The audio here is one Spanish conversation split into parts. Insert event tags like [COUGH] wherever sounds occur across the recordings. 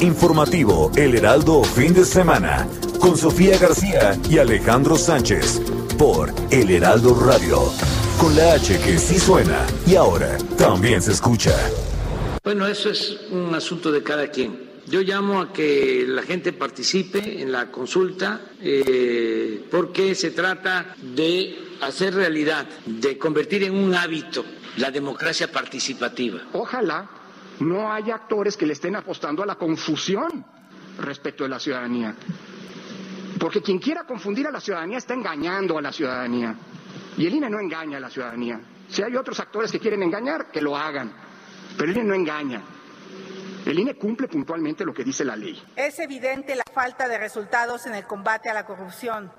Informativo El Heraldo Fin de Semana con Sofía García y Alejandro Sánchez por El Heraldo Radio. Con la H que sí suena y ahora también se escucha. Bueno, eso es un asunto de cada quien. Yo llamo a que la gente participe en la consulta eh, porque se trata de hacer realidad, de convertir en un hábito la democracia participativa. Ojalá no haya actores que le estén apostando a la confusión respecto de la ciudadanía. Porque quien quiera confundir a la ciudadanía está engañando a la ciudadanía. Y el INE no engaña a la ciudadanía. Si hay otros actores que quieren engañar, que lo hagan. Pero el INE no engaña. El INE cumple puntualmente lo que dice la ley. Es evidente la falta de resultados en el combate a la corrupción.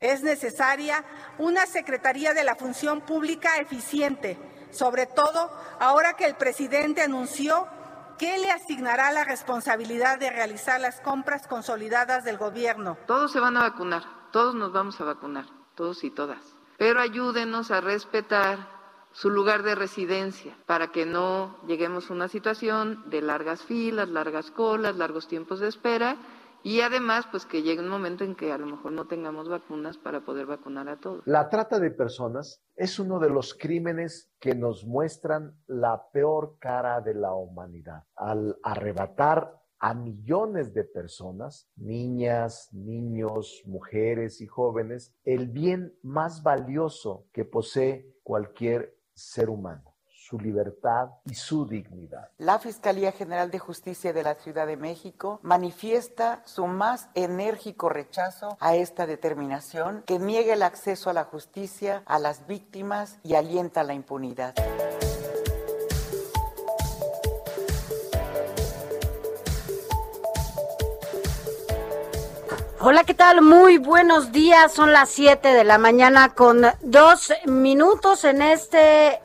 Es necesaria una Secretaría de la Función Pública eficiente, sobre todo ahora que el presidente anunció que le asignará la responsabilidad de realizar las compras consolidadas del gobierno. Todos se van a vacunar, todos nos vamos a vacunar, todos y todas. Pero ayúdenos a respetar su lugar de residencia para que no lleguemos a una situación de largas filas, largas colas, largos tiempos de espera y además pues que llegue un momento en que a lo mejor no tengamos vacunas para poder vacunar a todos. La trata de personas es uno de los crímenes que nos muestran la peor cara de la humanidad. Al arrebatar a millones de personas, niñas, niños, mujeres y jóvenes, el bien más valioso que posee cualquier ser humano, su libertad y su dignidad. La Fiscalía General de Justicia de la Ciudad de México manifiesta su más enérgico rechazo a esta determinación que niega el acceso a la justicia a las víctimas y alienta la impunidad. Hola, ¿qué tal? Muy buenos días. Son las 7 de la mañana con dos minutos en este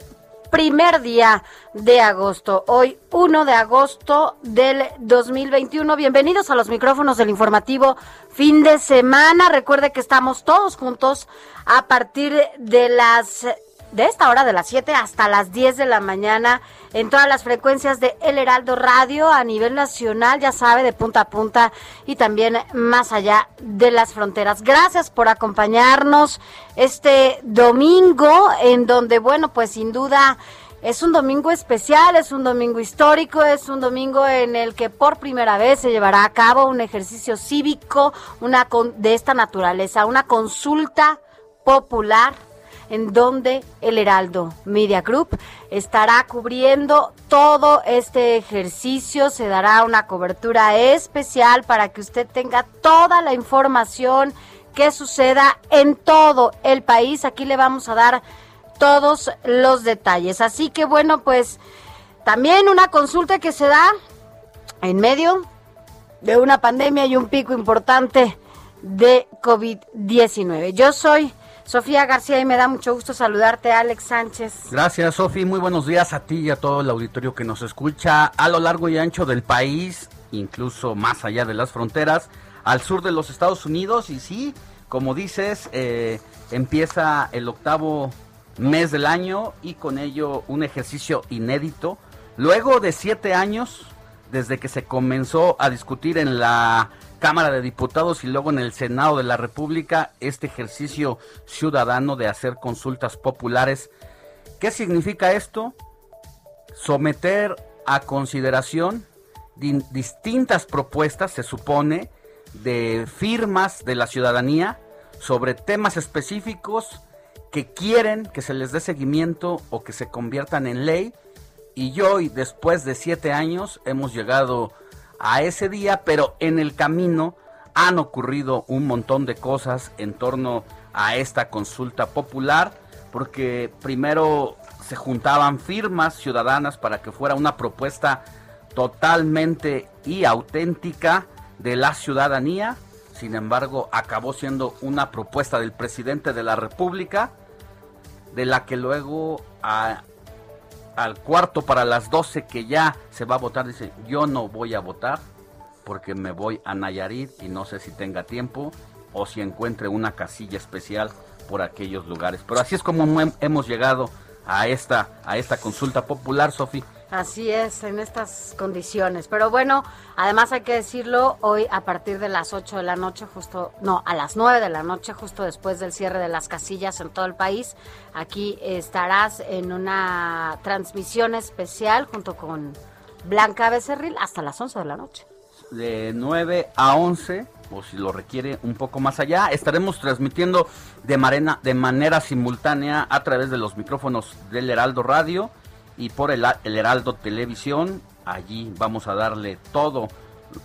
primer día de agosto. Hoy 1 de agosto del 2021. Bienvenidos a los micrófonos del informativo fin de semana. Recuerde que estamos todos juntos a partir de las de esta hora de las 7 hasta las 10 de la mañana en todas las frecuencias de El Heraldo Radio a nivel nacional, ya sabe, de punta a punta y también más allá de las fronteras. Gracias por acompañarnos este domingo en donde, bueno, pues sin duda es un domingo especial, es un domingo histórico, es un domingo en el que por primera vez se llevará a cabo un ejercicio cívico una de esta naturaleza, una consulta popular en donde el Heraldo Media Group estará cubriendo todo este ejercicio. Se dará una cobertura especial para que usted tenga toda la información que suceda en todo el país. Aquí le vamos a dar todos los detalles. Así que bueno, pues también una consulta que se da en medio de una pandemia y un pico importante de COVID-19. Yo soy Sofía García y me da mucho gusto saludarte, Alex Sánchez. Gracias, Sofía. Muy buenos días a ti y a todo el auditorio que nos escucha a lo largo y ancho del país, incluso más allá de las fronteras, al sur de los Estados Unidos. Y sí, como dices, eh, empieza el octavo mes del año y con ello un ejercicio inédito. Luego de siete años, desde que se comenzó a discutir en la Cámara de Diputados y luego en el Senado de la República este ejercicio ciudadano de hacer consultas populares. ¿Qué significa esto? Someter a consideración distintas propuestas, se supone, de firmas de la ciudadanía sobre temas específicos que quieren que se les dé seguimiento o que se conviertan en ley. Y hoy, después de siete años, hemos llegado a ese día, pero en el camino han ocurrido un montón de cosas en torno a esta consulta popular, porque primero se juntaban firmas ciudadanas para que fuera una propuesta totalmente y auténtica de la ciudadanía. Sin embargo, acabó siendo una propuesta del presidente de la República, de la que luego al cuarto para las 12 que ya se va a votar, dice, yo no voy a votar porque me voy a Nayarit y no sé si tenga tiempo o si encuentre una casilla especial por aquellos lugares. Pero así es como hemos llegado a esta, a esta consulta popular, Sofi. Así es, en estas condiciones. Pero bueno, además hay que decirlo, hoy a partir de las 8 de la noche, justo, no, a las 9 de la noche, justo después del cierre de las casillas en todo el país, aquí estarás en una transmisión especial junto con Blanca Becerril hasta las 11 de la noche. De 9 a 11 o si lo requiere un poco más allá. Estaremos transmitiendo de, manera simultánea a través de los micrófonos del Heraldo Radio y por el, Heraldo Televisión. Allí vamos a darle todo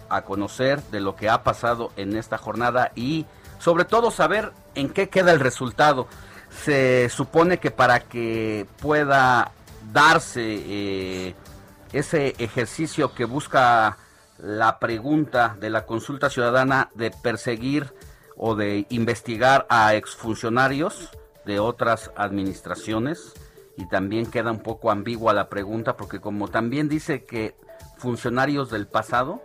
a conocer de lo que ha pasado en esta jornada y sobre todo saber en qué queda el resultado. Se supone que para que pueda darse eh, ese ejercicio que busca la pregunta de la consulta ciudadana de perseguir o de investigar a exfuncionarios de otras administraciones y también queda un poco ambigua la pregunta porque como también dice que funcionarios del pasado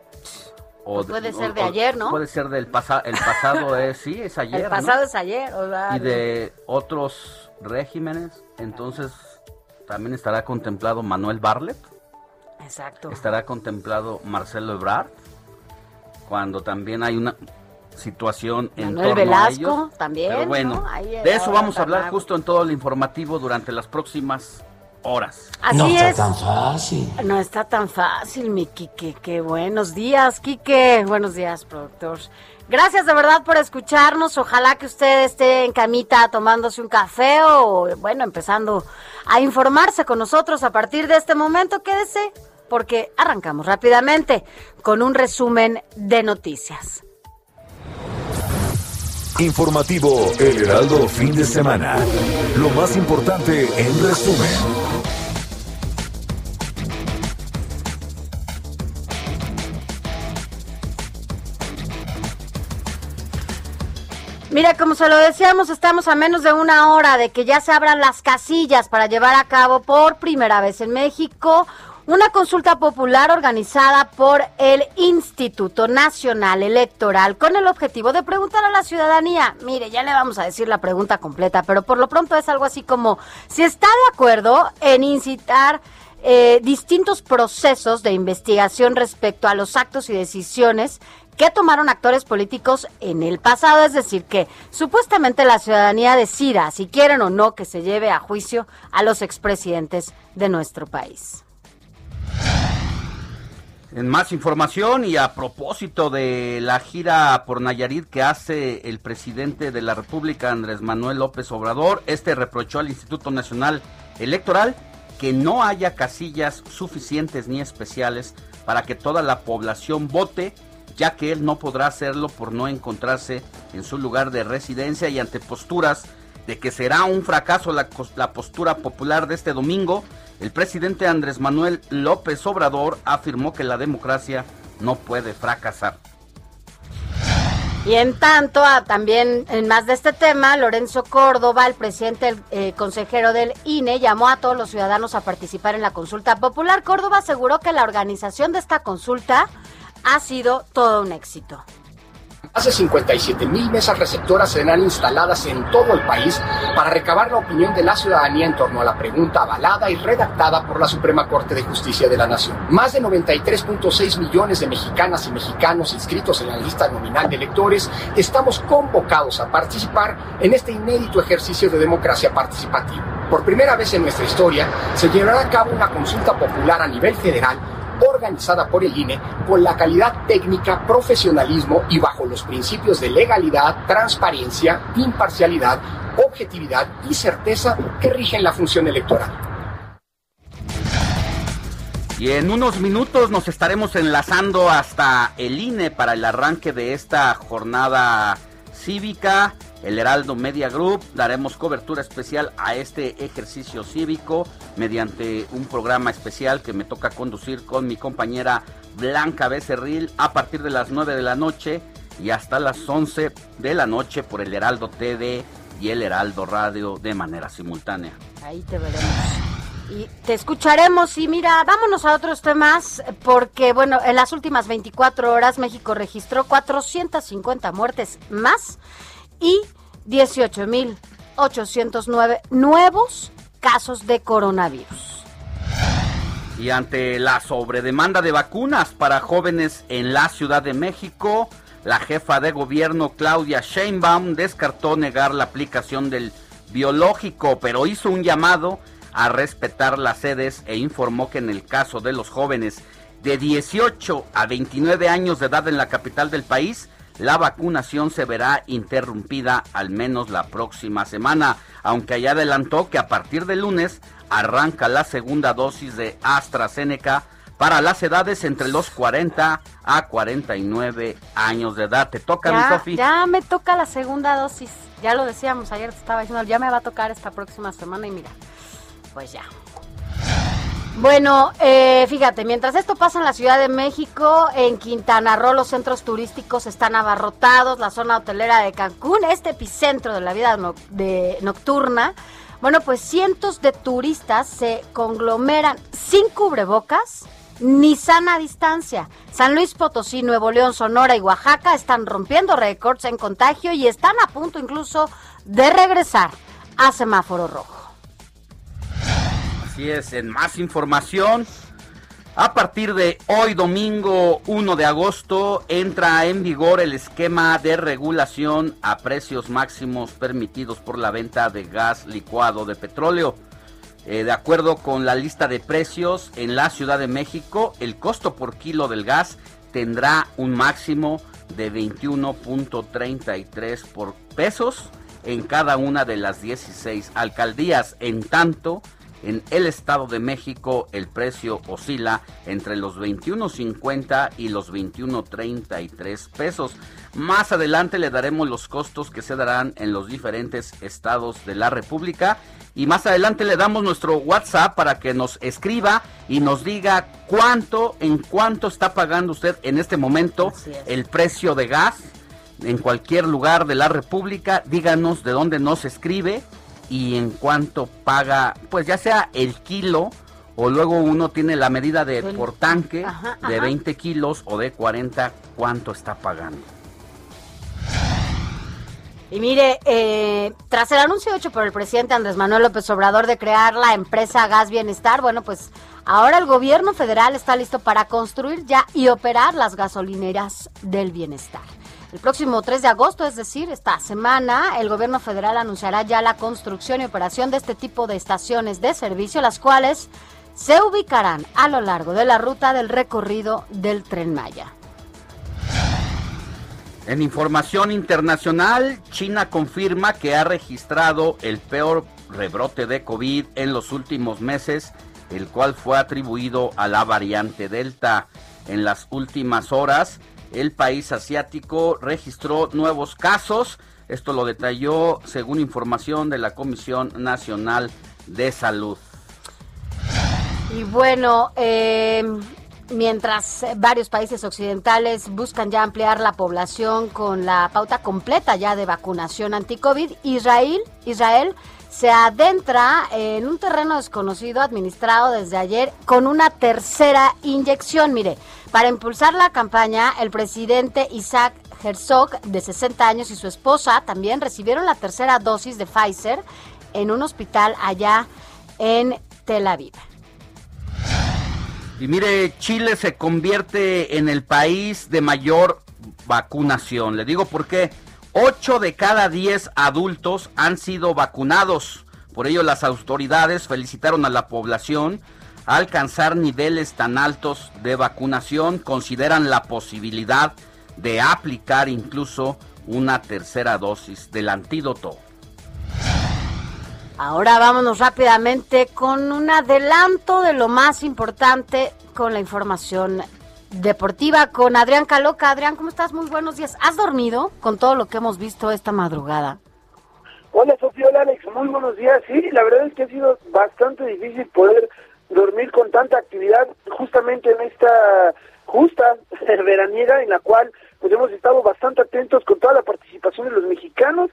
o pues puede ser de ayer, ¿no? Puede ser del pasado, el pasado es sí, es ayer. El pasado es ayer, Y de otros regímenes, entonces también estará contemplado Manuel Barlet. Exacto. Estará contemplado Marcelo Ebrard, cuando también hay una situación en torno Velasco, a ellos. también. Pero bueno, de eso vamos a hablar justo en todo el informativo durante las próximas horas. Así no está tan fácil. No está tan fácil, mi Quique. Qué buenos días, Quique. Buenos días, productor. Gracias de verdad por escucharnos. Ojalá que usted esté en camita tomándose un café o, bueno, empezando a informarse con nosotros a partir de este momento. Quédese porque arrancamos rápidamente con un resumen de noticias. Informativo El Heraldo Fin de Semana. Lo más importante en resumen. Mira, como se lo decíamos, estamos a menos de una hora de que ya se abran las casillas para llevar a cabo por primera vez en México una consulta popular organizada por el Instituto Nacional Electoral con el objetivo de preguntar a la ciudadanía, mire, ya le vamos a decir la pregunta completa, pero por lo pronto es algo así como si está de acuerdo en incitar eh, distintos procesos de investigación respecto a los actos y decisiones que tomaron actores políticos en el pasado, es decir, que supuestamente la ciudadanía decida si quieren o no que se lleve a juicio a los expresidentes de nuestro país. En más información y a propósito de la gira por Nayarit que hace el presidente de la República, Andrés Manuel López Obrador, este reprochó al Instituto Nacional Electoral que no haya casillas suficientes ni especiales para que toda la población vote ya que él no podrá hacerlo por no encontrarse en su lugar de residencia y ante posturas de que será un fracaso la, postura popular de este domingo, el presidente Andrés Manuel López Obrador afirmó que la democracia no puede fracasar. Y en tanto, también en más de este tema, Lorenzo Córdoba, el presidente eh, consejero del INE, llamó a todos los ciudadanos a participar en la consulta popular. Córdoba aseguró que la organización de esta consulta ha sido todo un éxito. De 57 mil mesas receptoras serán instaladas en todo el país para recabar la opinión de la ciudadanía en torno a la pregunta avalada y redactada por la Suprema Corte de Justicia de la Nación. Más de 93.6 millones de mexicanas y mexicanos inscritos en la lista nominal de electores estamos convocados a participar en este inédito ejercicio de democracia participativa. Por primera vez en nuestra historia se llevará a cabo una consulta popular a nivel federal organizada por el INE con la calidad técnica, profesionalismo y bajo los principios de legalidad, transparencia, imparcialidad, objetividad y certeza que rigen la función electoral. Y en unos minutos nos estaremos enlazando hasta el INE para el arranque de esta jornada cívica el Heraldo Media Group. Daremos cobertura especial a este ejercicio cívico mediante un programa especial que me toca conducir con mi compañera Blanca Becerril a partir de las 9 de la noche y hasta las 11 de la noche por el Heraldo TV y el Heraldo Radio de manera simultánea. Ahí te veremos. Y te escucharemos y mira, vámonos a otros temas porque bueno, en las últimas 24 horas México registró 450 muertes más y 18.809 nuevos casos de coronavirus. Y ante la sobredemanda de vacunas para jóvenes en la Ciudad de México, la jefa de gobierno Claudia Sheinbaum descartó negar la aplicación del biológico, pero hizo un llamado a respetar las sedes e informó que en el caso de los jóvenes de 18 a 29 años de edad en la capital del país, la vacunación se verá interrumpida al menos la próxima semana, aunque ya adelantó que a partir de lunes arranca la segunda dosis de AstraZeneca para las edades entre los 40 a 49 años de edad. ¿Te toca, ya, mi Sofi? Ya me toca la segunda dosis. Ya lo decíamos ayer, te estaba diciendo, ya me va a tocar esta próxima semana y mira, pues ya. Bueno, eh, fíjate, mientras esto pasa en la Ciudad de México, en Quintana Roo los centros turísticos están abarrotados, la zona hotelera de Cancún, este epicentro de la vida nocturna, bueno, pues cientos de turistas se conglomeran sin cubrebocas ni sana distancia. San Luis Potosí, Nuevo León, Sonora y Oaxaca están rompiendo récords en contagio y están a punto incluso de regresar a semáforo rojo. Así es, en más información, a partir de hoy domingo 1 de agosto entra en vigor el esquema de regulación a precios máximos permitidos por la venta de gas licuado de petróleo. Eh, de acuerdo con la lista de precios en la Ciudad de México, el costo por kilo del gas tendrá un máximo de 21.33 por pesos en cada una de las 16 alcaldías. En tanto, en el Estado de México el precio oscila entre los 21.50 y los 21.33 pesos. Más adelante le daremos los costos que se darán en los diferentes estados de la República y más adelante le damos nuestro WhatsApp para que nos escriba y nos diga cuánto, en cuánto está pagando usted en este momento el precio de gas en cualquier lugar de la República. Díganos de dónde nos escribe y en cuánto paga, pues ya sea el kilo o luego uno tiene la medida de por tanque Ajá, de ajá. 20 kilos o de 40, cuánto está pagando. Y mire, eh, tras el anuncio hecho por el presidente Andrés Manuel López Obrador de crear la empresa Gas Bienestar, bueno, pues ahora el gobierno federal está listo para construir ya y operar las gasolineras del bienestar. El próximo 3 de agosto, es decir, esta semana, el gobierno federal anunciará ya la construcción y operación de este tipo de estaciones de servicio, las cuales se ubicarán a lo largo de la ruta del recorrido del tren Maya. En información internacional, China confirma que ha registrado el peor rebrote de COVID en los últimos meses, el cual fue atribuido a la variante Delta. En las últimas horas, el país asiático registró nuevos casos. Esto lo detalló según información de la Comisión Nacional de Salud. Y bueno, eh, mientras varios países occidentales buscan ya ampliar la población con la pauta completa ya de vacunación anti-COVID, Israel, Israel se adentra en un terreno desconocido administrado desde ayer con una tercera inyección. Mire, para impulsar la campaña, el presidente Isaac Herzog, de 60 años, y su esposa también recibieron la tercera dosis de Pfizer en un hospital allá en Tel Aviv. Y mire, Chile se convierte en el país de mayor vacunación. Le digo por qué. 8 de cada 10 adultos han sido vacunados. Por ello las autoridades felicitaron a la población a alcanzar niveles tan altos de vacunación. Consideran la posibilidad de aplicar incluso una tercera dosis del antídoto. Ahora vámonos rápidamente con un adelanto de lo más importante con la información deportiva con Adrián Caloca. Adrián, ¿cómo estás? Muy buenos días. ¿Has dormido con todo lo que hemos visto esta madrugada? Hola Sofía, hola Alex, muy buenos días. Sí, la verdad es que ha sido bastante difícil poder dormir con tanta actividad justamente en esta justa [LAUGHS] veraniega en la cual pues hemos estado bastante atentos con toda la participación de los mexicanos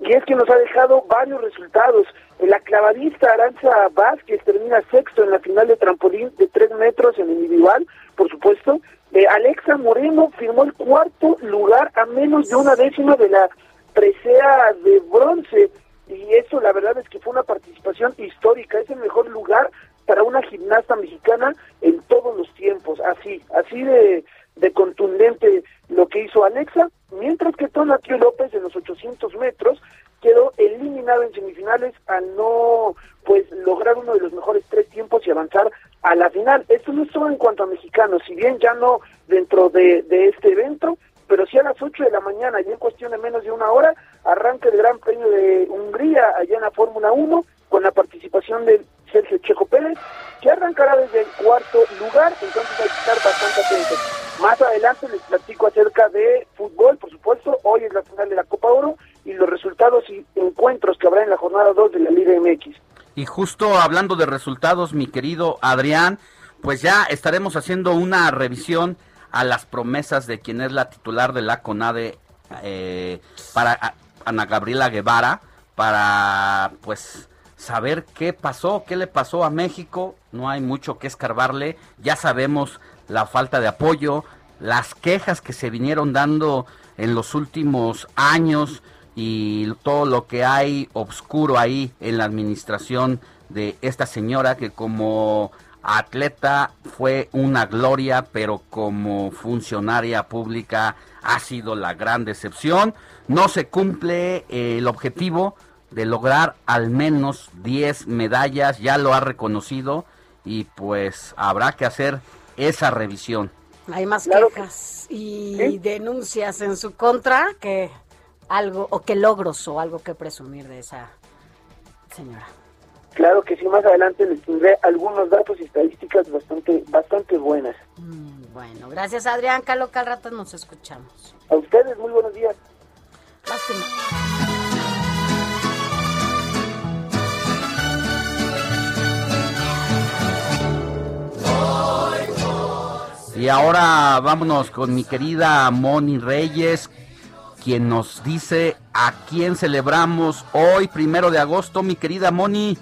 y es que nos ha dejado varios resultados. La clavadista Aranza Vázquez termina sexto en la final de trampolín de tres metros en individual, por supuesto. Eh, Alexa Moreno firmó el cuarto lugar a menos de una décima de la presea de bronce y eso la verdad es que fue una participación histórica, es el mejor lugar para una gimnasta mexicana en todos los tiempos, así, así de, de contundente lo que hizo Alexa, mientras que Tonatio López en los 800 metros quedó eliminado en semifinales al no pues lograr uno de los mejores tres tiempos y avanzar a la final. Esto no es solo en cuanto a mexicanos, si bien ya no dentro de, este evento, pero si a las 8 de la mañana y en cuestión de menos de una hora arranca el Gran Premio de Hungría allá en la Fórmula 1 con la participación de Sergio Checo Pérez, que arrancará desde el cuarto lugar, entonces hay que estar bastante atentos. Más adelante les platico acerca de fútbol, por supuesto, hoy es la final de la Copa Oro y los resultados y encuentros que habrá en la jornada 2 de la Liga MX. Y justo hablando de resultados, mi querido Adrián, pues ya estaremos haciendo una revisión a las promesas de quien es la titular de la CONADE eh, para Ana Gabriela Guevara, para pues saber qué pasó, qué le pasó a México. No hay mucho que escarbarle, ya sabemos la falta de apoyo, las quejas que se vinieron dando en los últimos años y todo lo que hay oscuro ahí en la administración de esta señora que como atleta fue una gloria, pero como funcionaria pública ha sido la gran decepción. No se cumple el objetivo de lograr al menos 10 medallas, ya lo ha reconocido y pues habrá que hacer esa revisión. Hay más quejas y denuncias en su contra que algo o que logros o algo que presumir de esa señora. Claro que sí, más adelante les tendré algunos datos y estadísticas bastante bastante buenas. Mm, bueno, gracias Adrián, Calo, al rato nos escuchamos. A ustedes, muy buenos días. Lástima. Y ahora vámonos con mi querida Moni Reyes, quien nos dice a quién celebramos hoy, primero de agosto, mi querida Moni.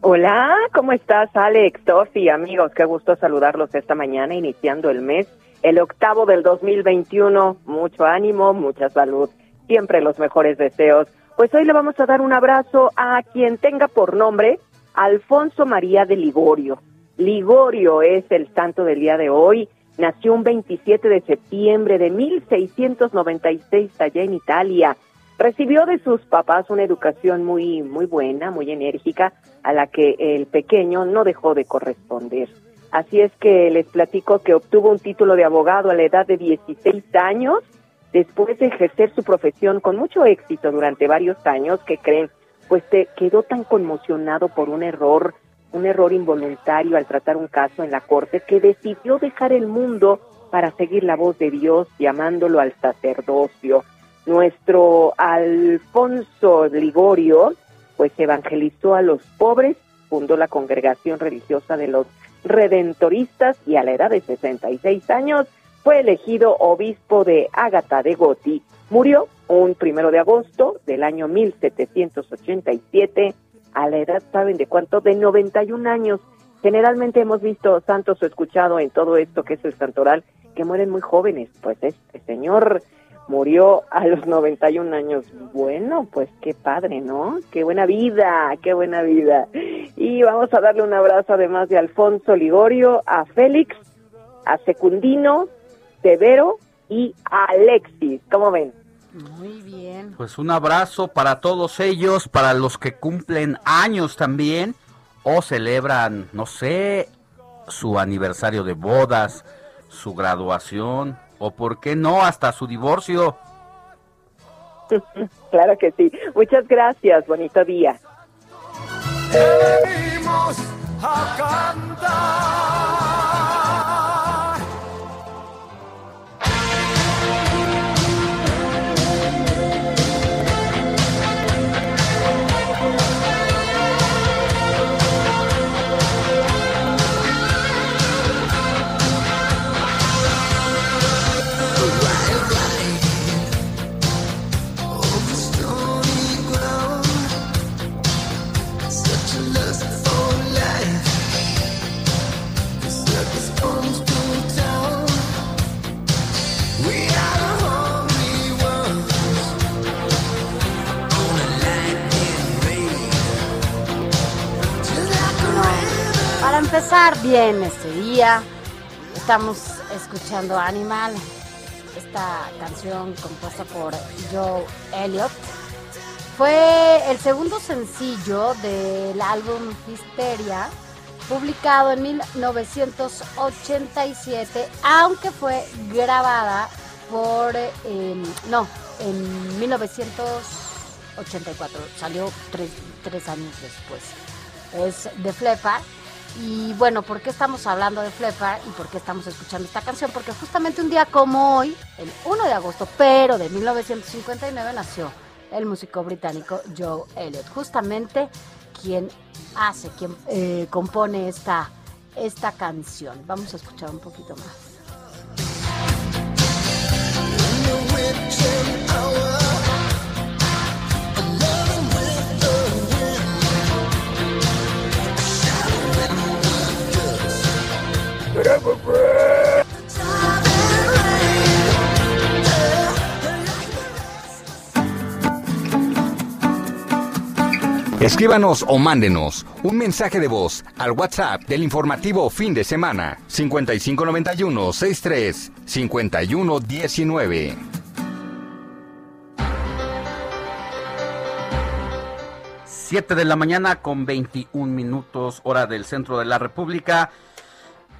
Hola, ¿cómo estás, Alex, Tofi, amigos? Qué gusto saludarlos esta mañana, iniciando el mes, el octavo del 2021. Mucho ánimo, mucha salud, siempre los mejores deseos. Pues hoy le vamos a dar un abrazo a quien tenga por nombre Alfonso María de Ligorio. Ligorio es el santo del día de hoy. Nació un 27 de septiembre de 1696 allá en Italia. Recibió de sus papás una educación muy, muy buena, muy enérgica, a la que el pequeño no dejó de corresponder. Así es que les platico que obtuvo un título de abogado a la edad de 16 años, después de ejercer su profesión con mucho éxito durante varios años, que creen, pues te quedó tan conmocionado por un error, un error involuntario al tratar un caso en la corte, que decidió dejar el mundo para seguir la voz de Dios, llamándolo al sacerdocio. Nuestro Alfonso Ligorio, pues evangelizó a los pobres, fundó la congregación religiosa de los redentoristas y a la edad de 66 años fue elegido obispo de Ágata de Goti. Murió un primero de agosto del año 1787 a la edad, ¿saben de cuánto? De 91 años. Generalmente hemos visto santos o escuchado en todo esto que es el santoral que mueren muy jóvenes. Pues este señor murió a los 91 años. Bueno, pues qué padre, ¿no? Qué buena vida, qué buena vida. Y vamos a darle un abrazo además de Alfonso Ligorio, a Félix, a Secundino, Severo y a Alexis. ¿Cómo ven? Muy bien. Pues un abrazo para todos ellos, para los que cumplen años también o celebran, no sé, su aniversario de bodas, su graduación, o por qué no hasta su divorcio. [LAUGHS] claro que sí. Muchas gracias. Bonito día. a cantar. Pasar bien este día. Estamos escuchando Animal, esta canción compuesta por Joe Elliott. Fue el segundo sencillo del álbum Hysteria, publicado en 1987, aunque fue grabada por, eh, no, en 1984, salió tres, tres años después. Es de Flepa. Y bueno, ¿por qué estamos hablando de Flepa y por qué estamos escuchando esta canción? Porque justamente un día como hoy, el 1 de agosto, pero de 1959, nació el músico británico Joe Elliott. Justamente quien hace, quien eh, compone esta, esta canción. Vamos a escuchar un poquito más. Escríbanos o mándenos un mensaje de voz al WhatsApp del informativo fin de semana 5591 63 51 19. Siete de la mañana con 21 minutos hora del centro de la República.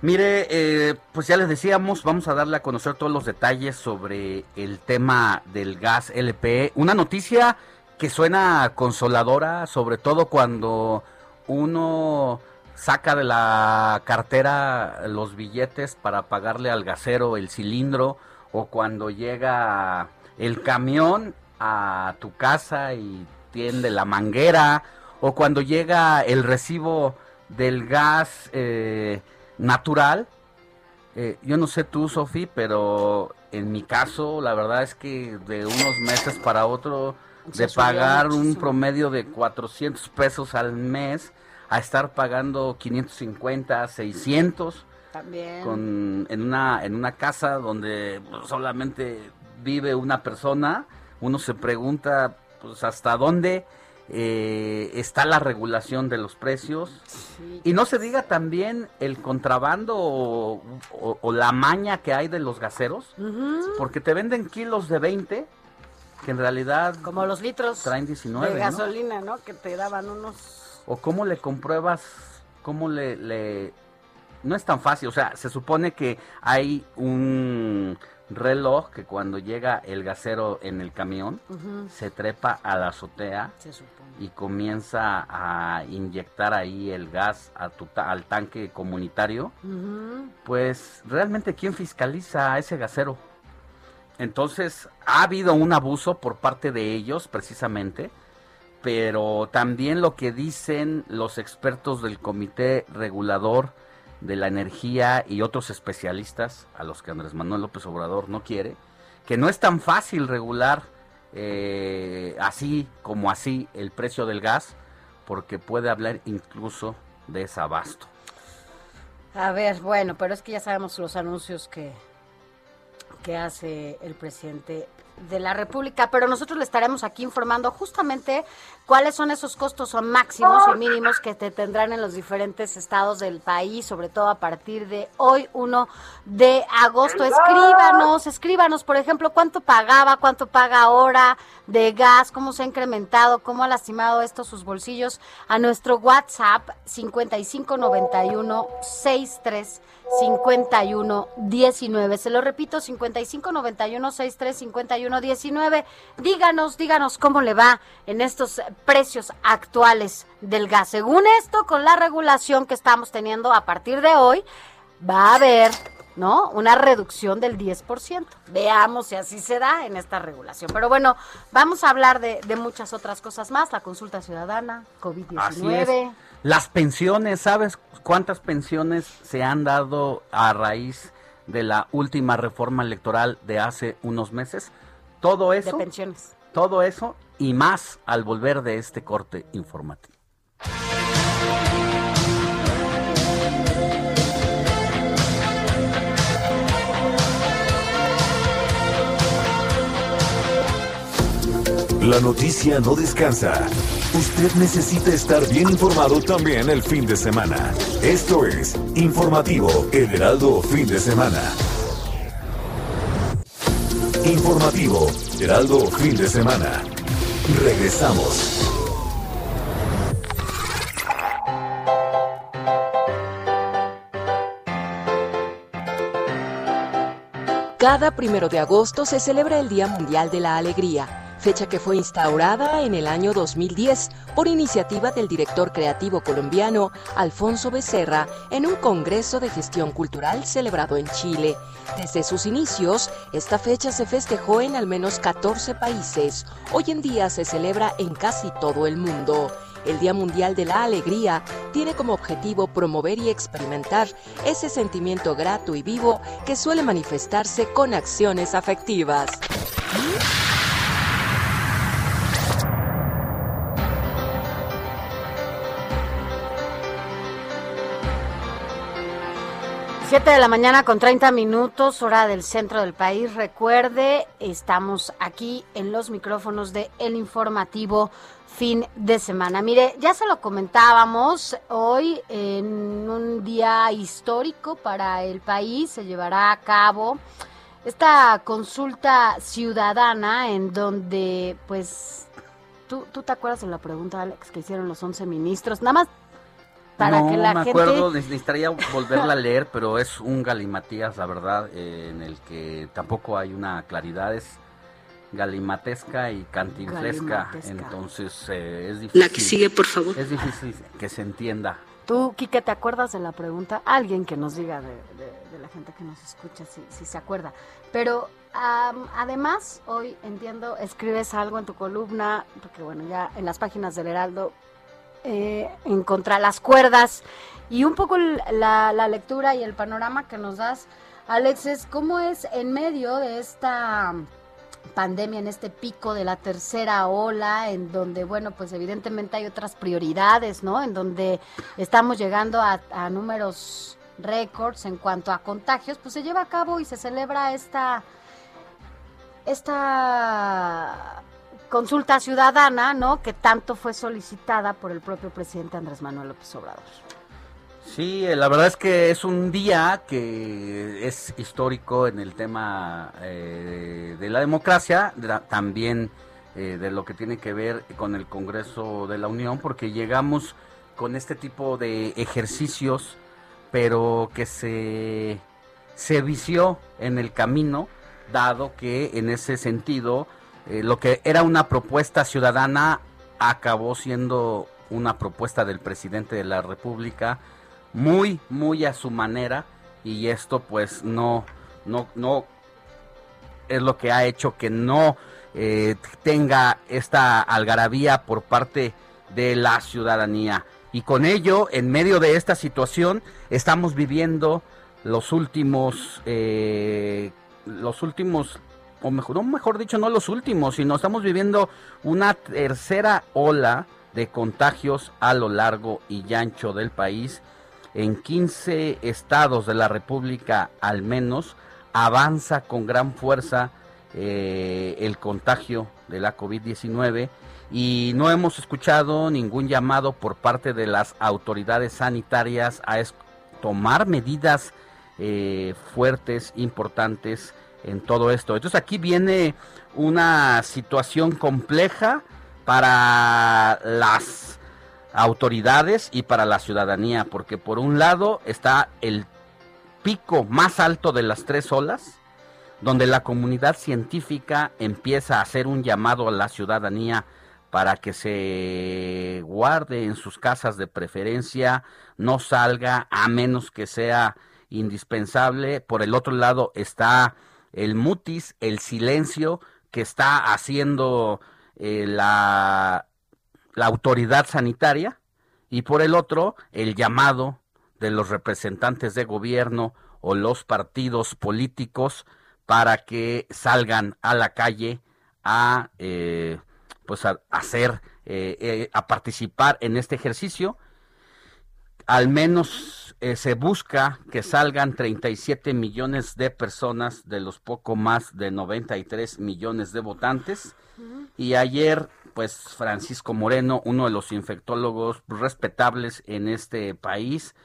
Mire, eh, pues ya les decíamos, vamos a darle a conocer todos los detalles sobre el tema del gas LP. Una noticia que suena consoladora, sobre todo cuando uno saca de la cartera los billetes para pagarle al gasero el cilindro o cuando llega el camión a tu casa y tiende la manguera o cuando llega el recibo del gas eh, natural. Eh, yo no sé tú, Sofi, pero en mi caso la verdad es que de unos meses para otro de pagar un promedio de 400 pesos al mes a estar pagando 550, 600 También. con en una en una casa donde solamente vive una persona, uno se pregunta pues hasta dónde eh, está la regulación de los precios y no se diga también el contrabando o, o- o la maña que hay de los gaseros, porque te venden kilos de 20 que en realidad Como los litros traen 19, de gasolina, ¿no? Que te daban unos... ¿O cómo le compruebas? ¿Cómo le, le- No es tan fácil, o sea, se supone que hay un reloj que cuando llega el gasero en el camión, se trepa a la azotea Se supone. Y comienza a inyectar ahí el gas a tu ta- al tanque comunitario, pues realmente ¿quién fiscaliza a ese gasero? Entonces, ha habido un abuso por parte de ellos, precisamente, pero también lo que dicen los expertos del Comité Regulador de la Energía y otros especialistas, a los que Andrés Manuel López Obrador no quiere, que no es tan fácil regular eh, así como así el precio del gas, porque puede hablar incluso de desabasto. A ver, bueno, pero es que ya sabemos los anuncios que, que hace el presidente de la República, pero nosotros le estaremos aquí informando justamente cuáles son esos costos o máximos y mínimos que te tendrán en los diferentes estados del país, sobre todo a partir de hoy, 1 de agosto. Escríbanos, escríbanos, por ejemplo, cuánto pagaba, cuánto paga ahora de gas, cómo se ha incrementado, cómo ha lastimado esto sus bolsillos a nuestro WhatsApp 5591 63 51 19. Se lo repito, 55 91 63 51 19. Díganos, díganos cómo le va en estos precios actuales del gas. Según esto, con la regulación que estamos teniendo a partir de hoy, va a haber, ¿no? Una reducción del 10%. Veamos si así se da en esta regulación. Pero bueno, vamos a hablar de, de muchas otras cosas más. La consulta ciudadana, COVID-19. Las pensiones, ¿sabes cuántas pensiones se han dado a raíz de la última reforma electoral de hace unos meses? Todo eso. De pensiones. Todo eso y más al volver de este corte informativo. La noticia no descansa. Usted necesita estar bien informado también el fin de semana. Esto es Informativo El Heraldo Fin de Semana. Informativo Heraldo Fin de Semana. Regresamos. Cada primero de agosto se celebra el Día Mundial de la Alegría fecha que fue instaurada en el año 2010 por iniciativa del director creativo colombiano Alfonso Becerra en un Congreso de Gestión Cultural celebrado en Chile. Desde sus inicios, esta fecha se festejó en al menos 14 países. Hoy en día se celebra en casi todo el mundo. El Día Mundial de la Alegría tiene como objetivo promover y experimentar ese sentimiento grato y vivo que suele manifestarse con acciones afectivas. Siete de la mañana con 30 minutos, hora del centro del país. Recuerde, estamos aquí en los micrófonos de El Informativo fin de semana. Mire, ya se lo comentábamos, hoy en un día histórico para el país se llevará a cabo esta consulta ciudadana en donde, pues, ¿tú, tú te acuerdas de la pregunta, Alex, que hicieron los 11 ministros? Nada más para no, que la me gente... acuerdo, necesitaría volverla a leer, pero es un galimatías, la verdad, eh, en el que tampoco hay una claridad, es galimatesca y cantinflesca, Galimatesca. entonces eh, es difícil. La que sigue, por favor. Es difícil que se entienda. Tú, Quique, ¿te acuerdas de la pregunta? Alguien que nos diga de, de- de la gente que nos escucha si, si se acuerda. Pero am, además, hoy entiendo, escribes algo en tu columna, porque bueno, ya en las páginas del Heraldo, eh, en contra las cuerdas, y un poco la, lectura y el panorama que nos das, Alex, es cómo es en medio de esta pandemia, en este pico de la tercera ola, en donde, bueno, pues evidentemente hay otras prioridades, ¿no? En donde estamos llegando a, a números récords en cuanto a contagios, pues se lleva a cabo y se celebra esta, esta consulta ciudadana, ¿no? Que tanto fue solicitada por el propio presidente Andrés Manuel López Obrador. Sí, eh, la verdad es que es un día que es histórico en el tema eh, de la democracia, también eh, de lo que tiene que ver con el Congreso de la Unión, porque llegamos con este tipo de ejercicios, pero que se, se vició en el camino, dado que en ese sentido eh, lo que era una propuesta ciudadana acabó siendo una propuesta del presidente de la República muy muy a su manera y esto pues no no no es lo que ha hecho que no eh, tenga esta algarabía por parte de la ciudadanía. Y con ello en medio de esta situación estamos viviendo los últimos eh, los últimos o mejor, dicho, no los últimos, sino estamos viviendo una tercera ola de contagios a lo largo y ancho del país. En 15 estados de la República al menos avanza con gran fuerza eh, el contagio de la COVID-19 y no hemos escuchado ningún llamado por parte de las autoridades sanitarias a tomar medidas eh, fuertes, importantes en todo esto. Entonces aquí viene una situación compleja para las autoridades y para la ciudadanía, porque por un lado está el pico más alto de las tres olas, donde la comunidad científica empieza a hacer un llamado a la ciudadanía para que se guarde en sus casas de preferencia, no salga a menos que sea indispensable. Por el otro lado está el mutis, el silencio que está haciendo eh, la, la autoridad sanitaria y por el otro el llamado de los representantes de gobierno o los partidos políticos para que salgan a la calle a eh, pues a, hacer eh, eh, a participar en este ejercicio. Al menos eh, se busca que salgan 37 millones de personas de los poco más de 93 millones de votantes y ayer pues Francisco Moreno, uno de los infectólogos respetables en este país,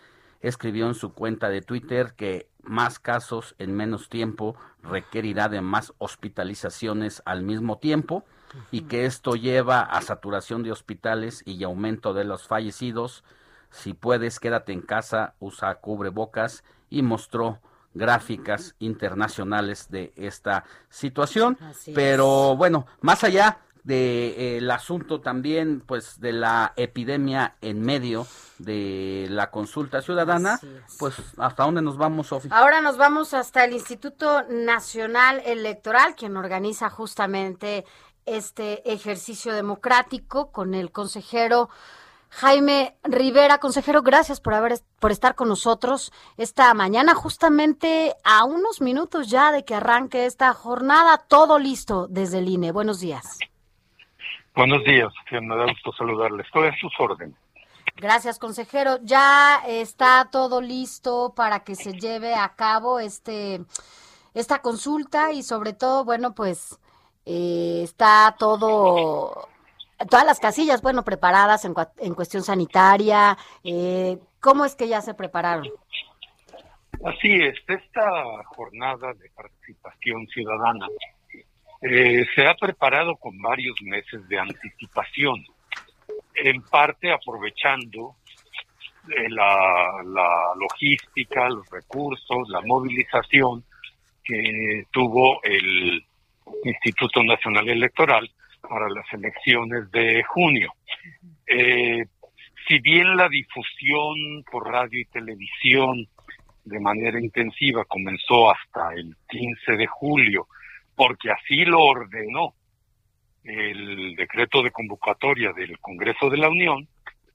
escribió en su cuenta de Twitter que más casos en menos tiempo requerirá de más hospitalizaciones al mismo tiempo y que esto lleva a saturación de hospitales y aumento de los fallecidos. Si puedes, quédate en casa, usa cubrebocas y mostró gráficas internacionales de esta situación. Pero bueno, más allá del asunto también, pues, de la epidemia en medio de la consulta ciudadana, pues, ¿hasta dónde nos vamos, Sofía? Ahora nos vamos hasta el Instituto Nacional Electoral, quien organiza justamente este ejercicio democrático con el consejero Jaime Rivera, consejero, gracias por haber por estar con nosotros esta mañana, justamente a unos minutos ya de que arranque esta jornada, todo listo desde el INE. Buenos días. Buenos días, me da gusto saludarles. Estoy a sus órdenes. Gracias, consejero. Ya está todo listo para que se lleve a cabo este esta consulta y sobre todo, bueno, pues eh, está todo todas las casillas, bueno, preparadas en, en cuestión sanitaria. Eh, ¿Cómo es que ya se prepararon? Así es, esta jornada de participación ciudadana eh, se ha preparado con varios meses de anticipación, en parte aprovechando eh, la, la logística, los recursos, la movilización que tuvo el Instituto Nacional Electoral para las elecciones de junio. Eh, si bien la difusión por radio y televisión de manera intensiva comenzó hasta el 15 de julio, porque así lo ordenó el decreto de convocatoria del Congreso de la Unión,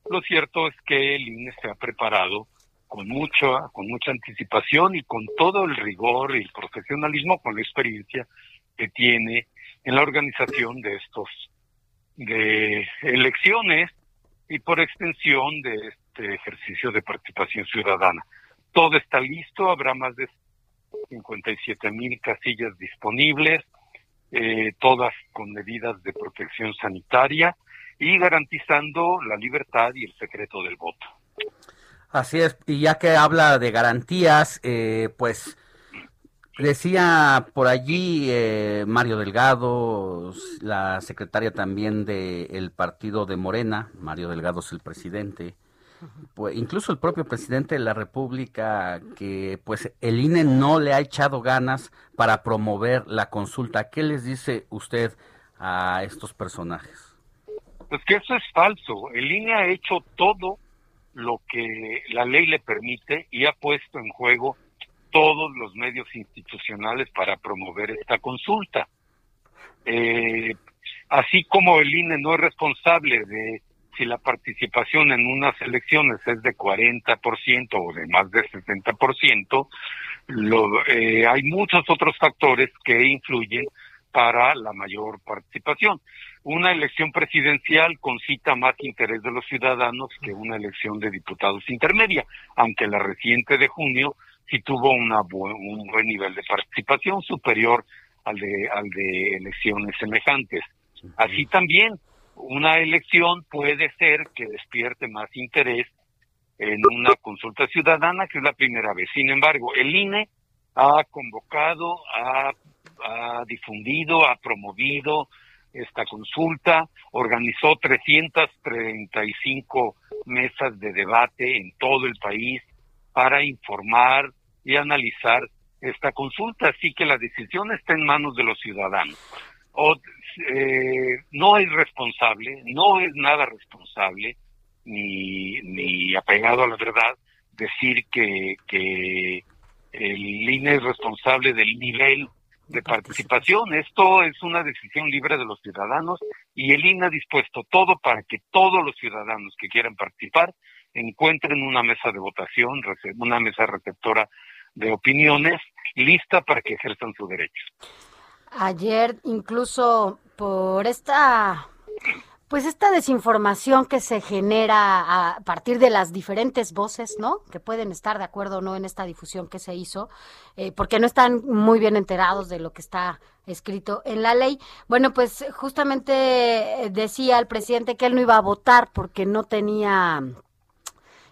lo cierto es que el INE se ha preparado con mucha, con mucha anticipación y con todo el rigor y el profesionalismo, con la experiencia que tiene en la organización de estos de elecciones y por extensión de este ejercicio de participación ciudadana. Todo está listo, habrá más de 57 mil casillas disponibles, eh, todas con medidas de protección sanitaria y garantizando la libertad y el secreto del voto. Así es, y ya que habla de garantías, eh, pues Decía por allí eh, Mario Delgado, la secretaria también del partido de Morena, Mario Delgado es el presidente, pues incluso el propio presidente de la República, que pues el INE no le ha echado ganas para promover la consulta. ¿Qué les dice usted a estos personajes? Pues que eso es falso. El INE ha hecho todo lo que la ley le permite y ha puesto en juego todos los medios institucionales para promover esta consulta. Eh, así como el INE no es responsable de si la participación en unas elecciones es de 40% o de más de 60%, lo, eh, hay muchos otros factores que influyen para la mayor participación. Una elección presidencial concita más interés de los ciudadanos que una elección de diputados intermedia, aunque la reciente de junio si tuvo una un buen nivel de participación superior al de, al de elecciones semejantes. Así también, una elección puede ser que despierte más interés en una consulta ciudadana que es la primera vez. Sin embargo, el INE ha convocado, ha, ha difundido, ha promovido esta consulta, organizó 335 mesas de debate en todo el país para informar, y analizar esta consulta. Así que la decisión está en manos de los ciudadanos. Eh, no es responsable, no es nada responsable ni, ni apegado a la verdad decir que, que el INE es responsable del nivel de participación. Esto es una decisión libre de los ciudadanos y el INE ha dispuesto todo para que todos los ciudadanos que quieran participar encuentren una mesa de votación, una mesa receptora de opiniones lista para que ejerzan su derecho. Ayer incluso por esta pues esta desinformación que se genera a partir de las diferentes voces, ¿no? Que pueden estar de acuerdo o no en esta difusión que se hizo, eh, porque no están muy bien enterados de lo que está escrito en la ley. Bueno, pues justamente eh, decía el presidente que él no iba a votar porque no tenía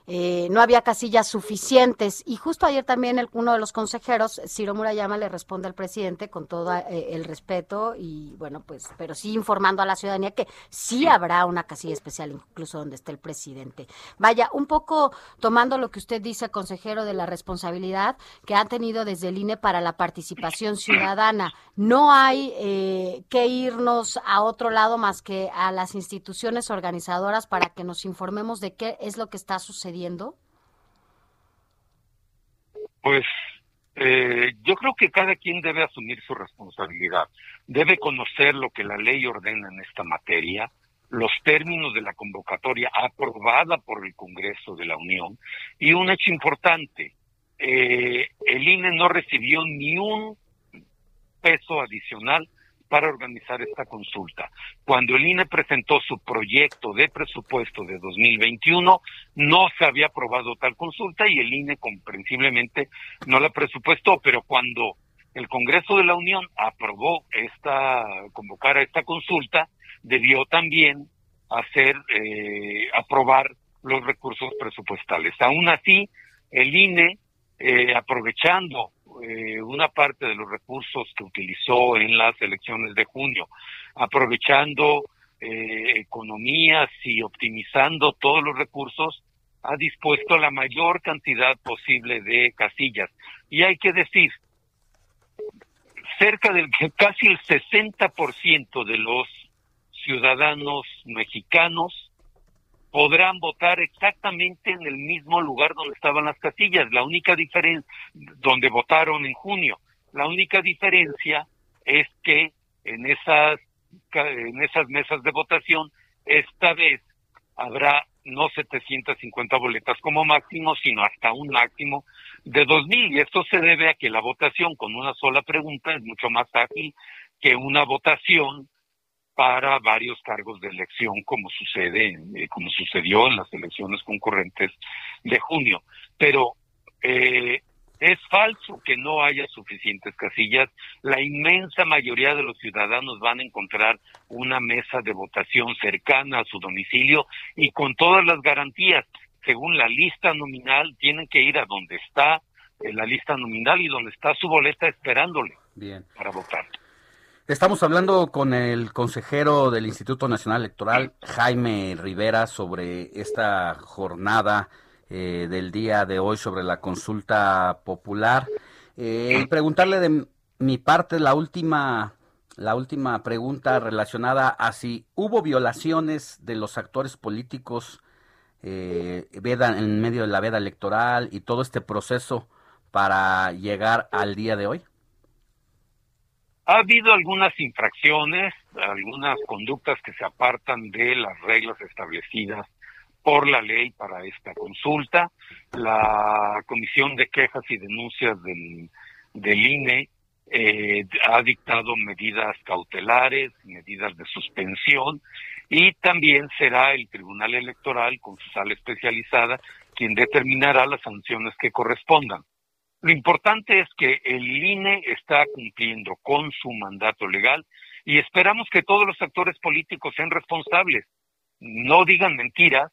eh, no había casillas suficientes. Y justo ayer también el, uno de los consejeros, Ciro Murayama, le responde al presidente con todo eh, el respeto y bueno, pues, pero sí informando a la ciudadanía que sí habrá una casilla especial, incluso donde esté el presidente. Vaya, un poco tomando lo que usted dice, consejero, de la responsabilidad que han tenido desde el INE para la participación ciudadana. No hay eh, que irnos a otro lado más que a las instituciones organizadoras para que nos informemos de qué es lo que está sucediendo pues eh, yo creo que cada quien debe asumir su responsabilidad, debe conocer lo que la ley ordena en esta materia, los términos de la convocatoria aprobada por el Congreso de la Unión y un hecho importante, eh, el INE no recibió ni un peso adicional para organizar esta consulta. Cuando el INE presentó su proyecto de presupuesto de 2021, no se había aprobado tal consulta y el INE comprensiblemente no la presupuestó, pero cuando el Congreso de la Unión aprobó esta convocar a esta consulta, debió también hacer eh, aprobar los recursos presupuestales. Aún así, el INE eh, aprovechando eh, una parte de los recursos que utilizó en las elecciones de junio, aprovechando eh, economías y optimizando todos los recursos, ha dispuesto la mayor cantidad posible de casillas. Y hay que decir, cerca del casi el 60% de los ciudadanos mexicanos podrán votar exactamente en el mismo lugar donde estaban las casillas. La única diferencia, donde votaron en junio, la única diferencia es que en esas, en esas mesas de votación, esta vez habrá no 750 boletas como máximo, sino hasta un máximo de 2.000. Y esto se debe a que la votación con una sola pregunta es mucho más ágil que una votación para varios cargos de elección, como sucede, eh, como sucedió en las elecciones concurrentes de junio. Pero eh, es falso que no haya suficientes casillas. La inmensa mayoría de los ciudadanos van a encontrar una mesa de votación cercana a su domicilio y con todas las garantías. Según la lista nominal, tienen que ir a donde está eh, la lista nominal y donde está su boleta esperándole para votar. Estamos hablando con el consejero del Instituto Nacional Electoral, Jaime Rivera, sobre esta jornada eh, del día de hoy sobre la consulta popular. Eh, y preguntarle de mi parte la última, la última pregunta relacionada a si hubo violaciones de los actores políticos eh, veda, en medio de la veda electoral y todo este proceso para llegar al día de hoy. Ha habido algunas infracciones, algunas conductas que se apartan de las reglas establecidas por la ley para esta consulta. La Comisión de Quejas y Denuncias del, INE eh, ha dictado medidas cautelares, medidas de suspensión y también será el Tribunal Electoral con su sala especializada quien determinará las sanciones que correspondan. Lo importante es que el INE está cumpliendo con su mandato legal y esperamos que todos los actores políticos sean responsables, no digan mentiras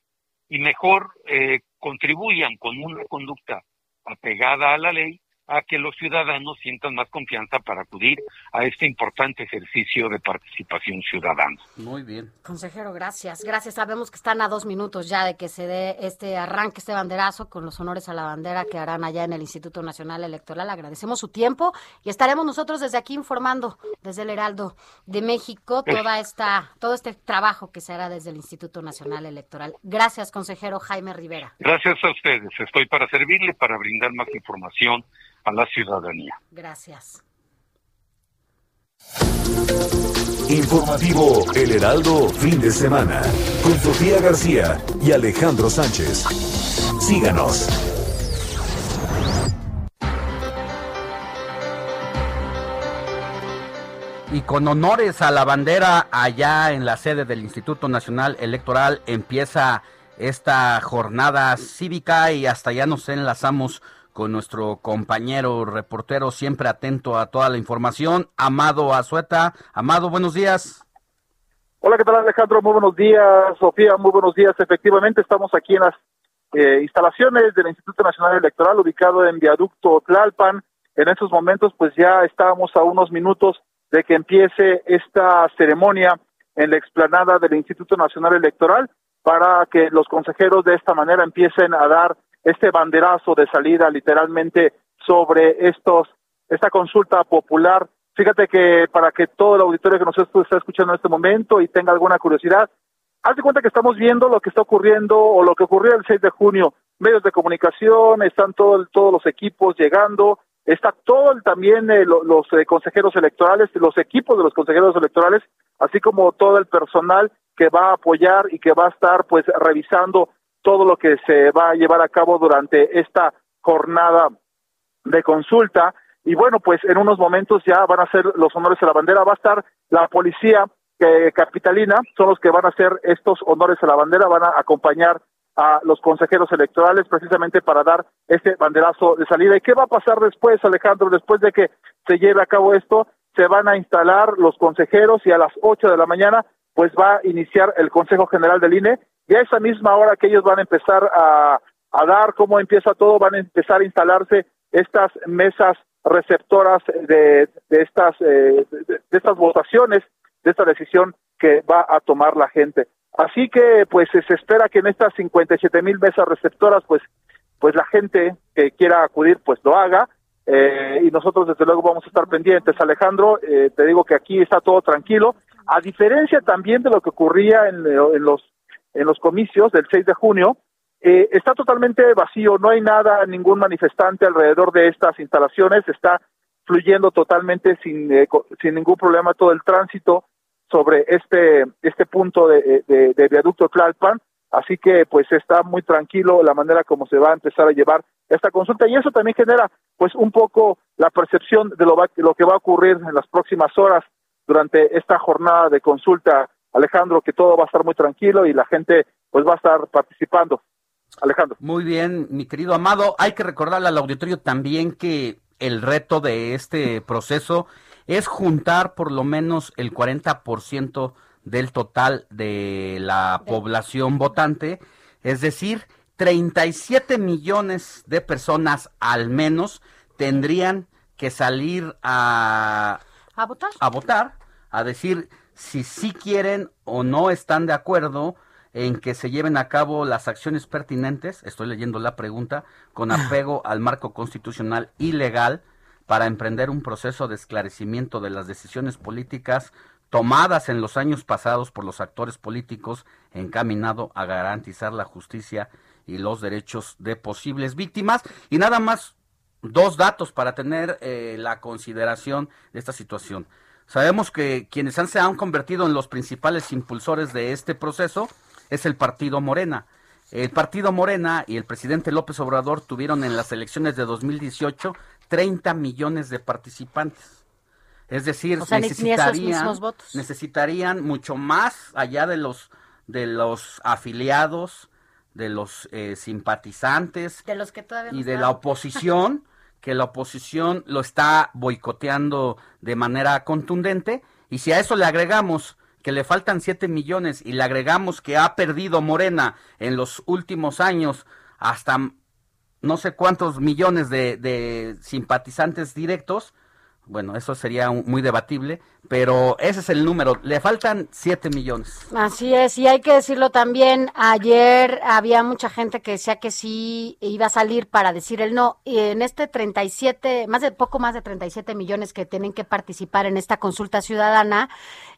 y mejor eh, contribuyan con una conducta apegada a la ley a que los ciudadanos sientan más confianza para acudir a este importante ejercicio de participación ciudadana. Muy bien. Consejero, gracias. Gracias. Sabemos que están a dos minutos ya de que se dé este arranque, este banderazo con los honores a la bandera que harán allá en el Instituto Nacional Electoral. Agradecemos su tiempo y estaremos nosotros desde aquí informando, desde el Heraldo de México, toda esta, todo este trabajo que se hará desde el Instituto Nacional Electoral. Gracias, consejero Jaime Rivera. Gracias a ustedes. Estoy para servirle, para brindar más información a la ciudadanía. Gracias. Informativo El Heraldo, fin de semana, con Sofía García y Alejandro Sánchez. Síganos. Y con honores a la bandera allá en la sede del Instituto Nacional Electoral empieza esta jornada cívica y hasta ya nos enlazamos con nuestro compañero reportero siempre atento a toda la información, Amado Azueta. Amado, buenos días. Hola, ¿qué tal Alejandro? Muy buenos días, Sofía, muy buenos días. Efectivamente, estamos aquí en las eh, instalaciones del Instituto Nacional Electoral, ubicado en Viaducto Tlalpan. En estos momentos, pues ya estamos a unos minutos de que empiece esta ceremonia en la explanada del Instituto Nacional Electoral para que los consejeros de esta manera empiecen a dar este banderazo de salida literalmente sobre estos esta consulta popular. Fíjate que para que todo el auditorio que nos está escuchando en este momento y tenga alguna curiosidad, haz de cuenta que estamos viendo lo que está ocurriendo o lo que ocurrió el 6 de junio. Medios de comunicación, están todo, todos los equipos llegando, está todo el, también eh, los eh, consejeros electorales, los equipos de los consejeros electorales, así como todo el personal que va a apoyar y que va a estar pues revisando todo lo que se va a llevar a cabo durante esta jornada de consulta. Y bueno, pues en unos momentos ya van a ser los honores a la bandera, va a estar la policía eh, capitalina, son los que van a hacer estos honores a la bandera, van a acompañar a los consejeros electorales precisamente para dar este banderazo de salida. ¿Y qué va a pasar después, Alejandro? Después de que se lleve a cabo esto, se van a instalar los consejeros y a las 8 de la mañana pues va a iniciar el Consejo General del INE y a esa misma hora que ellos van a empezar a, a dar cómo empieza todo, van a empezar a instalarse estas mesas receptoras de, de estas eh, de estas votaciones, de esta decisión que va a tomar la gente. Así que pues se espera que en estas 57 mil mesas receptoras pues pues la gente que quiera acudir pues lo haga eh, y nosotros desde luego vamos a estar pendientes. Alejandro, eh, te digo que aquí está todo tranquilo, a diferencia también de lo que ocurría en, en los en los comicios del 6 de junio, eh, está totalmente vacío, no hay nada, ningún manifestante alrededor de estas instalaciones, está fluyendo totalmente sin, sin ningún problema todo el tránsito sobre este, este punto de, de, viaducto Tlalpan, así que pues está muy tranquilo la manera como se va a empezar a llevar esta consulta y eso también genera pues un poco la percepción de lo, lo que va a ocurrir en las próximas horas durante esta jornada de consulta, Alejandro, que todo va a estar muy tranquilo y la gente pues va a estar participando. Alejandro. Muy bien, mi querido Amado, hay que recordarle al auditorio también que el reto de este proceso es juntar por lo menos el 40% del total de la población votante, es decir, 37 millones de personas al menos tendrían que salir a, a votar. A votar, a decir si sí quieren o no están de acuerdo en que se lleven a cabo las acciones pertinentes, estoy leyendo la pregunta, con apego al marco constitucional y legal para emprender un proceso de esclarecimiento de las decisiones políticas tomadas en los años pasados por los actores políticos encaminado a garantizar la justicia y los derechos de posibles víctimas. Y nada más dos datos para tener eh, la consideración de esta situación. Sabemos que quienes han, se han convertido en los principales impulsores de este proceso es el partido Morena. El partido Morena y el presidente López Obrador tuvieron en las elecciones de 2018 30 millones de participantes. Es decir, necesitarían, necesitarían mucho más allá de los de los afiliados, de los eh, simpatizantes de los que y de la oposición, [LAUGHS] que la oposición lo está boicoteando de manera contundente. Y si a eso le agregamos que le faltan 7 millones y le agregamos que ha perdido Morena en los últimos años hasta no sé cuántos millones de, simpatizantes directos, bueno, eso sería muy debatible, pero ese es el número. Le faltan 7 millones. Así es, y hay que decirlo también, ayer había mucha gente que decía que sí iba a salir para decir el no. Y en este 37, más de poco más de 37 millones que tienen que participar en esta consulta ciudadana,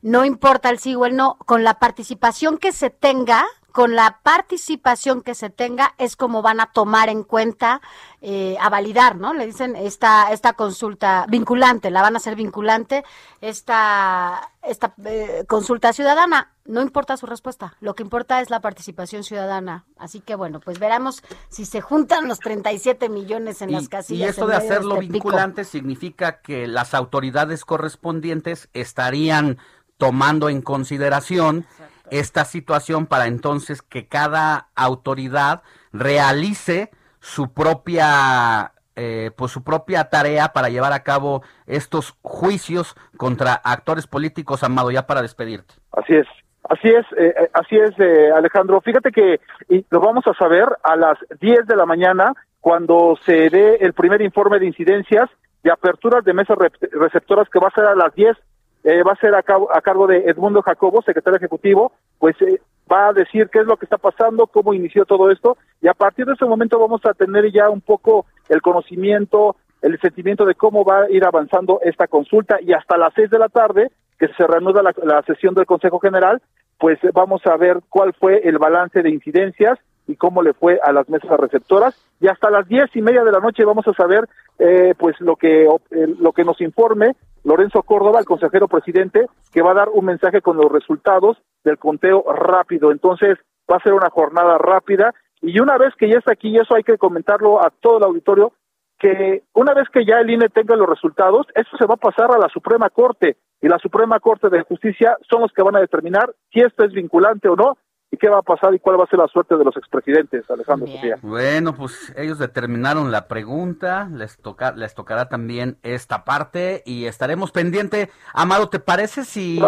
no importa el sí o el no, con la participación que se tenga, con la participación que se tenga es como van a tomar en cuenta, eh, a validar, ¿no? Le dicen esta, esta consulta vinculante, la van a hacer vinculante, esta, esta eh, consulta ciudadana. No importa su respuesta, lo que importa es la participación ciudadana. Así que bueno, pues veremos si se juntan los 37 millones en las casillas. Y esto de hacerlo este vinculante significa que las autoridades correspondientes estarían tomando en consideración esta situación para entonces que cada autoridad realice su propia eh, pues su propia tarea para llevar a cabo estos juicios contra actores políticos, Amado, ya para despedirte. Así es, así es, eh, eh, así es, Alejandro. Fíjate que y lo vamos a saber a las 10 de la mañana cuando se dé el primer informe de incidencias de aperturas de mesas receptoras que va a ser a las 10 eh, va a ser a, cargo de Edmundo Jacobo, secretario ejecutivo, pues eh, va a decir qué es lo que está pasando, cómo inició todo esto, y a partir de ese momento vamos a tener ya un poco el conocimiento, el sentimiento de cómo va a ir avanzando esta consulta, y hasta las seis de la tarde, que se reanuda la sesión del Consejo General, pues vamos a ver cuál fue el balance de incidencias y cómo le fue a las mesas receptoras. Y hasta las diez y media de la noche vamos a saber eh, pues lo que lo que nos informe Lorenzo Córdoba, el consejero presidente, que va a dar un mensaje con los resultados del conteo rápido. Entonces va a ser una jornada rápida. Y una vez que ya está aquí, y eso hay que comentarlo a todo el auditorio, que una vez que ya el INE tenga los resultados, eso se va a pasar a la Suprema Corte. Y la Suprema Corte de Justicia son los que van a determinar si esto es vinculante o no ¿Y qué va a pasar y cuál va a ser la suerte de los expresidentes, Alejandro Sofía? Bueno, pues ellos determinaron la pregunta, les, toca, les tocará también esta parte y estaremos pendiente. Amado, ¿te parece si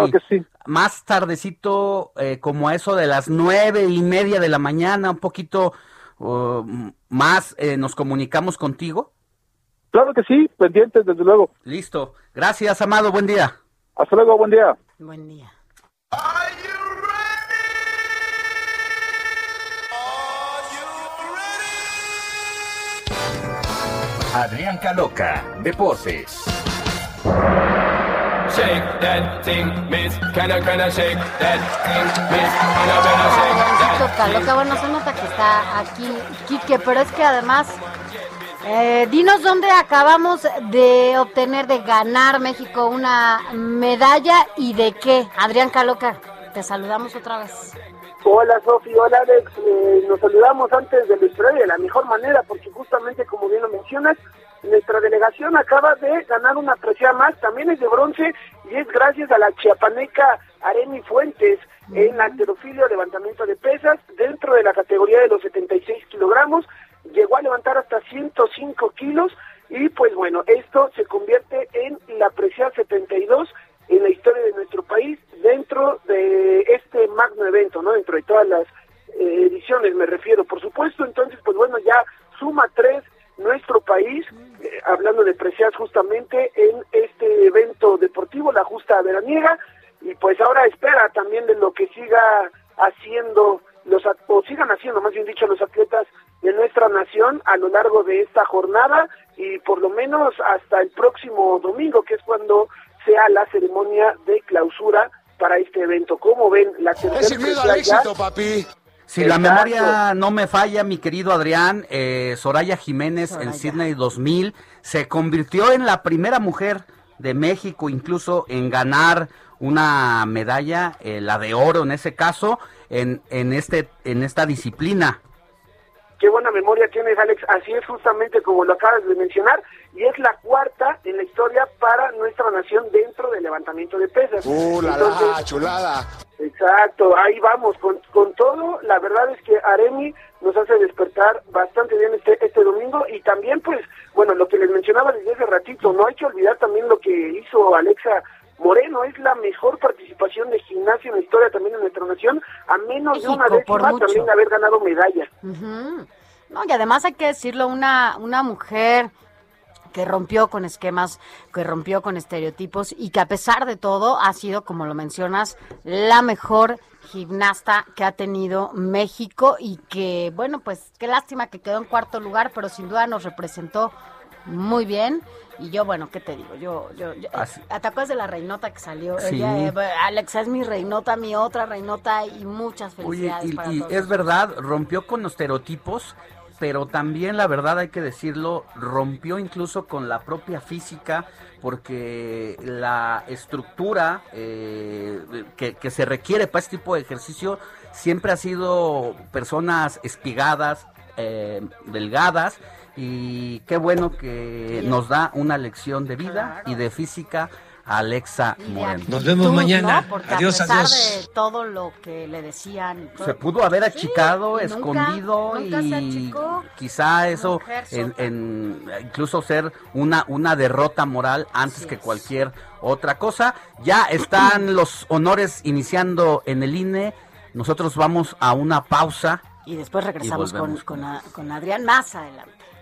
más tardecito, eh, como a eso de las nueve y media de la mañana, un poquito uh, más, eh, nos comunicamos contigo? Claro que sí, pendientes, desde luego. Listo. Gracias, Amado, buen día. Hasta luego, buen día. Buen día. Adrián Caloca, Deportes. Shake that thing, miss. Can I, can I shake that thing, miss? Can I, can I shake that Caloca, bueno, se nota que está aquí Quique, pero es que además eh, dinos dónde acabamos de obtener, de ganar México una medalla y de qué. Adrián Caloca, te saludamos otra vez. Hola Sofi, hola Alex, eh, nos saludamos antes del estrella de la mejor manera porque justamente como bien lo mencionas, nuestra delegación acaba de ganar una preciada más, también es de bronce y es gracias a la chiapaneca Areni Fuentes en alterofilia levantamiento de pesas dentro de la categoría de los 76 kilogramos, llegó a levantar hasta 105 kilos y pues bueno, esto se convierte en la preciada 72 en la historia de nuestro país dentro de este magno evento, ¿no? Dentro de todas las eh, ediciones me refiero, por supuesto, entonces pues bueno, ya suma tres nuestro país, eh, hablando de preciadas justamente en este evento deportivo, la justa veraniega, y pues ahora espera también de lo que siga haciendo los o sigan haciendo más bien dicho los atletas de nuestra nación a lo largo de esta jornada y por lo menos hasta el próximo domingo que es cuando sea la ceremonia de clausura para este evento. ¿Cómo ven la Es miedo al éxito, papi. Si la memoria no me falla, mi querido Adrián, eh, Soraya Jiménez en Sydney 2000 se convirtió en la primera mujer de México incluso en ganar una medalla, eh, la de oro en ese caso, en, en, este, en esta disciplina. Qué buena memoria tienes, Alex. Así es justamente como lo acabas de mencionar. Y es la cuarta en la historia para nuestra nación dentro del levantamiento de pesas. ¡Uh, la, chulada! Exacto, ahí vamos. Con, con todo, la verdad es que Aremi nos hace despertar bastante bien este, este domingo. Y también, pues, bueno, lo que les mencionaba desde hace ratito, no hay que olvidar también lo que hizo Alexa Moreno es la mejor participación de gimnasia en la historia también de nuestra nación, a menos de una décima también haber ganado medalla. No, y además hay que decirlo, una, una mujer que rompió con esquemas, que rompió con estereotipos y que a pesar de todo ha sido, como lo mencionas, la mejor gimnasta que ha tenido México y que, bueno, pues qué lástima que quedó en cuarto lugar, pero sin duda nos representó muy bien. Y yo, bueno, ¿qué te digo? Yo, yo, yo de la reinota que salió? Sí. Ella, eh, Alexa es mi reinota, mi otra reinota y muchas felicidades Oye, y, y es verdad, rompió con los estereotipos, pero también la verdad hay que decirlo, rompió incluso con la propia física, porque la estructura eh, que, se requiere para este tipo de ejercicio siempre ha sido personas espigadas, eh, delgadas, y qué bueno que nos da una lección de vida y de física Alexa Moreno. Nos vemos mañana. Porque adiós, a pesar adiós. de todo lo que le decían. Se pudo haber achicado, escondido nunca y achicó. quizá eso, en, en- incluso ser una, una derrota moral antes que cualquier otra cosa. Ya están [CLEARS THROAT] los honores iniciando en el INE. Nosotros vamos a una pausa. Y después regresamos con, volvemos. con, a- con Adrián más adelante.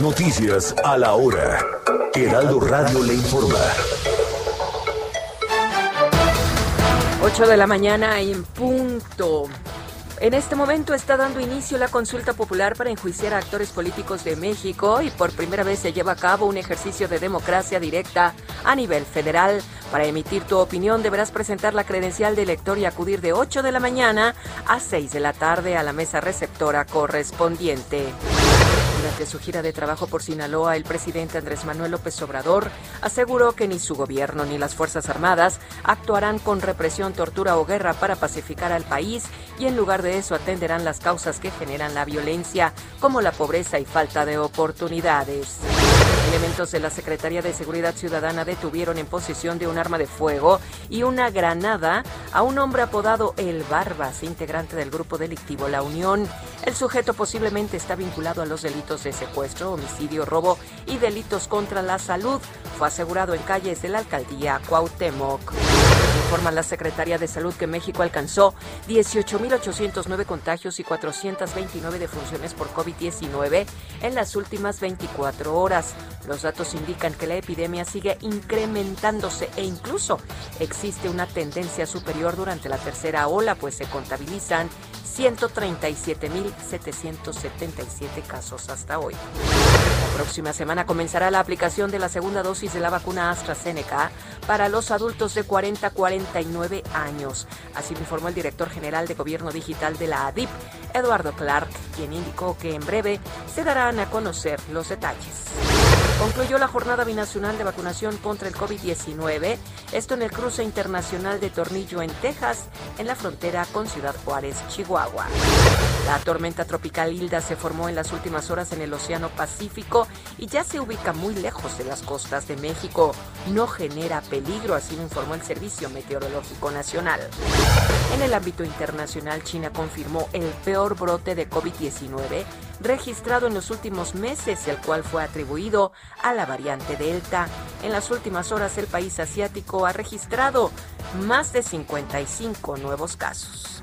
Noticias a la hora. Heraldo Radio le informa. 8 de la mañana en punto. En este momento está dando inicio la consulta popular para enjuiciar a actores políticos de México y por primera vez se lleva a cabo un ejercicio de democracia directa a nivel federal. Para emitir tu opinión deberás presentar la credencial de elector y acudir de 8 de la mañana a 6 de la tarde a la mesa receptora correspondiente. Durante su gira de trabajo por Sinaloa, el presidente Andrés Manuel López Obrador aseguró que ni su gobierno ni las Fuerzas Armadas actuarán con represión, tortura o guerra para pacificar al país y en lugar de eso atenderán las causas que generan la violencia, como la pobreza y falta de oportunidades. Elementos de la Secretaría de Seguridad Ciudadana detuvieron en posesión de un arma de fuego y una granada a un hombre apodado El Barbas, integrante del grupo delictivo La Unión. El sujeto posiblemente está vinculado a los delitos de secuestro, homicidio, robo y delitos contra la salud. Fue asegurado en calles de la alcaldía Cuauhtémoc. Informa la Secretaría de Salud que México alcanzó 18.809 contagios y 429 defunciones por COVID-19 en las últimas 24 horas. Los datos indican que la epidemia sigue incrementándose e incluso existe una tendencia superior durante la tercera ola, pues se contabilizan 137.777 casos hasta hoy. La próxima semana comenzará la aplicación de la segunda dosis de la vacuna AstraZeneca para los adultos de 40 a 49 años. Así lo informó el director general de Gobierno Digital de la ADIP, Eduardo Clark, quien indicó que en breve se darán a conocer los detalles. Concluyó la jornada binacional de vacunación contra el COVID-19, esto en el cruce internacional de Tornillo en Texas, en la frontera con Ciudad Juárez, Chihuahua. La tormenta tropical Hilda se formó en las últimas horas en el Océano Pacífico y ya se ubica muy lejos de las costas de México. No genera peligro, así lo informó el Servicio Meteorológico Nacional. En el ámbito internacional, China confirmó el peor brote de COVID-19 registrado en los últimos meses, el cual fue atribuido a la variante Delta. En las últimas horas, el país asiático ha registrado más de 55 nuevos casos.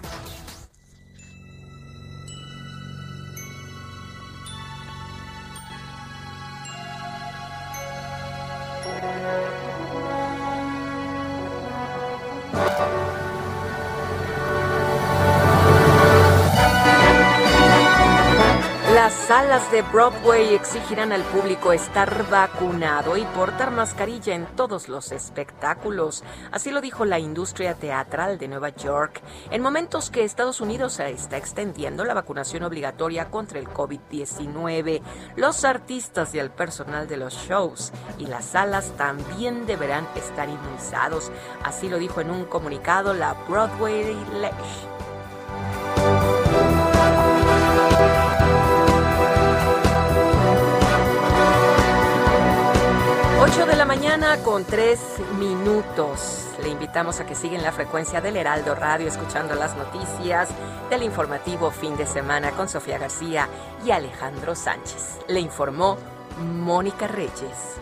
Las salas de Broadway exigirán al público estar vacunado y portar mascarilla en todos los espectáculos. Así lo dijo la industria teatral de Nueva York. En momentos que Estados Unidos está extendiendo la vacunación obligatoria contra el COVID-19, los artistas y el personal de los shows y las salas también deberán estar inmunizados. Así lo dijo en un comunicado la Broadway League. 8 de la mañana con 3 minutos. Le invitamos a que siga en la frecuencia del Heraldo Radio escuchando las noticias del informativo fin de semana con Sofía García y Alejandro Sánchez. Le informó Mónica Reyes.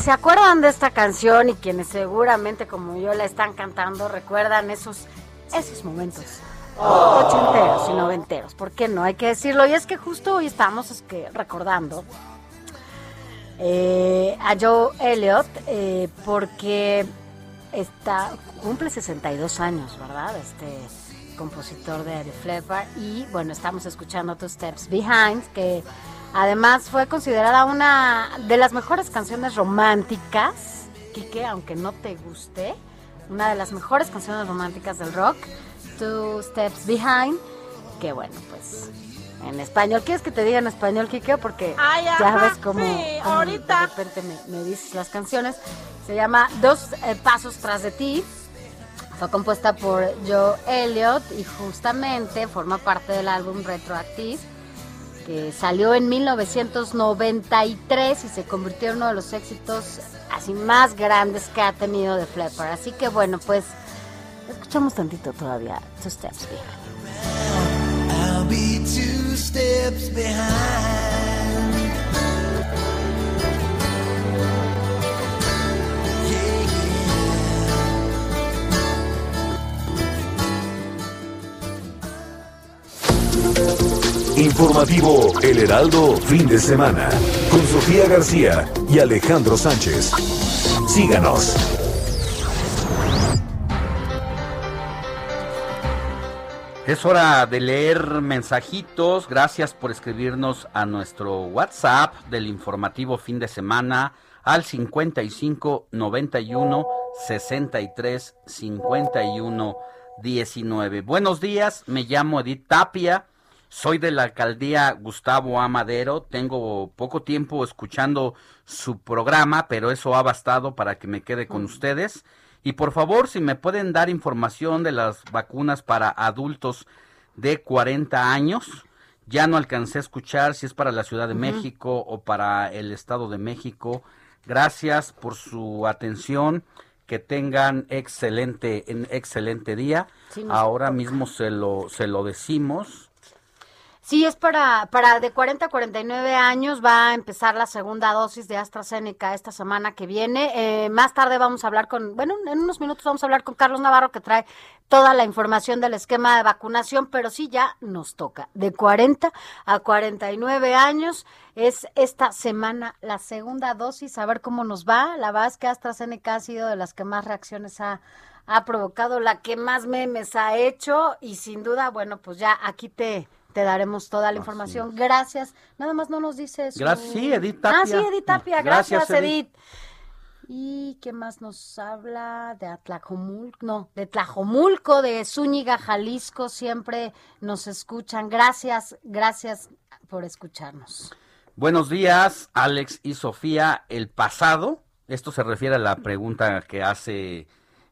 Se acuerdan de esta canción y quienes seguramente como yo la están cantando, recuerdan esos, esos momentos ochenteros y noventeros, ¿por qué no? Hay que decirlo, y es que justo hoy estamos recordando eh, a Joe Elliott, eh, porque está, cumple 62 años, ¿verdad? Este compositor de The Flipper. Y bueno, estamos escuchando Two Steps Behind, que además fue considerada una de las mejores canciones románticas, Kike, aunque no te guste, una de las mejores canciones románticas del rock, Two Steps Behind, que bueno, pues en español. ¿Quieres que te diga en español, Kike? Porque Ay, ya ajá, ves cómo, sí, cómo ahorita. de repente me, me dices las canciones. Se llama Dos eh, Pasos Tras de Ti. Fue compuesta por Joe Elliott y justamente forma parte del álbum Retroactive, salió en 1993 y se convirtió en uno de los éxitos así más grandes que ha tenido The Flipper. Así que bueno, pues escuchamos tantito todavía Two Steps Behind. I'll be two steps behind. Informativo El Heraldo, fin de semana. Con Sofía García y Alejandro Sánchez. Síganos. Es hora de leer mensajitos. Gracias por escribirnos a nuestro WhatsApp del informativo fin de semana al 55 91 63 51 19. Buenos días, me llamo Edith Tapia. Soy de la alcaldía Gustavo Amadero. Tengo poco tiempo escuchando su programa, pero eso ha bastado para que me quede con ustedes. Y por favor, si me pueden dar información de las vacunas para adultos de 40 años. Ya no alcancé a escuchar si es para la Ciudad de. México o para el Estado de México. Gracias por su atención. Que tengan excelente, en excelente día. Sí, Ahora mismo se lo, se lo decimos. Sí, es para, para de 40 a 49 años. Va a empezar la segunda dosis de AstraZeneca esta semana que viene. Eh, más tarde vamos a hablar con, bueno, en unos minutos vamos a hablar con Carlos Navarro que trae toda la información del esquema de vacunación, pero sí ya nos toca. De 40 a 49 años es esta semana la segunda dosis. A ver cómo nos va. La verdad es que AstraZeneca ha sido de las que más reacciones ha ha provocado, la que más memes ha hecho y sin duda, bueno, pues ya aquí te, te daremos toda la información. Gracias. Nada más no nos dice su... Gracias, sí, Edith Ah, Tapia. sí, Edith Tapia. Gracias, Gracias, Edith. Edith. ¿Y qué más nos habla? De Atlajomulco, no, de Tlajomulco, de Zúñiga, Jalisco, siempre nos escuchan. Gracias, gracias por escucharnos. Buenos días, Alex y Sofía. El pasado, esto se refiere a la pregunta que hace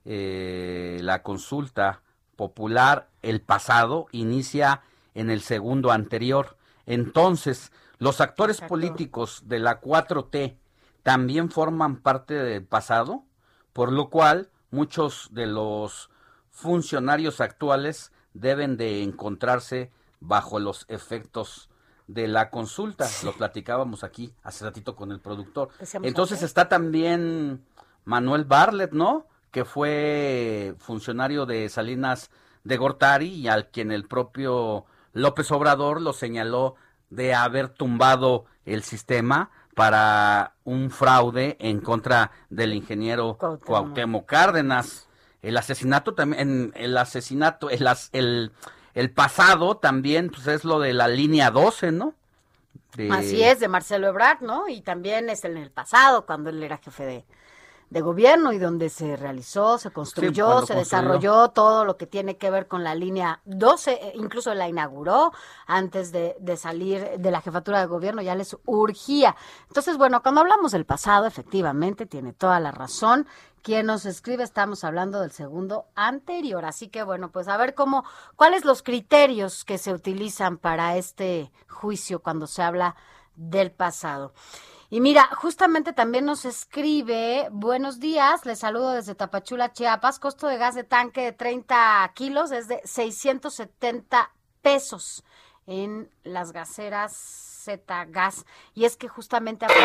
eh, la consulta popular, el pasado, inicia en el segundo anterior. Entonces, los actores políticos de la 4T también forman parte del pasado, por lo cual muchos de los funcionarios actuales deben de encontrarse bajo los efectos de la consulta. Lo platicábamos aquí hace ratito con el productor. Entonces está también Manuel Barlet, ¿no? Que fue funcionario de Salinas de Gortari y al quien el propio López Obrador lo señaló de haber tumbado el sistema para un fraude en contra del ingeniero Cuauhtémoc Cárdenas. El asesinato también, el asesinato, el, as- el, el pasado también, pues es lo de la línea 12, ¿no? De- Así es, de Marcelo Ebrard, ¿no? Y también es en el pasado, cuando él era jefe de, de gobierno y donde se realizó, se construyó, se construyó. desarrolló todo lo que tiene que ver con la línea 12, eh, incluso la inauguró antes de, de salir de la jefatura de gobierno, ya les urgía. Entonces, bueno, cuando hablamos del pasado, efectivamente, tiene toda la razón. Quien nos escribe, estamos hablando del segundo anterior. Así que, bueno, pues a ver cómo, cuáles los criterios que se utilizan para este juicio cuando se habla del pasado. Y mira, justamente también nos escribe, buenos días, les saludo desde Tapachula, Chiapas, costo de gas de tanque de 30 kilos es de 670 pesos en las gaseras Z Gas. Y es que justamente a partir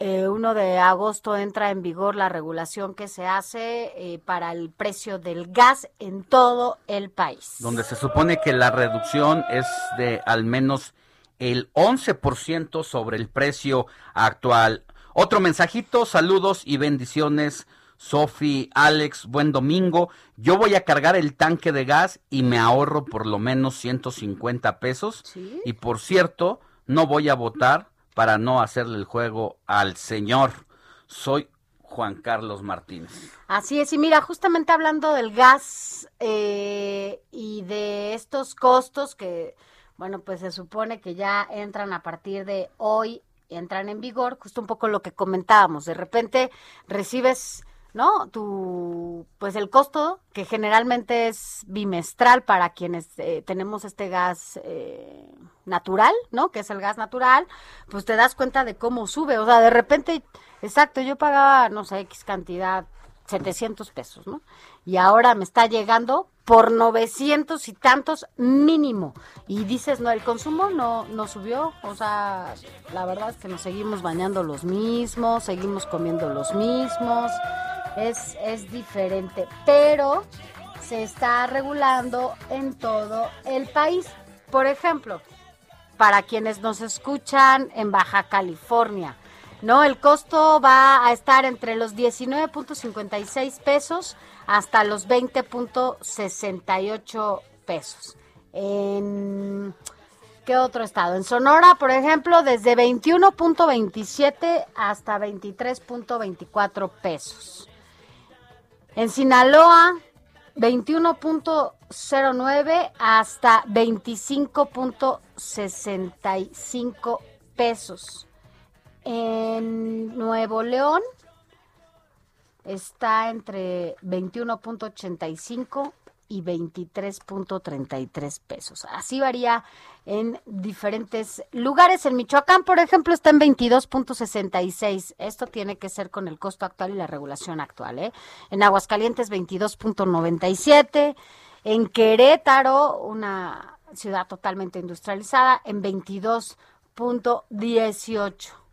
de eh, 1 de agosto entra en vigor la regulación que se hace eh, para el precio del gas en todo el país. donde se supone que la reducción es de al menos el 11% sobre el precio actual. Otro mensajito, saludos y bendiciones. Sofi, Alex, buen domingo. Yo voy a cargar el tanque de gas y me ahorro por lo menos 150 pesos. Y por cierto, no voy a votar para no hacerle el juego al señor. Soy Juan Carlos Martínez. Así es, y mira, justamente hablando del gas eh, y de estos costos que, bueno, pues se supone que ya entran a partir de hoy, entran en vigor, justo un poco lo que comentábamos, de repente recibes, ¿no? Tu, pues el costo que generalmente es bimestral para quienes eh, tenemos este gas eh, natural, ¿no? Que es el gas natural, pues te das cuenta de cómo sube, o sea, de repente, exacto, yo pagaba, no sé, X cantidad, 700 pesos, ¿no? Y ahora me está llegando por 900 y tantos mínimo. Y dices, no, el consumo no, no subió, o sea, la verdad es que nos seguimos bañando los mismos, seguimos comiendo los mismos, es, es diferente, pero se está regulando en todo el país. Por ejemplo, para quienes nos escuchan en Baja California, ¿no? El costo va a estar entre los 19.56 pesos hasta los 20.68 pesos. En ¿qué otro estado? En Sonora, por ejemplo, desde 21.27 hasta 23.24 pesos. En Sinaloa, 21.09 hasta 25.65 pesos. En Nuevo León está entre 21.85 y 23.33 pesos. Así varía en diferentes lugares. En Michoacán, por ejemplo, está en 22.66. Esto tiene que ser con el costo actual y la regulación actual. ¿eh? En Aguascalientes, 22.97. En Querétaro, una ciudad totalmente industrializada, en 22.18.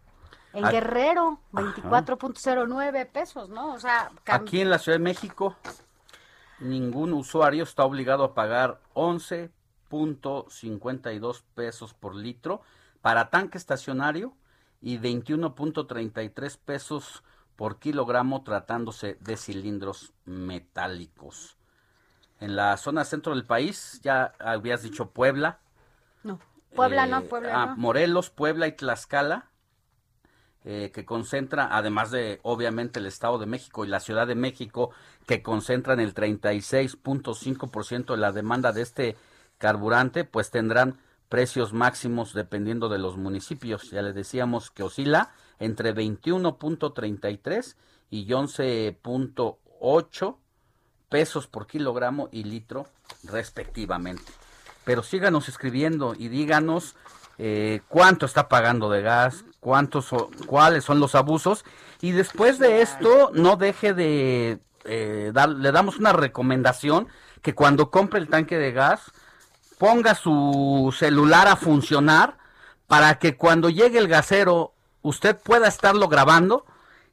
En Guerrero, 24.09 pesos, ¿no? O sea, cam- Aquí en la Ciudad de México, ningún usuario está obligado a pagar 11.52 pesos por litro para tanque estacionario y 21.33 pesos por kilogramo tratándose de cilindros metálicos. En la zona centro del país, ya habías dicho Puebla. No, Puebla eh, no, Puebla ah, no. Morelos, Puebla y Tlaxcala, eh, que concentra, además de obviamente el Estado de México y la Ciudad de México, que concentran el 36.5% de la demanda de este carburante, pues tendrán precios máximos dependiendo de los municipios. Ya les decíamos que oscila entre 21.33 y 8 pesos por kilogramo y litro respectivamente. Pero síganos escribiendo y díganos eh, cuánto está pagando de gas, cuántos, so- cuáles son los abusos. Y después de esto, no deje de eh, dar, le damos una recomendación que cuando compre el tanque de gas, ponga su celular a funcionar para que cuando llegue el gasero usted pueda estarlo grabando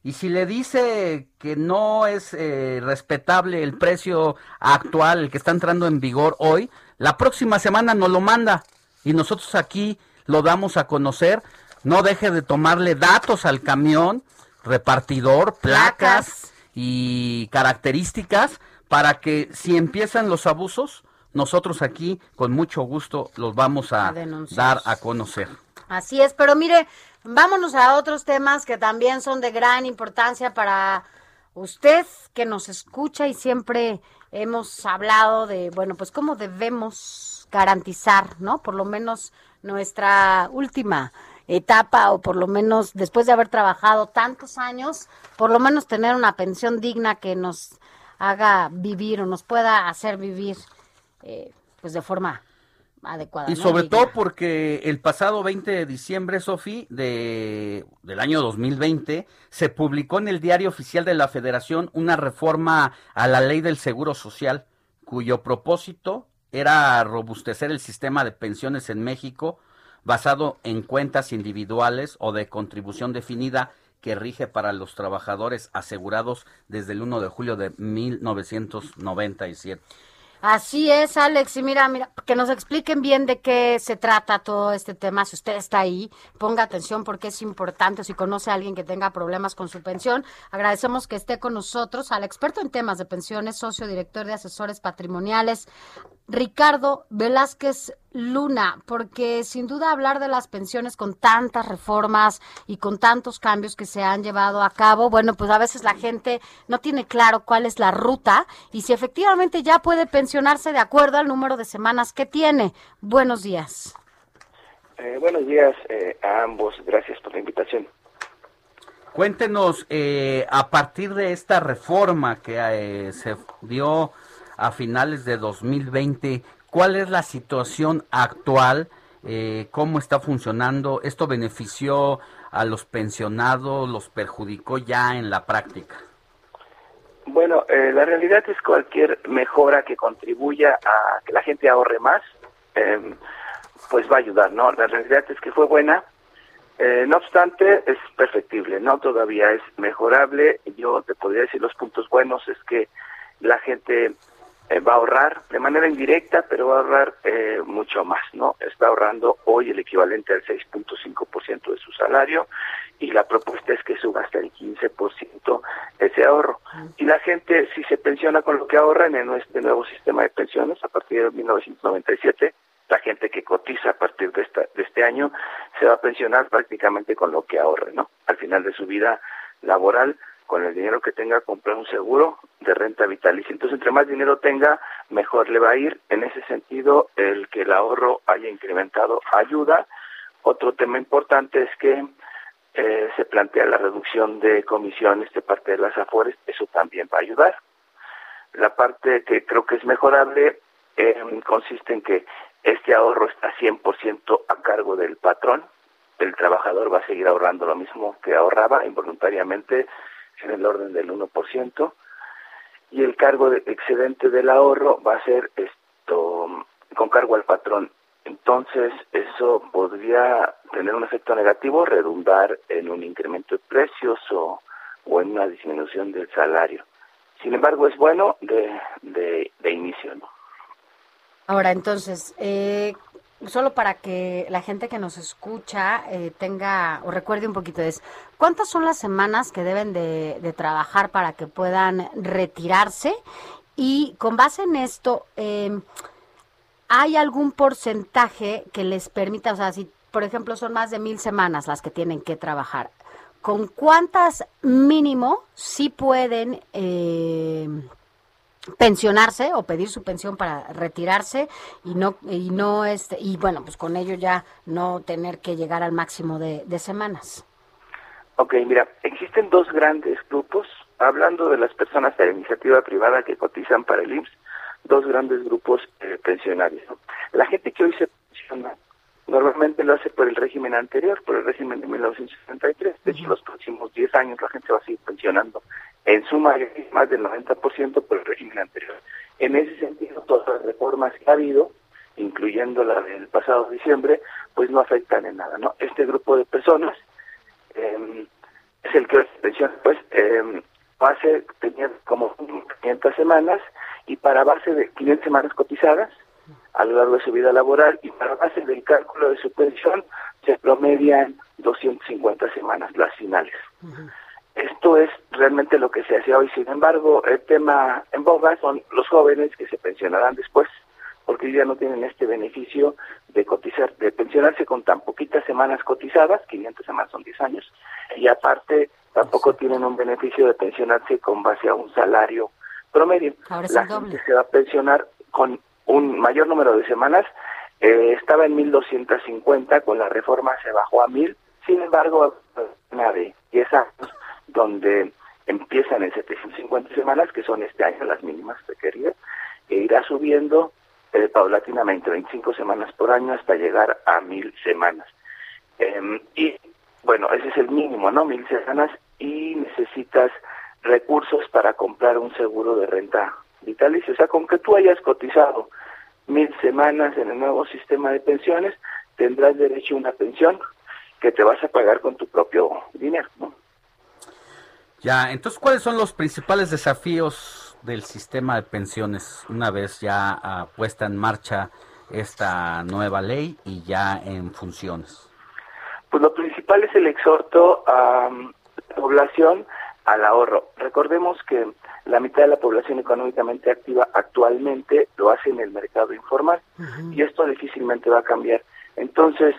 y si le dice que no es eh, respetable el precio actual, el que está entrando en vigor hoy, la próxima semana nos lo manda y nosotros aquí lo damos a conocer. No deje de tomarle datos al camión, repartidor, placas y características para que si empiezan los abusos, nosotros aquí con mucho gusto los vamos a, A dar a conocer. Así es, pero mire, vámonos a otros temas que también son de gran importancia para usted que nos escucha y siempre hemos hablado de, bueno, pues cómo debemos garantizar, ¿no? Por lo menos nuestra última etapa o por lo menos después de haber trabajado tantos años, por lo menos tener una pensión digna que nos haga vivir o nos pueda hacer vivir eh, pues de forma adecuada. Y ¿no? sobre Digna. todo porque el pasado 20 de diciembre, Sofi, de, del año 2020, se publicó en el Diario Oficial de la Federación una reforma a la ley del Seguro Social, cuyo propósito era robustecer el sistema de pensiones en México basado en cuentas individuales o de contribución definida que rige para los trabajadores asegurados desde el 1 de julio de 1997. Así es, Alex. Y mira, mira, que nos expliquen bien de qué se trata todo este tema. Si usted está ahí, ponga atención porque es importante. Si conoce a alguien que tenga problemas con su pensión, agradecemos que esté con nosotros al experto en temas de pensiones, socio director de asesores patrimoniales, Ricardo Velázquez Luna, porque sin duda hablar de las pensiones con tantas reformas y con tantos cambios que se han llevado a cabo, bueno, pues a veces la gente no tiene claro cuál es la ruta y si efectivamente ya puede pensionarse de acuerdo al número de semanas que tiene. Buenos días. Eh, buenos días eh, a ambos, gracias por la invitación. Cuéntenos, eh, a partir de esta reforma que eh, se dio a finales de 2020, ¿cuál es la situación actual? Eh, ¿Cómo está funcionando? ¿Esto benefició a los pensionados? ¿Los perjudicó ya en la práctica? Bueno, eh, la realidad es cualquier mejora que contribuya a que la gente ahorre más, eh, pues va a ayudar, ¿no? La realidad es que fue buena, eh, no obstante es perfectible, ¿no? Todavía es mejorable. Yo te podría decir los puntos buenos es que la gente eh, va a ahorrar de manera indirecta, pero va a ahorrar eh, mucho más, ¿no? Está ahorrando hoy el equivalente al 6.5% de su salario y la propuesta es que suba hasta el 15% ese ahorro. Y la gente, si se pensiona con lo que ahorra en este nuevo sistema de pensiones a partir de 1997, la gente que cotiza a partir de, esta, de este año se va a pensionar prácticamente con lo que ahorre, ¿no? Al final de su vida laboral, con el dinero que tenga, comprar un seguro de renta vitalicia. Entonces, entre más dinero tenga, mejor le va a ir. En ese sentido, el que el ahorro haya incrementado ayuda. Otro tema importante es que eh, se plantea la reducción de comisiones de parte de las AFORES, eso también va a ayudar. La parte que creo que es mejorable eh, consiste en que este ahorro está 100% a cargo del patrón, el trabajador va a seguir ahorrando lo mismo que ahorraba involuntariamente en el orden del 1%, y el cargo de excedente del ahorro va a ser esto con cargo al patrón. Entonces, eso podría tener un efecto negativo, redundar en un incremento de precios o, o en una disminución del salario. Sin embargo, es bueno de, de, de inicio, ¿no? Ahora, entonces, eh, solo para que la gente que nos escucha eh, tenga o recuerde un poquito es, ¿cuántas son las semanas que deben de, trabajar para que puedan retirarse? Y con base en esto, eh, ¿hay algún porcentaje que les permita, o sea, si por ejemplo son más de mil semanas las que tienen que trabajar, ¿con cuántas mínimo sí pueden... Eh, pensionarse o pedir su pensión para retirarse y no y no este y bueno pues con ello ya no tener que llegar al máximo de, de semanas Ok, mira, existen dos grandes grupos hablando de las personas de la iniciativa privada que cotizan para el IMSS, dos grandes grupos eh, pensionarios. ¿no? La gente que hoy se pensiona normalmente lo hace por el régimen anterior, por el régimen de 1973. De hecho, los próximos 10 años la gente va a seguir pensionando en suma más del 90% por el régimen anterior. En ese sentido, todas las reformas que ha habido, incluyendo la del pasado diciembre, pues no afectan en nada. ¿no? Este grupo de personas eh, es el que pensiona, pues eh, base tenía como 500 semanas y para base de 500 semanas cotizadas a lo largo de su vida laboral y para base del cálculo de su pensión se promedian 250 semanas las finales. Esto es realmente lo que se hacía hoy. Sin embargo, el tema en boga son los jóvenes que se pensionarán después, porque ya no tienen este beneficio de cotizar, de pensionarse con tan poquitas semanas cotizadas, 500 semanas son 10 años, y aparte tampoco tienen un beneficio de pensionarse con base a un salario promedio. Ahora La doble. gente se va a pensionar con un mayor número de semanas. Eh, estaba en 1250, con la reforma se bajó a 1000. Sin embargo, una de 10 años, donde empiezan en 750 semanas, que son este año las mínimas requeridas, e irá subiendo eh, paulatinamente 25 semanas por año hasta llegar a 1000 semanas. Em, y bueno, ese es el mínimo, ¿no? Mil semanas y necesitas recursos para comprar un seguro de renta vitalicia. O sea, con que tú hayas cotizado mil semanas en el nuevo sistema de pensiones, tendrás derecho a una pensión que te vas a pagar con tu propio dinero, ¿no? Ya, entonces, ¿cuáles son los principales desafíos del sistema de pensiones una vez ya ah, puesta en marcha esta nueva ley y ya en funciones? Pues lo principal es el exhorto a mm, la población al ahorro. Recordemos que la mitad de la población económicamente activa actualmente lo hace en el mercado informal y esto difícilmente va a cambiar. Entonces,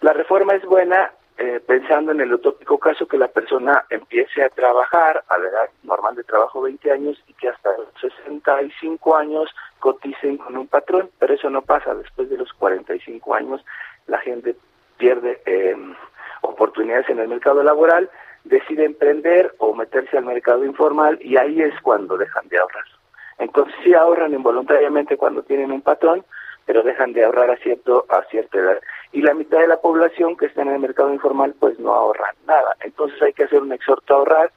la reforma es buena eh, pensando en el utópico caso que la persona empiece a trabajar a la edad normal de trabajo 20 años y que hasta los 65 años coticen con un patrón, pero eso no pasa. Después de los 45 años la gente pierde eh, oportunidades en el mercado laboral, decide emprender o meterse al mercado informal y ahí es cuando dejan de ahorrar. Entonces sí ahorran involuntariamente cuando tienen un patrón, pero dejan de ahorrar a cierto a cierta edad. Y la mitad de la población que está en el mercado informal pues no ahorran nada. Entonces hay que hacer un exhorto a ahorrar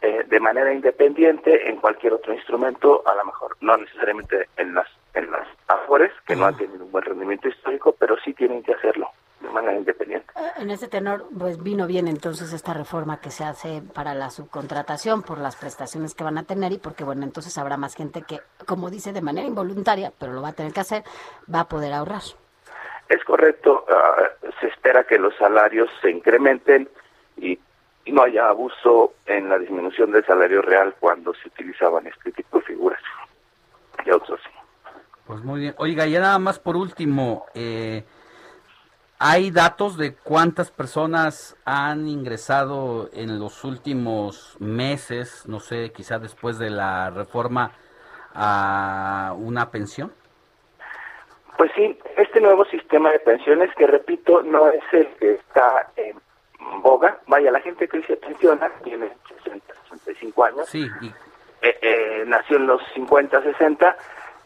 eh, de manera independiente en cualquier otro instrumento, a lo mejor no necesariamente en las en las afores que no han tenido un buen rendimiento histórico, pero sí tienen que hacerlo de manera independiente. En ese tenor, pues vino bien entonces esta reforma que se hace para la subcontratación por las prestaciones que van a tener y porque, bueno, entonces habrá más gente que, como dice, de manera involuntaria, pero lo va a tener que hacer, va a poder ahorrar. Es correcto, ah, se espera que los salarios se incrementen y, y no haya abuso en la disminución del salario real cuando se utilizaban este tipo de figuras y otros sí. Pues muy bien. Oiga, ya nada más por último, eh, ¿hay datos de cuántas personas han ingresado en los últimos meses, no sé, quizá después de la reforma, a una pensión? Pues sí, este nuevo sistema de pensiones que repito no es el que está en boga. Vaya, la gente que se pensiona tiene 60, 65 años. Sí, y Eh, eh, nació en los 50, 60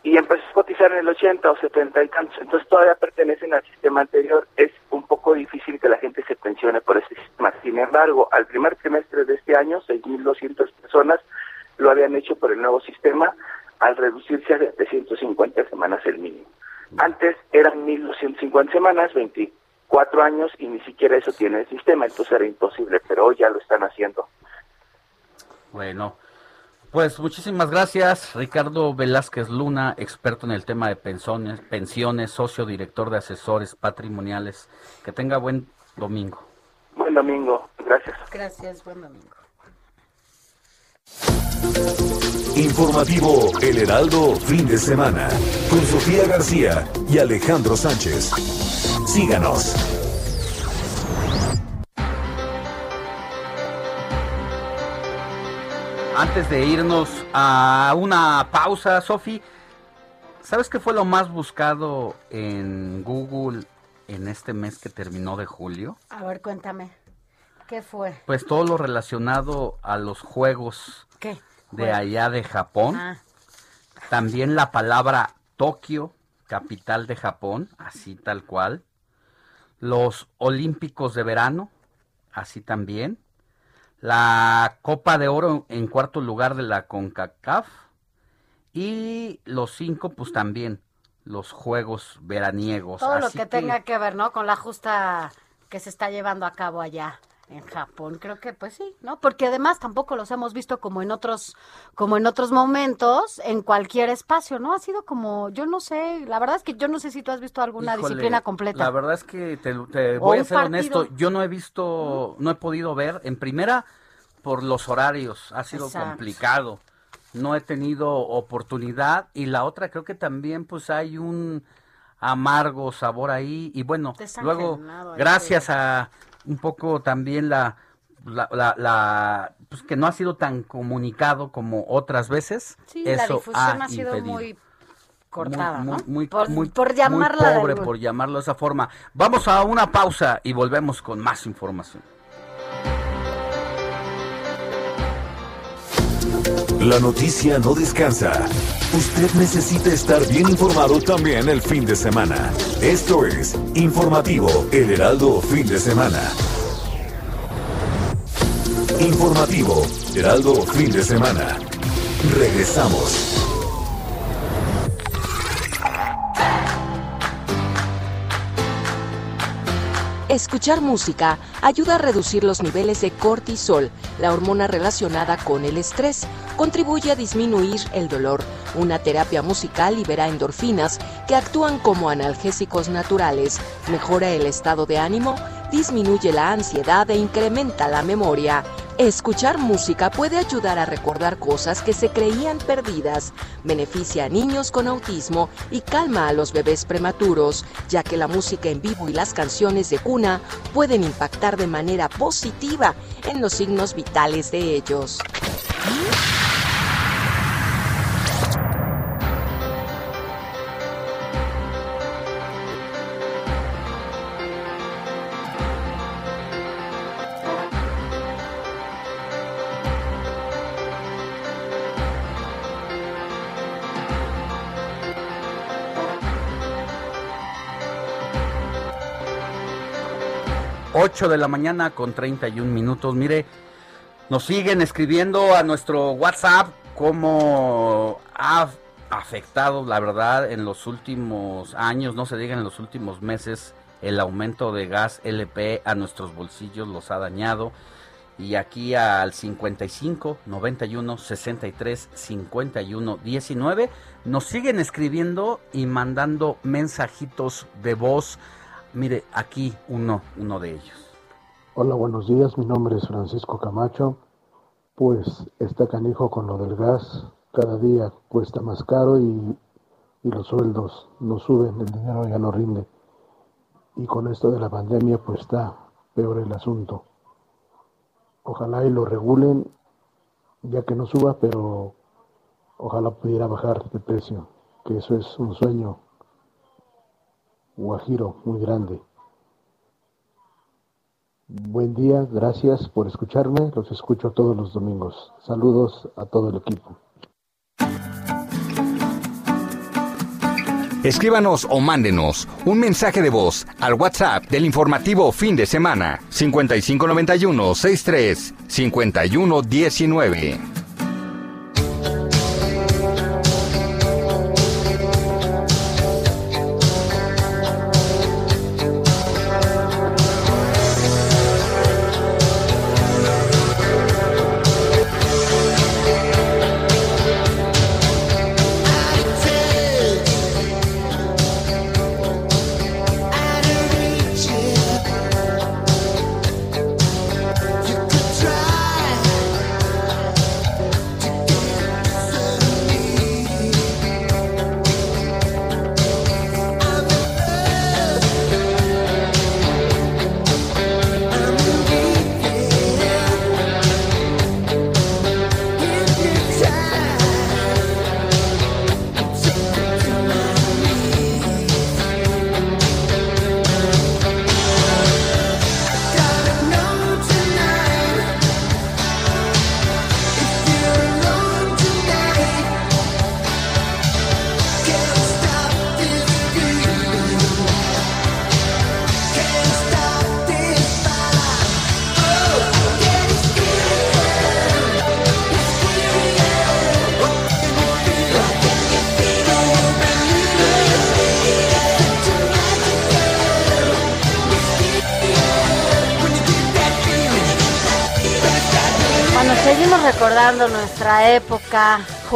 y empezó a cotizar en el 80 o 70 y tantos. Entonces todavía pertenecen al sistema anterior. Es un poco difícil que la gente se pensione por ese sistema. Sin embargo, al primer trimestre de este año, 6.200 personas lo habían hecho por el nuevo sistema al reducirse a 750 semanas el mínimo. Antes eran 1.250 semanas, 24 años y ni siquiera eso tiene el sistema, entonces era imposible, pero hoy ya lo están haciendo. Bueno, pues muchísimas gracias, Ricardo Velázquez Luna, experto en el tema de pensiones, pensiones, socio director de asesores patrimoniales. Que tenga buen domingo. Buen domingo, gracias. Gracias, buen domingo. Informativo El Heraldo Fin de Semana con Sofía García y Alejandro Sánchez. Síganos. Antes de irnos a una pausa, Sofi, ¿sabes qué fue lo más buscado en Google en este mes que terminó de julio? A ver, cuéntame. ¿Qué fue? Pues todo lo relacionado a los juegos ¿Qué? de allá de Japón. Ah. También la palabra Tokio, capital de Japón, así tal cual. Los Olímpicos de verano, así también. La Copa de Oro en cuarto lugar de la CONCACAF. Y los cinco, pues también, los Juegos veraniegos. Todo lo Así que tenga que ver, ¿no? Con la justa que se está llevando a cabo allá en Japón. Creo que pues sí, ¿no? Porque además tampoco los hemos visto como en otros como en otros momentos en cualquier espacio, ¿no? Ha sido como yo no sé, la verdad es que yo no sé si tú has visto alguna Híjole, disciplina completa. La verdad es que te, voy a ser partido. honesto, yo no he visto, no he podido ver, en primera, por los horarios, ha sido Exacto. complicado, no he tenido oportunidad, y la otra creo que también pues hay un amargo sabor ahí, y bueno, luego, gracias a un poco también la, la, la- la- pues que no ha sido tan comunicado como otras veces, Sí, la eso difusión ha, sido impedido muy cortada, muy, ¿no? muy, por, muy- por muy llamarla de pobre, por llamarlo de esa forma. Vamos a una pausa y volvemos con más información. La noticia no descansa. Usted necesita estar bien informado también el fin de semana. Esto es Informativo El Heraldo Fin de Semana. Informativo Heraldo Fin de Semana. Regresamos. Escuchar música ayuda a reducir los niveles de cortisol, la hormona relacionada con el estrés. Contribuye a disminuir el dolor. Una terapia musical libera endorfinas que actúan como analgésicos naturales, mejora el estado de ánimo, disminuye la ansiedad e incrementa la memoria. Escuchar música puede ayudar a recordar cosas que se creían perdidas, beneficia a niños con autismo y calma a los bebés prematuros, ya que la música en vivo y las canciones de cuna pueden impactar de manera positiva en los signos vitales de ellos. 8 de la mañana con 31 minutos. Mire, nos siguen escribiendo a nuestro WhatsApp cómo ha afectado, la verdad, en los últimos años, no se diga en los últimos meses, el aumento de gas LP a nuestros bolsillos los ha dañado. Y aquí al 55 91 63 51 19 nos siguen escribiendo y mandando mensajitos de voz. Mire, aquí uno, uno de ellos. Hola, buenos días. Mi nombre es Francisco Camacho. Pues está canijo con lo del gas. Cada día cuesta más caro y, y los sueldos no suben, el dinero ya no rinde. Y con esto de la pandemia, pues está peor el asunto. Ojalá y lo regulen, ya que no suba, pero ojalá pudiera bajar de precio, que eso es un sueño guajiro muy grande. Buen día, gracias por escucharme, los escucho todos los domingos. Saludos a todo el equipo. Escríbanos o mándenos un mensaje de voz al WhatsApp del informativo fin de semana 5591 63 51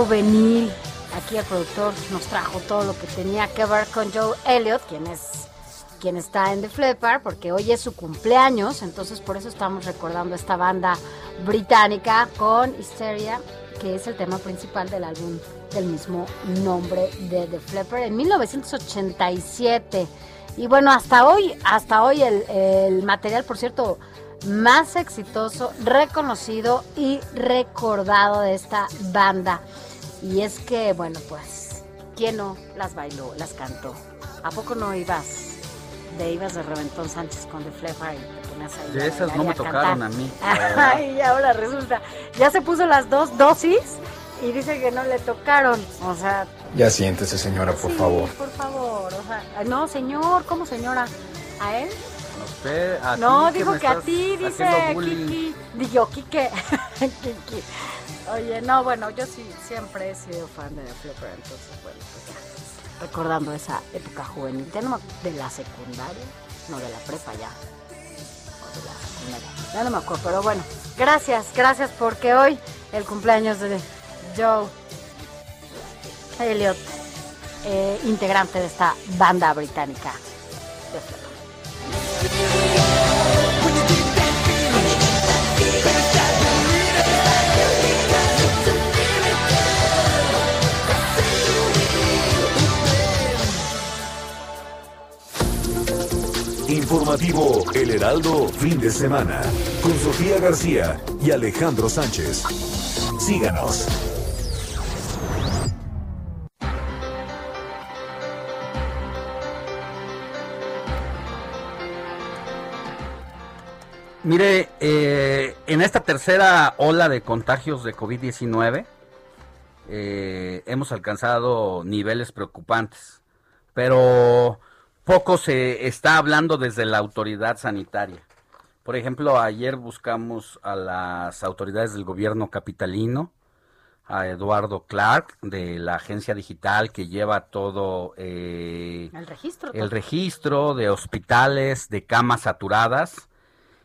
juvenil. Aquí el productor nos trajo todo lo que tenía que ver con Joe Elliott, quien es quien está en The Flipper, porque hoy es su cumpleaños, entonces por eso estamos recordando esta banda británica con Hysteria, que es el tema principal del álbum del mismo nombre de The Flipper en 1987. Y bueno, hasta hoy, hasta hoy el, el material, por cierto, más exitoso, reconocido y recordado de esta banda. Y es que, bueno, pues, ¿quién no las bailó, las cantó? ¿A poco no ibas de ibas de Reventón Sánchez con The Flipper y te ponías ahí? De esas no y me a tocaron a mí. [LAUGHS] Ay, ahora resulta, ya se puso las dos dosis y dice que no le tocaron. O sea, Ya siéntese, señora, por sí, favor. por favor. O sea, no, señor, ¿cómo señora? ¿A él? Usted, a no, ti dijo que a ti, dice. Kiki. Digo, Kike. [LAUGHS] Kiki. Oye, no, bueno, yo sí siempre he sido fan de The Flipper, entonces, bueno, pues ya, [LAUGHS] recordando esa época juvenil, ya no de la secundaria, no, de la prepa ya, o de la secundaria, ya no me acuerdo, pero bueno, gracias, gracias porque hoy el cumpleaños de Joe Elliot, eh, integrante de esta banda británica. Informativo El Heraldo Fin de Semana con Sofía García y Alejandro Sánchez. Síganos. Mire, eh, en esta tercera ola de contagios de COVID-19 eh, hemos alcanzado niveles preocupantes, pero poco se está hablando desde la autoridad sanitaria. Por ejemplo, ayer buscamos a las autoridades del gobierno capitalino, a Eduardo Clark de la agencia digital que lleva todo eh, El registro. el registro de hospitales, de camas saturadas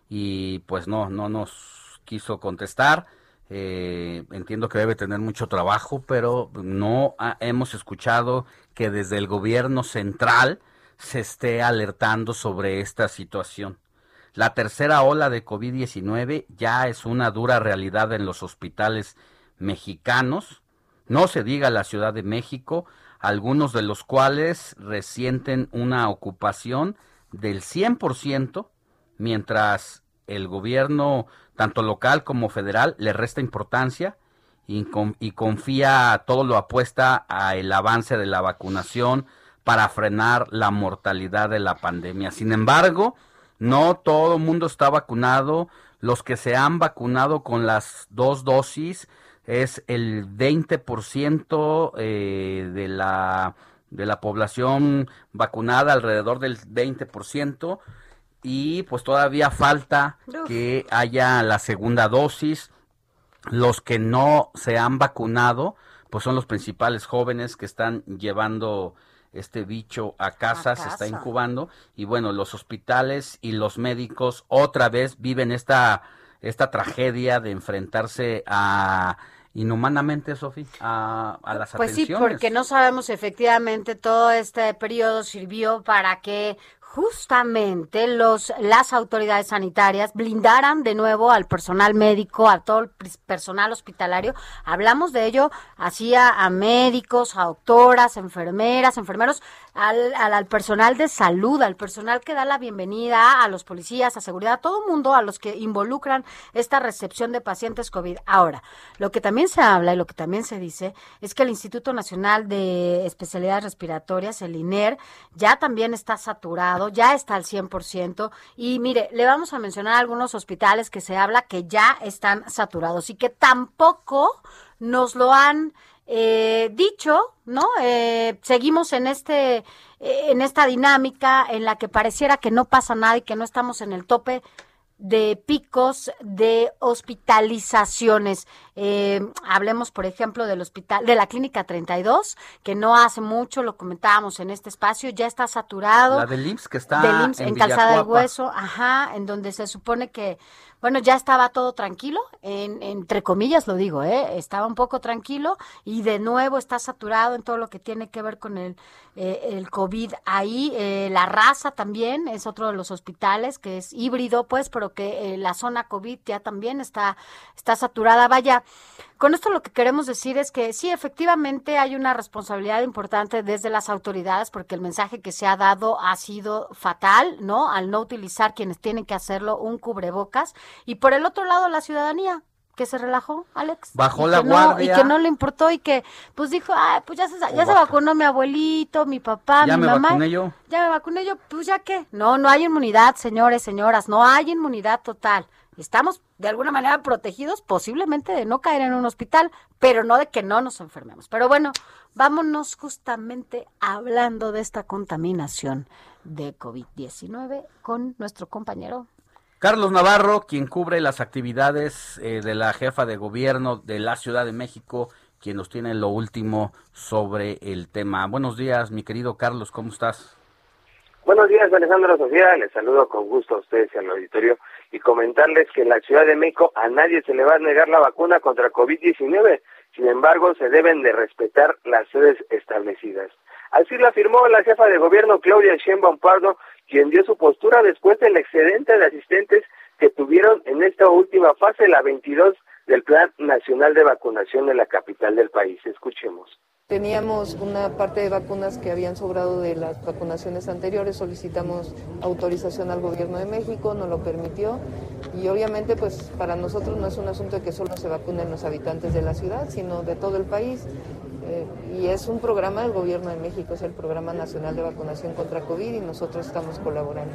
y pues no, no nos quiso contestar. Eh, entiendo que debe tener mucho trabajo, pero no ha- hemos escuchado que desde el gobierno central se esté alertando sobre esta situación. La tercera ola de COVID-19 ya es una dura realidad en los hospitales mexicanos, no se diga la Ciudad de México, algunos de los cuales resienten una ocupación del 100%, mientras el gobierno, tanto local como federal, le resta importancia y, con- y confía, todo lo apuesta a el avance de la vacunación para frenar la mortalidad de la pandemia. Sin embargo, no todo el mundo está vacunado. Los que se han vacunado con las dos dosis es el 20% eh, de la de la población vacunada, alrededor del 20%, y pues todavía falta Uf. que haya la segunda dosis. Los que no se han vacunado, pues son los principales jóvenes que están llevando este bicho a casa, se está incubando y bueno, los hospitales y los médicos otra vez viven esta esta tragedia de enfrentarse a inhumanamente, Sofi, a, a las Pues sí, atenciones. porque no sabemos efectivamente todo este periodo sirvió para que justamente los las autoridades sanitarias blindaran de nuevo al personal médico, a todo el personal hospitalario. Hablamos de ello así a, a médicos, a doctoras, enfermeras, enfermeros, al, al, al personal de salud, al personal que da la bienvenida a los policías, a seguridad, a todo mundo, a los que involucran esta recepción de pacientes COVID. Ahora, lo que también se habla y lo que también se dice es que el Instituto Nacional de Especialidades Respiratorias, el INER, ya también está saturado, ya está al 100%. Y mire, le vamos a mencionar algunos hospitales que se habla que ya están saturados y que tampoco nos lo han eh, dicho, ¿no? Eh, seguimos en este, eh, en esta dinámica en la que pareciera que no pasa nada y que no estamos en el tope de picos de hospitalizaciones. Eh, hablemos, por ejemplo, del hospital, de la clínica 32, que no hace mucho lo comentábamos en este espacio, ya está saturado. La del IMSS que está del IMSS, en, en Calzada del. Hueso, ajá, en donde se supone que, bueno, ya estaba todo tranquilo, en, entre comillas lo digo, ¿eh? estaba un poco tranquilo y de nuevo está saturado en todo lo que tiene que ver con el, eh, el COVID ahí. Eh, la raza también es otro de los hospitales que es híbrido, pues, pero que eh, la zona COVID ya también está, está saturada. Vaya, con esto lo que queremos decir es que sí, efectivamente hay una responsabilidad importante desde las autoridades porque el mensaje que se ha dado ha sido fatal, ¿no? Al no utilizar quienes tienen que hacerlo un cubrebocas. Y por el otro lado, la ciudadanía que se relajó, Alex. Bajó la no- guardia. y que no le importó y que pues dijo, ay, pues ya se, ya se vacunó mi abuelito, mi papá, Ya mi me mamá. vacuné yo. Ya me vacuné yo, pues ya qué. No, no hay inmunidad, señores, señoras, no hay inmunidad total. Estamos de alguna manera protegidos posiblemente de no caer en un hospital, pero no de que no nos enfermemos. Pero bueno, vámonos justamente hablando de esta contaminación de COVID-19 con nuestro compañero Carlos Navarro, quien cubre las actividades eh, de la jefa de gobierno de la Ciudad de México, quien nos tiene lo último sobre el tema. Buenos días, mi querido Carlos, ¿cómo estás? Buenos días, Alejandro Sofía. Les saludo con gusto a ustedes y al auditorio y comentarles que en la Ciudad de México a nadie se le va a negar la vacuna contra COVID-19. Sin embargo, se deben de respetar las sedes establecidas. Así lo afirmó la jefa de gobierno Claudia Sheinbaum Pardo, quien dio su postura después del excedente de asistentes que tuvieron en esta última fase, la 22 del Plan Nacional de Vacunación en la capital del país. Escuchemos. Teníamos una parte de vacunas que habían sobrado de las vacunaciones anteriores, solicitamos autorización al gobierno de México, no lo permitió y obviamente pues para nosotros no es un asunto de que solo se vacunen los habitantes de la ciudad, sino de todo el país. Eh, y es un programa del gobierno de México, es el Programa Nacional de Vacunación contra COVID y nosotros estamos colaborando.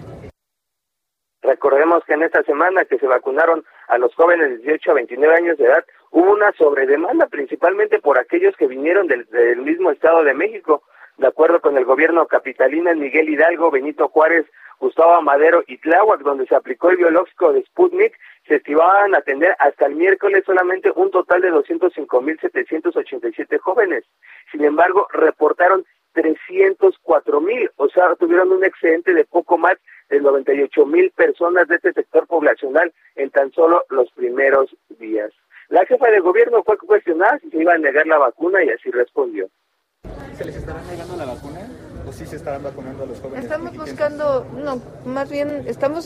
Recordemos que en esta semana que se vacunaron a los jóvenes de 18 a 29 años de edad, hubo una sobredemanda principalmente por aquellos que vinieron del, del mismo Estado de México. De acuerdo con el gobierno capitalino en Miguel Hidalgo, Benito Juárez, Gustavo Amadero y Tláhuac, donde se aplicó el biológico de Sputnik, se estimaban atender hasta el miércoles solamente un total de 205.787 jóvenes. Sin embargo, reportaron 304.000, o sea, tuvieron un excedente de poco más de 98.000 personas de este sector poblacional en tan solo los primeros días. La jefa de gobierno fue cuestionada si se iba a negar la vacuna y así respondió. ¿Se les estará negando la vacuna? ¿O sí se estarán vacunando a los jóvenes? Estamos buscando, no, más bien estamos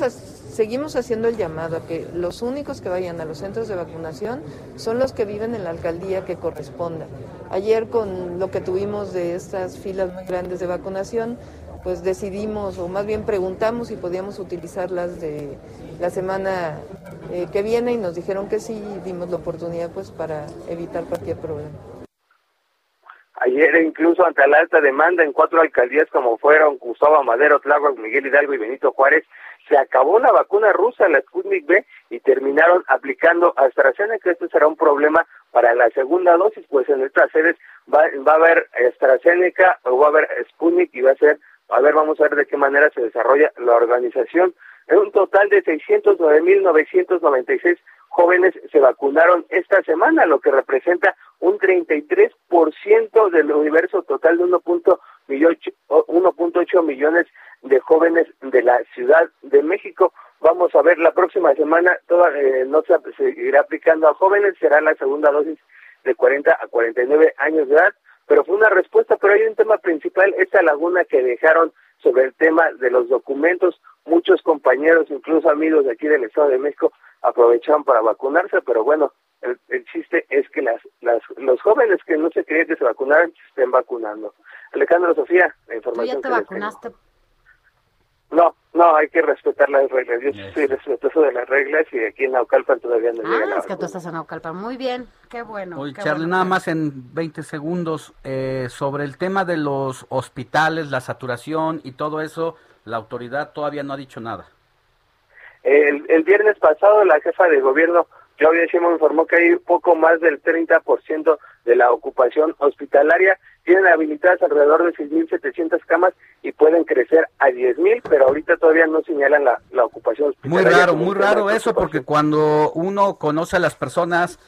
seguimos haciendo el llamado a que los únicos que vayan a los centros de vacunación son los que viven en la alcaldía que corresponda. Ayer con lo que tuvimos de estas filas muy grandes de vacunación, pues decidimos, o más bien preguntamos si podíamos utilizarlas de la semana eh, que viene y nos dijeron que sí, y dimos la oportunidad pues para evitar cualquier problema. Ayer incluso ante la alta demanda en cuatro alcaldías como fueron Gustavo Amadero, Tláhuac, Miguel Hidalgo y Benito Juárez, se acabó la vacuna rusa, la Sputnik B, y terminaron aplicando AstraZeneca. Esto será un problema para la segunda dosis, pues en estas sedes va, va a haber AstraZeneca o va a haber Sputnik y va a ser, a ver, vamos a ver de qué manera se desarrolla la organización. En un total de 609.996 jóvenes se vacunaron esta semana, lo que representa un 33% del universo total de 1.8 millones de jóvenes de la Ciudad de México. Vamos a ver la próxima semana, toda, eh, no se seguirá aplicando a jóvenes, será la segunda dosis de 40 a 49 años de edad, pero fue una respuesta, pero hay un tema principal, esta laguna que dejaron sobre el tema de los documentos, muchos compañeros, incluso amigos de aquí del Estado de México, aprovecharon para vacunarse, pero bueno, el, el chiste es que las, las, los jóvenes que no se creían que se vacunaran se estén vacunando. Alejandro Sofía, la ¿Tú ya información te que vacunaste? No, no, hay que respetar las reglas. Yo soy respetuoso de las reglas y aquí en Naucalpan todavía no llega Ah, es que tú estás en Naucalpan. Muy bien, qué bueno. Oye, qué Charlie, bueno. nada más en 20 segundos, eh, sobre el tema de los hospitales, la saturación y todo eso, la autoridad todavía no ha dicho nada. El, el viernes pasado la jefa de gobierno, Claudia Sheinbaum, informó que hay poco más del 30% de la ocupación hospitalaria. Tienen habilitadas alrededor de 6.700 camas y pueden crecer a 10.000, pero ahorita todavía no señalan la, la ocupación Muy hospitalaria. raro, muy un tema raro eso, porque cuando uno conoce a las personas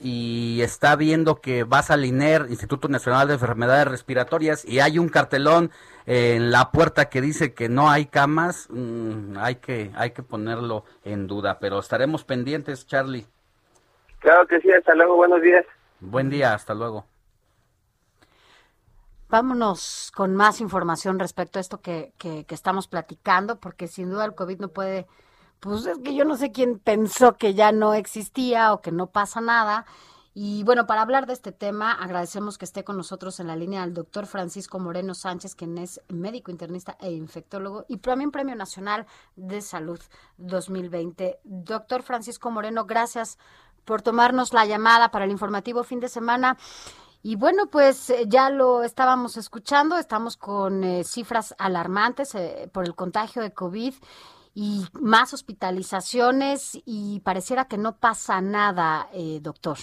y está viendo que vas al INER, Instituto Nacional de Enfermedades Respiratorias, y hay un cartelón en la puerta que dice que no hay camas, mm, hay que hay que ponerlo en duda, pero estaremos pendientes, Charlie. Claro que sí, hasta luego, buenos días. Buen día, hasta luego. Vámonos con más información respecto a esto que, que, que estamos platicando, porque sin duda el COVID no puede, pues es que yo no sé quién pensó que ya no existía o que no pasa nada. Y bueno, para hablar de este tema, agradecemos que esté con nosotros en la línea el doctor Francisco Moreno Sánchez, quien es médico internista e infectólogo y también Premio Nacional de Salud 2020. Doctor Francisco Moreno, gracias por tomarnos la llamada para el informativo fin de semana. Y bueno, pues eh, ya lo estábamos escuchando, estamos con eh, cifras alarmantes eh, por el contagio de COVID y más hospitalizaciones y pareciera que no pasa nada, eh, doctor.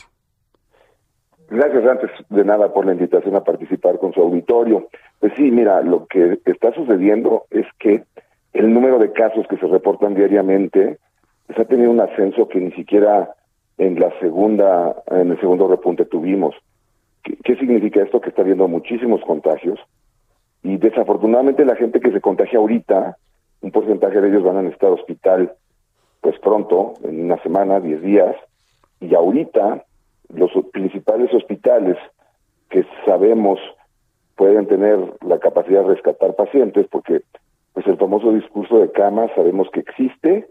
Gracias antes de nada por la invitación a participar con su auditorio. Pues sí, mira, lo que está sucediendo es que el número de casos que se reportan diariamente pues, ha tenido un ascenso que ni siquiera en la segunda, en el segundo repunte tuvimos. ¿Qué, qué significa esto? Que está habiendo muchísimos contagios y desafortunadamente la gente que se contagia ahorita, un porcentaje de ellos van a necesitar hospital pues pronto, en una semana, 10 días, y ahorita los principales hospitales que sabemos pueden tener la capacidad de rescatar pacientes, porque pues el famoso discurso de camas sabemos que existe,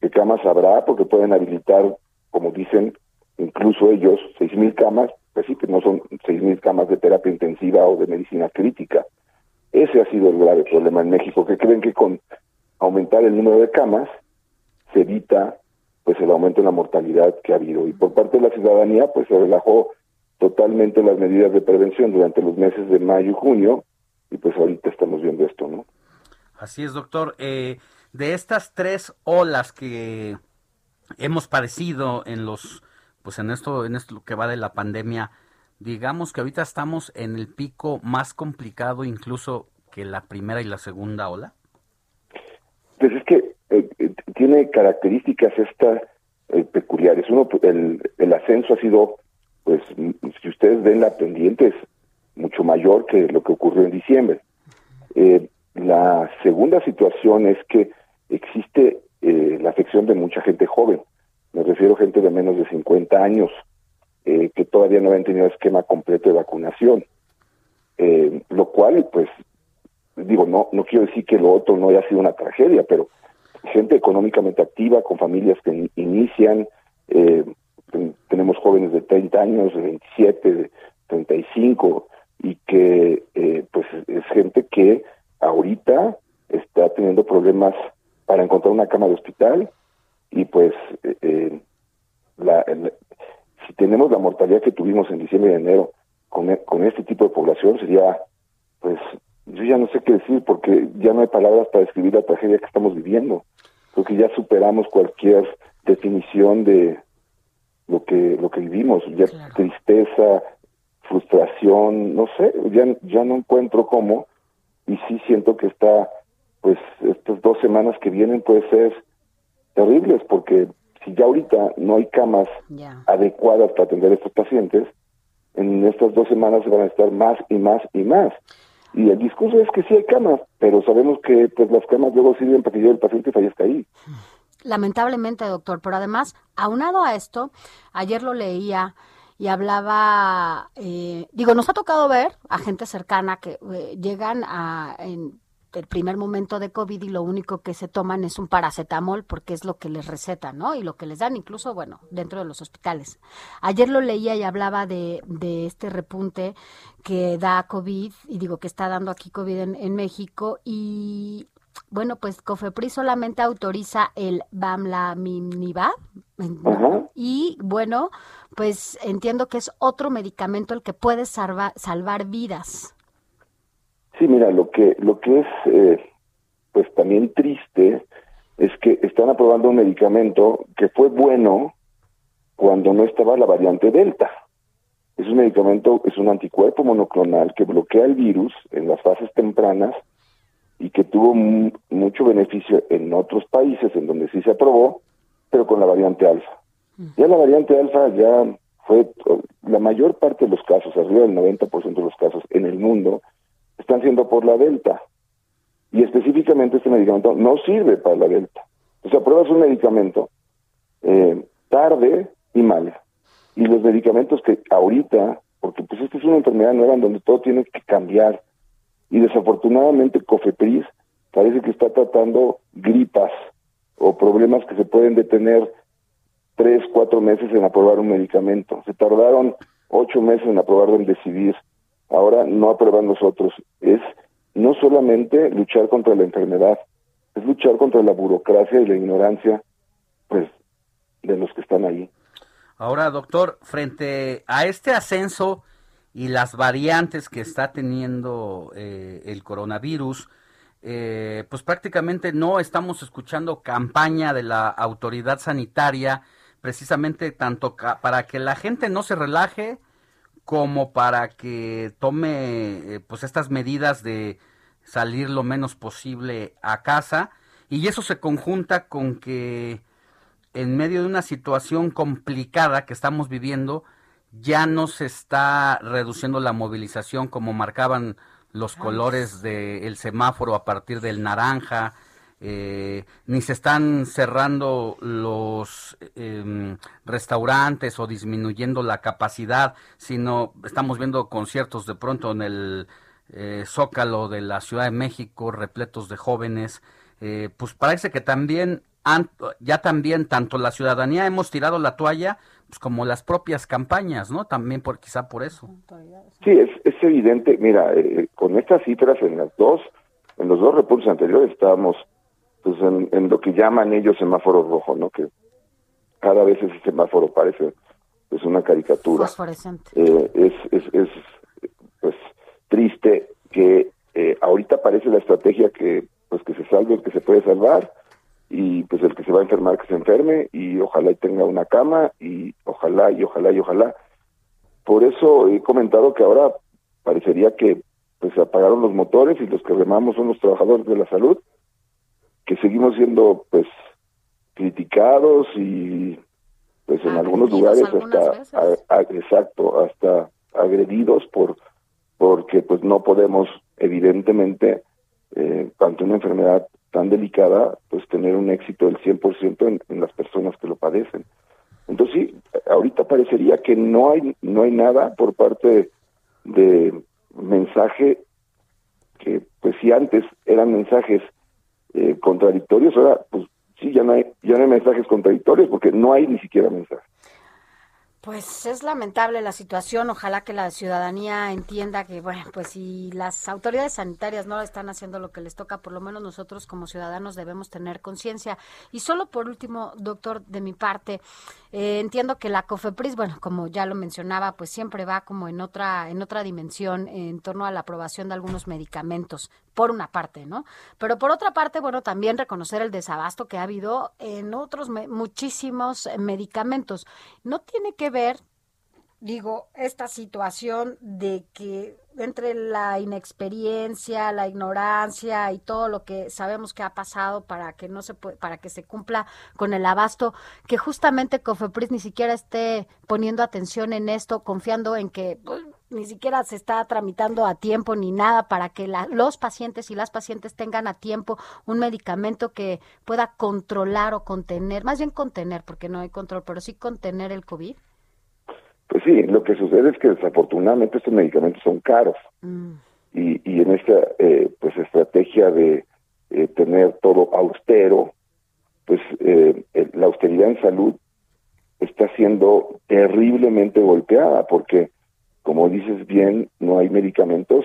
que camas habrá, porque pueden habilitar, como dicen incluso ellos, seis mil camas, pues sí que no son seis mil camas de terapia intensiva o de medicina crítica. Ese ha sido el grave problema en México, que creen que con aumentar el número de camas se evita pues el aumento en la mortalidad que ha habido. Y por parte de la ciudadanía, pues se relajó totalmente las medidas de prevención durante los meses de mayo y junio, y pues ahorita estamos viendo esto, ¿no? Así es, doctor. Eh, de estas tres olas que hemos padecido en los, pues en esto, en esto que va de la pandemia, digamos que ahorita estamos en el pico más complicado incluso que la primera y la segunda ola. Pues es que eh, eh, tiene características estas eh, peculiares. Uno, pues, el, el ascenso ha sido, pues, si ustedes ven la pendiente, es mucho mayor que lo que ocurrió en diciembre. Eh, la segunda situación es que existe la afección de mucha gente joven. Me refiero a gente de menos de 50 años eh, que todavía no habían tenido esquema completo de vacunación. Eh, lo cual, pues, digo, no, no quiero decir que lo otro no haya sido una tragedia, pero gente económicamente activa, con familias que in- inician, eh, ten- tenemos jóvenes de 30 años, de 27, de 35, y que eh, pues es gente que ahorita está teniendo problemas para encontrar una cama de hospital y pues eh, eh, la- si tenemos la mortalidad que tuvimos en diciembre y enero con, e- con este tipo de población sería pues yo ya no sé qué decir porque ya no hay palabras para describir la tragedia que estamos viviendo. Creo que ya superamos cualquier definición de lo que lo que vivimos, ya tristeza, frustración, no sé, ya ya no encuentro cómo. Y sí siento que está pues estas dos semanas que vienen puede ser terribles porque si ya ahorita no hay camas adecuadas para atender a estos pacientes, en estas dos semanas se van a estar más y más y más. Y el discurso es que sí hay camas, pero sabemos que pues las camas luego sirven para que ya el paciente fallezca ahí. Lamentablemente, doctor, pero además, aunado a esto, ayer lo leía y hablaba, eh, digo, nos ha tocado ver a gente cercana que eh, llegan a, en el primer momento de COVID y lo único que se toman es un paracetamol porque es lo que les recetan, ¿no? Y lo que les dan incluso, bueno, dentro de los hospitales. Ayer lo leía y hablaba de, de este repunte que da COVID, y digo que está dando aquí COVID en, en México, y bueno, pues Cofepris solamente autoriza el Bamlanivimab, Ajá. y bueno, pues entiendo que es otro medicamento el que puede salva- salvar vidas. Sí, mira, lo que lo que es eh, pues también triste es que están aprobando un medicamento que fue bueno cuando no estaba la variante Delta. Es un medicamento, es un anticuerpo monoclonal que bloquea el virus en las fases tempranas y que tuvo mu- mucho beneficio en otros países en donde sí se aprobó, pero con la variante alfa. Ya la variante alfa ya fue la mayor parte de los casos, arriba del 90% de los casos en el mundo, están siendo por la delta. Y específicamente este medicamento no sirve para la delta. O sea, pruebas un medicamento eh, tarde y mal. Y los medicamentos que ahorita, porque pues esta es una enfermedad nueva en donde todo tiene que cambiar. Y desafortunadamente Cofepris parece que está tratando gripas o problemas que se pueden detener tres, cuatro meses en aprobar un medicamento. Se tardaron ocho meses en aprobarlo en decidir. Ahora no aprueban los otros. Es no solamente luchar contra la enfermedad, es luchar contra la burocracia y la ignorancia, pues, de los que están ahí. Ahora, doctor, frente a este ascenso y las variantes que está teniendo eh, el coronavirus, eh, pues prácticamente no estamos escuchando campaña de la autoridad sanitaria, precisamente tanto para que la gente no se relaje como para que tome eh, pues estas medidas de salir lo menos posible a casa. Y eso se conjunta con que en medio de una situación complicada que estamos viviendo ya no se está reduciendo la movilización como marcaban los colores del semáforo a partir del naranja, eh, ni se están cerrando los em, restaurantes o disminuyendo la capacidad, sino estamos viendo conciertos de pronto en el eh, Zócalo de la Ciudad de México, repletos de jóvenes. Eh, pues parece que también, ya también, tanto la ciudadanía hemos tirado la toalla, pues como las propias campañas, ¿no? También por quizá por eso. Sí, es, es evidente. Mira, eh, con estas cifras en las dos, en los dos reportes anteriores estábamos pues en, en lo que llaman ellos semáforo rojo, ¿no? Que cada vez ese semáforo parece pues una caricatura. Fosforescente. Eh, es, es, es pues triste que eh, ahorita parece la estrategia que pues que se salve el que se puede salvar y pues el que se va a enfermar que se enferme y ojalá y tenga una cama y ojalá y ojalá y ojalá por eso he comentado que ahora parecería que pues se apagaron los motores y los que remamos son los trabajadores de la salud que seguimos siendo pues criticados y pues en algunos lugares hasta a- a- exacto hasta agredidos por porque pues no podemos evidentemente eh, ante una enfermedad tan delicada pues tener un éxito del 100% en, en las personas que lo padecen. Entonces sí ahorita parecería que no hay no hay nada por parte de mensaje que pues si antes eran mensajes eh, contradictorios ahora pues sí ya no hay ya no hay mensajes contradictorios porque no hay ni siquiera mensajes Pues es lamentable la situación. Ojalá que la ciudadanía entienda que, bueno, pues si las autoridades sanitarias no están haciendo lo que les toca, por lo menos nosotros como ciudadanos debemos tener conciencia. Y solo por último, doctor, de mi parte, eh, entiendo que la COFEPRIS, bueno, como ya lo mencionaba, pues siempre va como en otra, en otra dimensión en torno a la aprobación de algunos medicamentos, por una parte, ¿no? Pero por otra parte, bueno, también reconocer el desabasto que ha habido en otros muchísimos medicamentos. No tiene que ver digo, esta situación de que entre la inexperiencia, la ignorancia y todo lo que sabemos que ha pasado para que no se pue- para que se cumpla con el abasto, que justamente Cofepris ni siquiera esté poniendo atención en esto, confiando en que pues, ni siquiera se está tramitando a tiempo ni nada para que la- los pacientes y las pacientes tengan a tiempo un medicamento que pueda controlar o contener, más bien contener, porque no hay control, pero sí contener el COVID. Pues sí, lo que sucede es que desafortunadamente estos medicamentos son caros y, y en esta eh, pues estrategia de eh, tener todo austero, pues eh, la austeridad en salud está siendo terriblemente golpeada porque, como dices bien, no hay medicamentos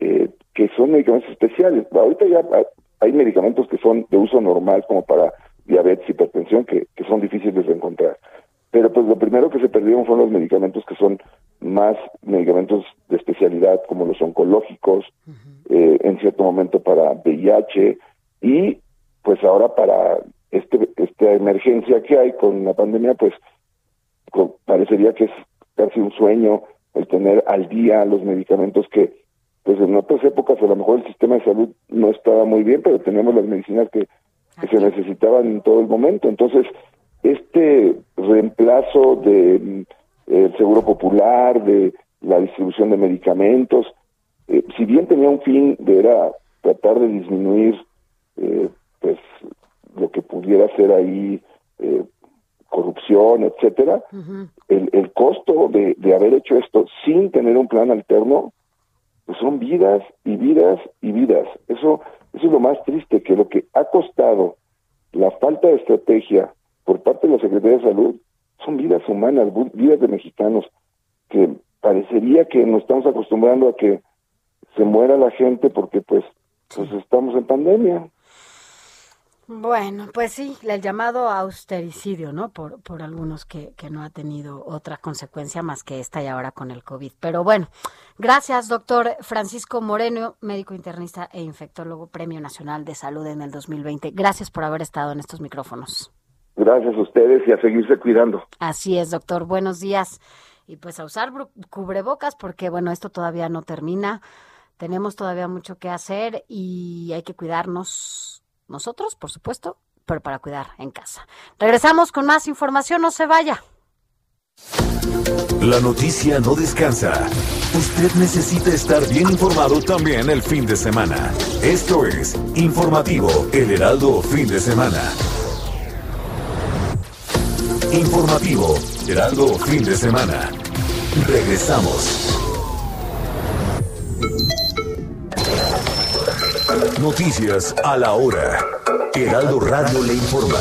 eh, que son medicamentos especiales. Ahorita ya ha- hay medicamentos que son de uso normal como para diabetes, hipertensión, que, que son difíciles de encontrar. Pero pues lo primero que se perdieron fueron los medicamentos que son más medicamentos de especialidad, como los oncológicos, eh, en cierto momento para VIH y pues ahora para este esta emergencia que hay con la pandemia, pues parecería que es casi un sueño el tener al día los medicamentos que pues en otras épocas a lo mejor el sistema de salud no estaba muy bien, pero teníamos las medicinas que, que se necesitaban en todo el momento. Entonces, este reemplazo de mm, el seguro popular, de la distribución de medicamentos. Eh, si bien tenía un fin de era tratar de disminuir eh, pues lo que pudiera ser ahí eh, corrupción, etcétera, el, el costo de, de haber hecho esto sin tener un plan alterno, pues son vidas y vidas y vidas. Eso, eso es lo más triste, que lo que ha costado la falta de estrategia por parte de la Secretaría de Salud son vidas humanas, vidas de mexicanos, que parecería que nos estamos acostumbrando a que se muera la gente porque pues, pues estamos en pandemia. Bueno, pues sí, el llamado austericidio, ¿no? Por, por algunos que, que no ha tenido otra consecuencia más que esta y ahora con el COVID. Pero bueno, gracias, doctor Francisco Moreno, médico internista e infectólogo, Premio Nacional de Salud en el 2020. Gracias por haber estado en estos micrófonos. Gracias a ustedes y a seguirse cuidando. Así es, doctor. Buenos días. Y pues a usar cubrebocas porque, bueno, esto todavía no termina. Tenemos todavía mucho que hacer y hay que cuidarnos nosotros, por supuesto, pero para cuidar en casa. Regresamos con más información, no se vaya. La noticia no descansa. Usted necesita estar bien informado también el fin de semana. Esto es Informativo El Heraldo Fin de Semana. Informativo Heraldo Fin de Semana. Regresamos. Noticias a la hora. Heraldo Radio le informa.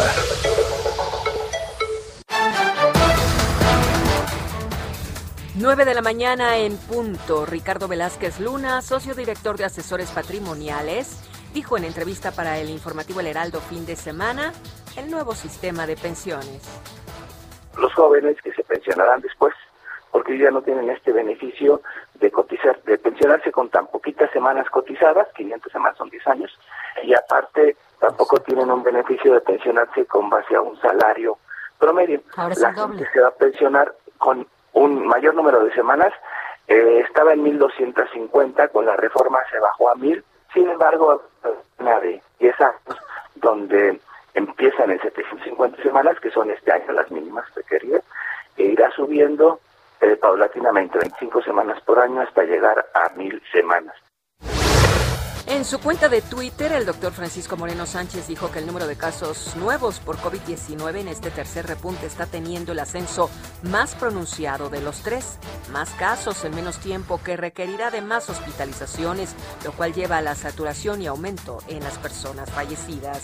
Nueve de la mañana en punto. Ricardo Velázquez Luna, socio director de asesores patrimoniales, dijo en entrevista para el informativo El Heraldo fin de semana el nuevo sistema de pensiones. Los jóvenes que se pensionarán después, porque ya no tienen este beneficio de cotizar, de pensionarse con tan poquitas semanas cotizadas, 500 semanas son 10 años, y aparte tampoco tienen un beneficio de pensionarse con base a un salario promedio. Ahora La doble. gente se va a pensionar con un mayor número de semanas, eh, estaba en 1250, con la reforma se bajó a 1000, sin embargo, una de 10 años, donde empiezan en 750 semanas, que son este año las mínimas requeridas, e irá subiendo eh, paulatinamente 25 semanas por año hasta llegar a 1000 semanas. En su cuenta de Twitter, el doctor Francisco Moreno Sánchez dijo que el número de casos nuevos por COVID-19 en este tercer repunte está teniendo el ascenso más pronunciado de los tres. Más casos en menos tiempo que requerirá de más hospitalizaciones, lo cual lleva a la saturación y aumento en las personas fallecidas.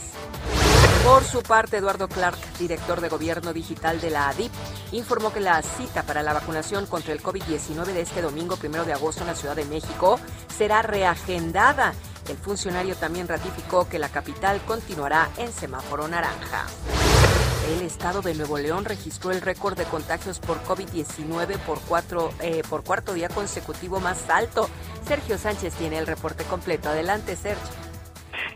Por su parte, Eduardo Clark, director de Gobierno Digital de la ADIP, informó que la cita para la vacunación contra el COVID-19 de este domingo, primero de agosto, en la Ciudad de México, será reagendada. El funcionario también ratificó que la capital continuará en semáforo naranja. El estado de Nuevo León registró el récord de contagios por COVID-19 por, eh, por cuarto día consecutivo más alto. Sergio Sánchez tiene el reporte completo. Adelante, Sergio.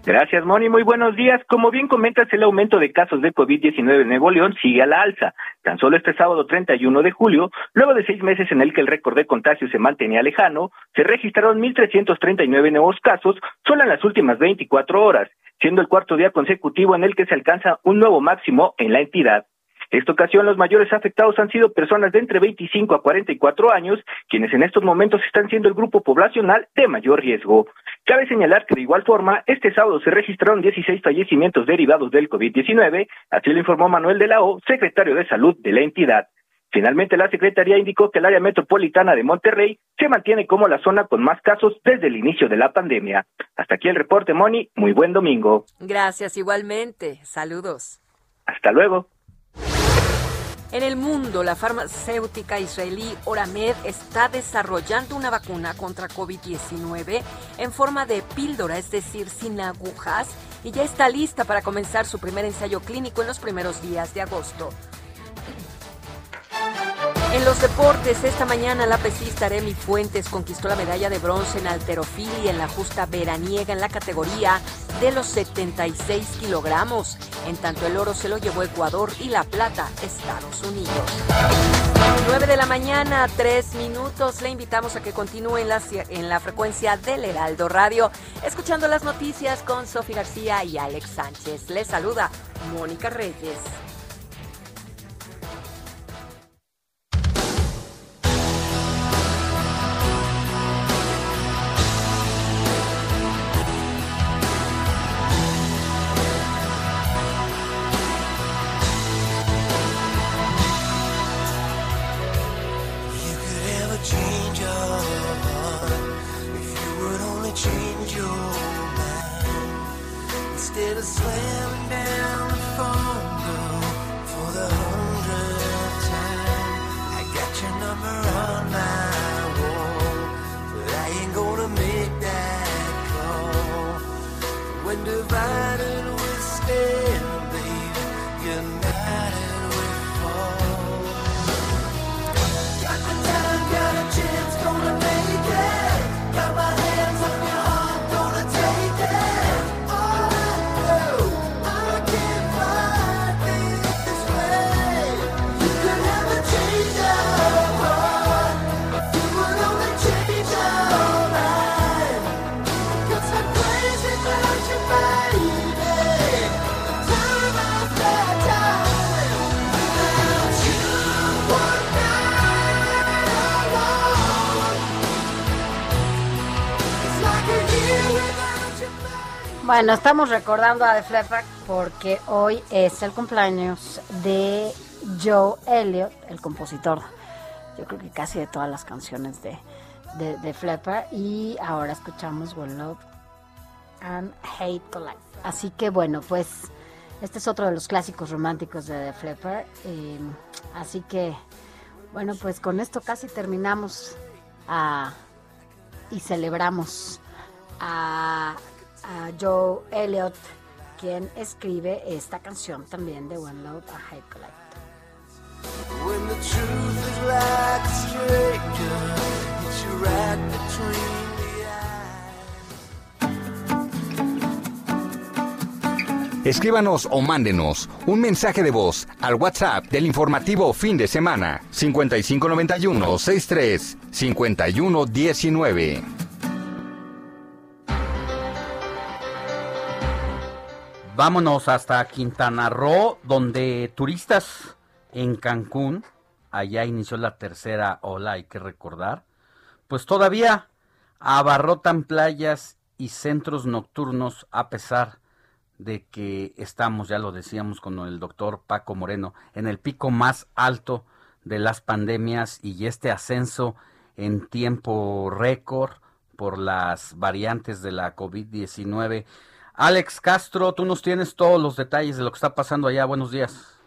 Gracias, Moni. Muy buenos días. Como bien comentas, el aumento de casos de COVID-19 en Nuevo León sigue a la alza. Tan solo este sábado 31 de julio, luego de seis meses en el que el récord de contagios se mantenía lejano, se registraron 1.339 nuevos casos solo en las últimas 24 horas, siendo el cuarto día consecutivo en el que se alcanza un nuevo máximo en la entidad. Esta ocasión los mayores afectados han sido personas de entre 25 a 44 años, quienes en estos momentos están siendo el grupo poblacional de mayor riesgo. Cabe señalar que de igual forma, este sábado se registraron 16 fallecimientos derivados del COVID-19, así lo informó Manuel de la O, secretario de Salud de la entidad. Finalmente, la Secretaría indicó que el área metropolitana de Monterrey se mantiene como la zona con más casos desde el inicio de la pandemia. Hasta aquí el reporte, Moni. Muy buen domingo. Gracias igualmente. Saludos. Hasta luego. En el mundo, la farmacéutica israelí Oramed está desarrollando una vacuna contra COVID-19 en forma de píldora, es decir, sin agujas, y ya está lista para comenzar su primer ensayo clínico en los primeros días de agosto. En los deportes, esta mañana la pesista Remy Fuentes conquistó la medalla de bronce en alterofilia en la justa veraniega en la categoría de los 76 kilogramos. En tanto, el oro se lo llevó Ecuador y la plata Estados Unidos. 9 de la mañana, 3 minutos. Le invitamos a que continúe en la, en la frecuencia del Heraldo Radio, escuchando las noticias con Sofi García y Alex Sánchez. Les saluda Mónica Reyes. Bueno, estamos recordando a The Fleppard porque hoy es el cumpleaños de Joe Elliott, el compositor, yo creo que casi de todas las canciones de, de, de. Y ahora escuchamos One Love and Hate to Life. Así que bueno, pues este es otro de los clásicos románticos de The Fleppard. eh, así que bueno, pues con esto casi terminamos ah, y celebramos a, a Joe Elliott, quien escribe esta canción también de One Love and Hate to Life. When the truth is like a between the Escríbanos o mándenos un mensaje de voz al WhatsApp del informativo fin de semana 5591 63 51 Vámonos hasta Quintana Roo, donde turistas en Cancún, allá inició la tercera ola, hay que recordar, pues todavía abarrotan playas y centros nocturnos a pesar de que estamos, ya lo decíamos con el doctor Paco Moreno, en el pico más alto de las pandemias y este ascenso en tiempo récord por las variantes de la COVID-19. Alex Castro, tú nos tienes todos los detalles de lo que está pasando allá. Buenos días.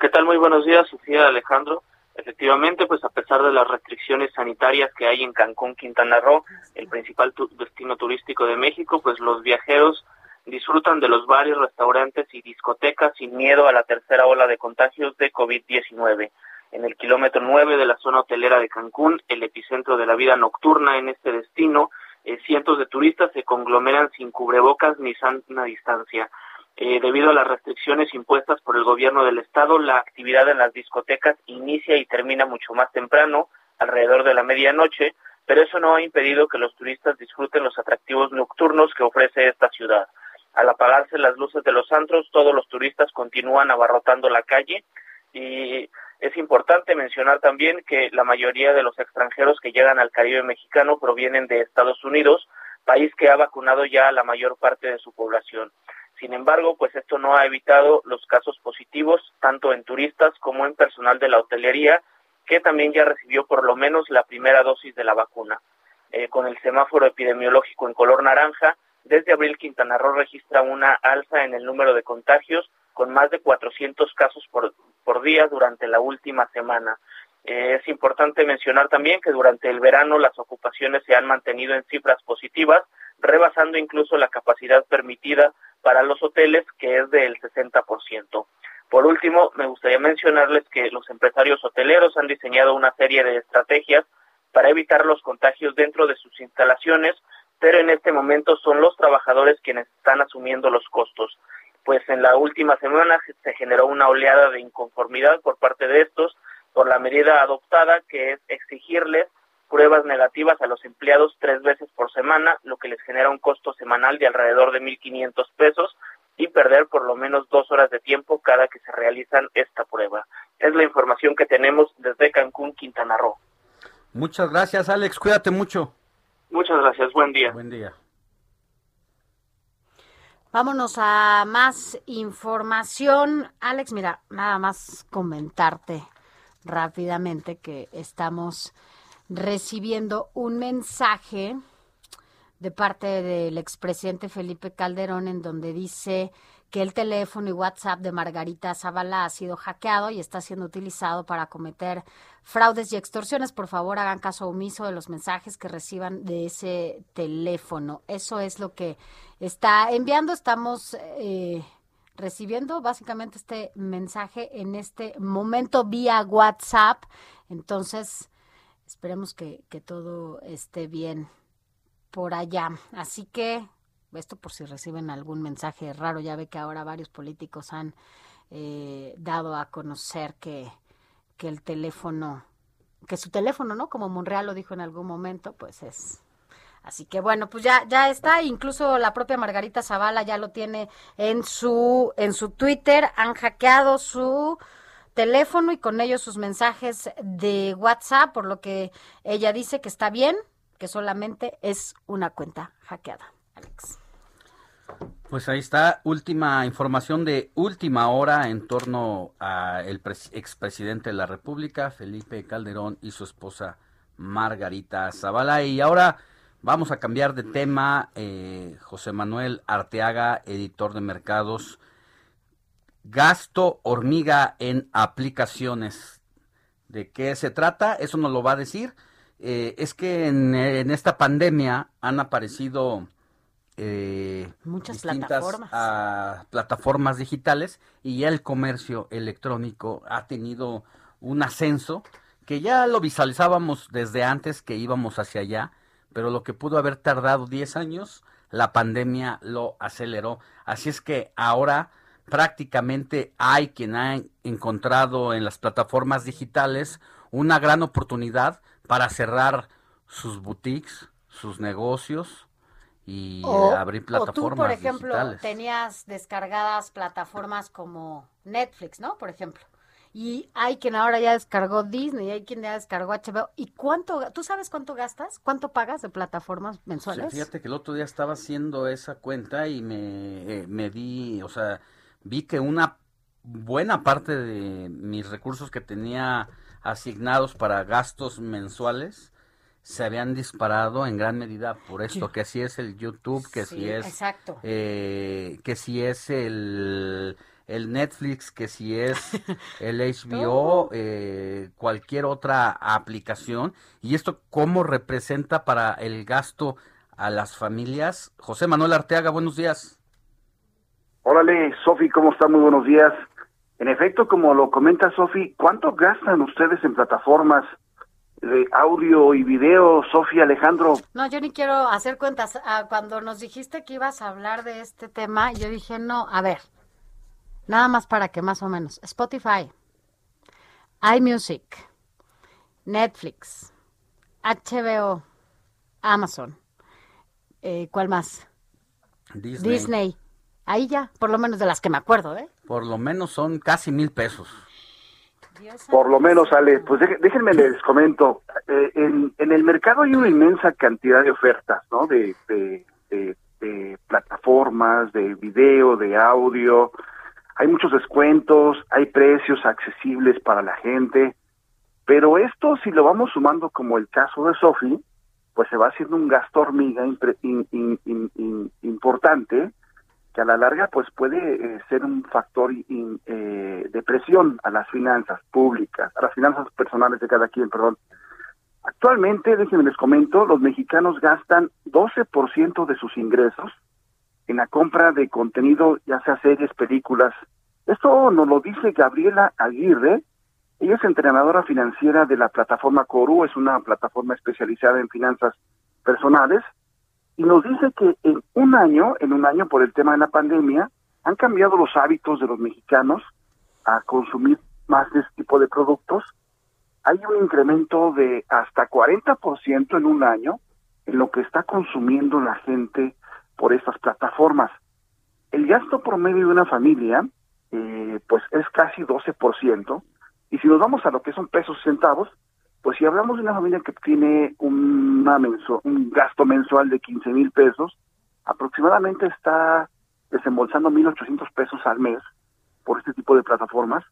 ¿Qué tal? Muy buenos días, Sofía Alejandro. Efectivamente, pues a pesar de las restricciones sanitarias que hay en Cancún, Quintana Roo, el principal tu- destino turístico de México, pues los viajeros disfrutan de los bares, restaurantes y discotecas sin miedo a la tercera ola de contagios de COVID-19. En el kilómetro 9 de la zona hotelera de Cancún, el epicentro de la vida nocturna en este destino, eh, cientos de turistas se conglomeran sin cubrebocas ni sana distancia. Eh, debido a las restricciones impuestas por el gobierno del estado, la actividad en las discotecas inicia y termina mucho más temprano, alrededor de la medianoche, pero eso no ha impedido que los turistas disfruten los atractivos nocturnos que ofrece esta ciudad. Al apagarse las luces de los antros, todos los turistas continúan abarrotando la calle y es importante mencionar también que la mayoría de los extranjeros que llegan al Caribe mexicano provienen de Estados Unidos, país que ha vacunado ya a la mayor parte de su población. Sin embargo, pues esto no ha evitado los casos positivos tanto en turistas como en personal de la hotelería que también ya recibió por lo menos la primera dosis de la vacuna. Eh, con el semáforo epidemiológico en color naranja, desde abril Quintana Roo registra una alza en el número de contagios con más de 400 casos por, por día durante la última semana. Eh, es importante mencionar también que durante el verano las ocupaciones se han mantenido en cifras positivas, rebasando incluso la capacidad permitida para los hoteles, que es del 60%. Por último, me gustaría mencionarles que los empresarios hoteleros han diseñado una serie de estrategias para evitar los contagios dentro de sus instalaciones, pero en este momento son los trabajadores quienes están asumiendo los costos. Pues en la última semana se generó una oleada de inconformidad por parte de estos por la medida adoptada, que es exigirles pruebas negativas a los empleados tres veces por semana, lo que les genera un costo semanal de alrededor de 1.500 pesos y perder por lo menos dos horas de tiempo cada que se realizan esta prueba. Es la información que tenemos desde Cancún, Quintana Roo. Muchas gracias, Alex. Cuídate mucho. Muchas gracias. Buen día. Buen día. Vámonos a más información. Alex, mira, nada más comentarte rápidamente que estamos recibiendo un mensaje de parte del expresidente Felipe Calderón en donde dice que el teléfono y WhatsApp de Margarita Zavala ha sido hackeado y está siendo utilizado para cometer fraudes y extorsiones. Por favor, hagan caso omiso de los mensajes que reciban de ese teléfono. Eso es lo que está enviando. Estamos eh, recibiendo básicamente este mensaje en este momento vía WhatsApp. Entonces, esperemos que, que todo esté bien por allá. Así que esto por si reciben algún mensaje raro, ya ve que ahora varios políticos han eh, dado a conocer que, que el teléfono, que su teléfono, ¿no? Como Monreal lo dijo en algún momento, pues es Así que bueno, pues ya ya está, incluso la propia Margarita Zavala ya lo tiene en su en su Twitter, han hackeado su teléfono y con ello sus mensajes de WhatsApp, por lo que ella dice que está bien, que solamente es una cuenta hackeada. Alex. Pues ahí está, última información de última hora en torno al expresidente de la República, Felipe Calderón, y su esposa Margarita Zavala. Y ahora vamos a cambiar de tema. Eh, José Manuel Arteaga, editor de mercados. Gasto hormiga en aplicaciones. ¿De qué se trata? Eso nos lo va a decir. Eh, es que en, en esta pandemia han aparecido eh, muchas plataformas. A plataformas digitales y ya el comercio electrónico ha tenido un ascenso que ya lo visualizábamos desde antes que íbamos hacia allá, pero lo que pudo haber tardado 10 años, la pandemia lo aceleró. Así es que ahora prácticamente hay quien ha encontrado en las plataformas digitales una gran oportunidad para cerrar sus boutiques, sus negocios, y o, abrir plataformas o tú, por ejemplo, digitales. tenías descargadas plataformas como Netflix, ¿no? Por ejemplo. Y hay quien ahora ya descargó Disney, hay quien ya descargó HBO. ¿Y cuánto, tú sabes cuánto gastas? ¿Cuánto pagas de plataformas mensuales? Sí, fíjate que el otro día estaba haciendo esa cuenta y me, eh, me di, o sea, vi que una buena parte de mis recursos que tenía asignados para gastos mensuales, se habían disparado en gran medida por esto, que si es el YouTube, que Sí, si es exacto. eh, que si es el, el Netflix, que si es [LAUGHS] el HBO, eh, cualquier otra aplicación. Y esto cómo representa para el gasto a las familias. José Manuel Arteaga, buenos días. Órale, Sofi, ¿cómo está? Muy buenos días. En efecto, como lo comenta Sofi, ¿cuánto gastan ustedes en plataformas de audio y video, Sofi Alejandro? No, yo ni quiero hacer cuentas. Ah, cuando nos dijiste que ibas a hablar de este tema, yo dije, no, a ver, nada más para que más o menos. Spotify, iMusic, Netflix, HBO, Amazon, eh, ¿cuál más? Disney. Disney. Ahí ya, por lo menos de las que me acuerdo, ¿eh? Por lo menos son casi mil pesos. Por lo menos, Ale, pues déjenme les comento. Eh, en, en el mercado hay una inmensa cantidad de ofertas, ¿no? De, de, de- de plataformas, de video, de audio. Hay muchos descuentos, hay precios accesibles para la gente. Pero esto, si lo vamos sumando como el caso de Sofi, pues se va haciendo un gasto hormiga in- in- importante a la larga pues puede eh, ser un factor eh, de presión a las finanzas públicas, a las finanzas personales de cada quien, perdón. Actualmente, déjenme les comento, los mexicanos gastan 12% de sus ingresos en la compra de contenido, ya sea series, películas. Esto nos lo dice Gabriela Aguirre, ella es entrenadora financiera de la plataforma Coru, es una plataforma especializada en finanzas personales, y nos dice que en un año, en un año por el tema de la pandemia, han cambiado los hábitos de los mexicanos a consumir más de este tipo de productos. Hay un incremento de hasta 40% en un año en lo que está consumiendo la gente por estas plataformas. El gasto promedio de una familia, eh, pues es casi 12%, y si nos vamos a lo que son pesos centavos, pues si hablamos de una familia que tiene una un gasto mensual de 15 mil pesos, aproximadamente está desembolsando 1.800 pesos al mes por este tipo de plataformas.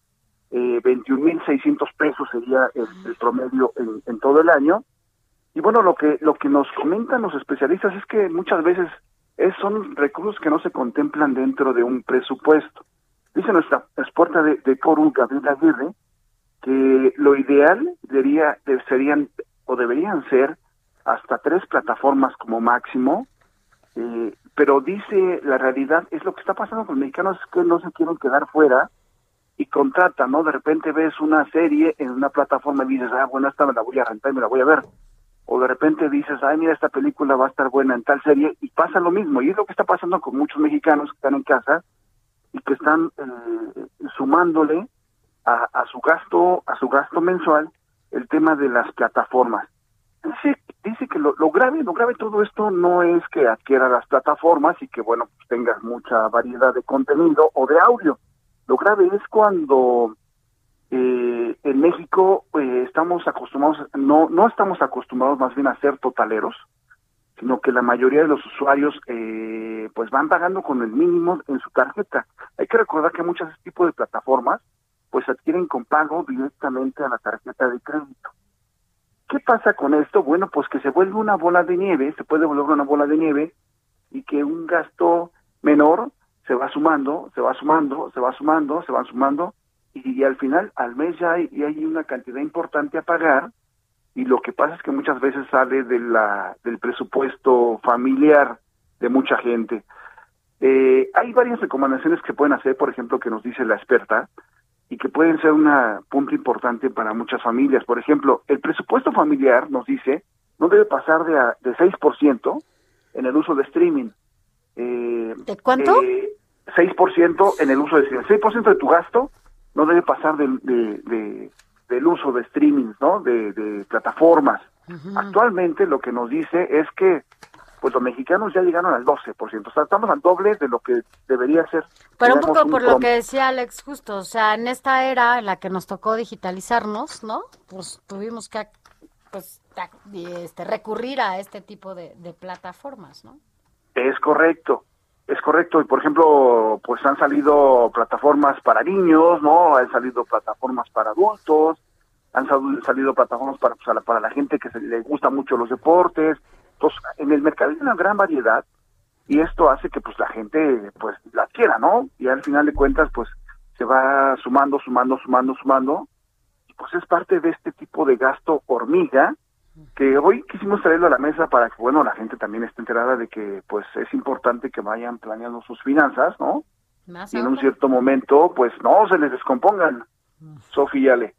Eh, 21.600 pesos sería el, el promedio en, en todo el año. Y bueno, lo que lo que nos comentan los especialistas es que muchas veces es, son recursos que no se contemplan dentro de un presupuesto. Dice nuestra experta de, de Corum, Gabriela Aguirre, que lo ideal debería, de- serían o deberían ser hasta tres plataformas como máximo, eh, pero dice la realidad es lo que está pasando con los mexicanos es que no se quieren quedar fuera y contratan, ¿no? De repente ves una serie en una plataforma y dices, ah, bueno, esta me la voy a rentar y me la voy a ver. O de repente dices, ay, mira, esta película va a estar buena en tal serie y pasa lo mismo. Y es lo que está pasando con muchos mexicanos que están en casa y que están eh, sumándole a, a su gasto, a su gasto mensual, el tema de las plataformas. Dice, dice que lo, lo grave, lo grave de todo esto no es que adquiera las plataformas y que bueno, pues tengas mucha variedad de contenido o de audio. Lo grave es cuando eh, en México eh, estamos acostumbrados, no, no estamos acostumbrados más bien a ser totaleros, sino que la mayoría de los usuarios eh, pues van pagando con el mínimo en su tarjeta. Hay que recordar que muchos este tipo de plataformas pues adquieren con pago directamente a la tarjeta de crédito. ¿Qué pasa con esto? Bueno, pues que se vuelve una bola de nieve, se puede volver una bola de nieve y que un gasto menor se va sumando, se va sumando, se va sumando, se va sumando y, al final al mes ya hay, una cantidad importante a pagar y lo que pasa es que muchas veces sale del presupuesto familiar de mucha gente. Eh, hay varias recomendaciones que pueden hacer, por ejemplo, que nos dice la experta, y que pueden ser un punto importante para muchas familias. Por ejemplo, el presupuesto familiar, nos dice, no debe pasar de, a- de 6% en el uso de streaming. Eh, ¿De cuánto? eh, 6% en el uso de streaming. 6% de tu gasto no debe pasar del, de, de- del uso de streaming, ¿no? De, de plataformas. Actualmente lo que nos dice es que pues los mexicanos ya llegaron al 12%, o sea, estamos al doble de lo que debería ser. Pero un poco por lo que decía Alex justo, o sea, en esta era en la que nos tocó digitalizarnos, ¿no? Pues tuvimos que pues, este, recurrir a este tipo de, de plataformas, ¿no? Es correcto, es correcto. Y por ejemplo, pues han salido plataformas para niños, ¿no? Han salido plataformas para adultos, han sal- salido plataformas para, pues, la- para la gente que se le gusta mucho los deportes. Entonces, en el mercado hay una gran variedad y esto hace que pues la gente pues la adquiera, ¿no? Y al final de cuentas pues se va sumando, sumando, sumando, sumando. Y pues es parte de este tipo de gasto hormiga que hoy quisimos traerlo a la mesa para que, bueno, la gente también esté enterada de que, pues, es importante que vayan planeando sus finanzas, ¿no? Más Y en un cierto momento, pues, no se les descompongan. Sofía y Ale.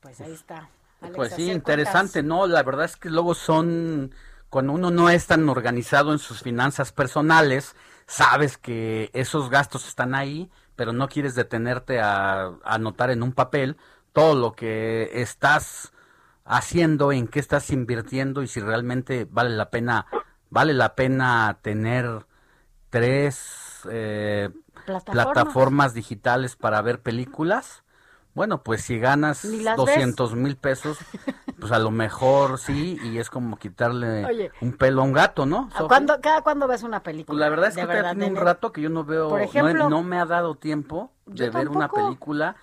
Pues ahí está. Alex, Pues sí, interesante, ¿no? La verdad es que luego son, cuando uno no es tan organizado en sus finanzas personales, sabes que esos gastos están ahí, pero no quieres detenerte a, a anotar en un papel todo lo que estás haciendo, en qué estás invirtiendo y si realmente vale la pena, vale la pena tener tres eh, Plataformas. plataformas digitales para ver películas. Bueno, pues si ganas Ni las ves. 200 mil pesos, pues a lo mejor sí, y es como quitarle Oye. un pelo a un gato, ¿no? ¿Cuándo, ¿Cada cuándo ves una película? Pues la verdad es que tiene un rato que yo no veo, Por no ejemplo, no, me ha dado tiempo de ver una película,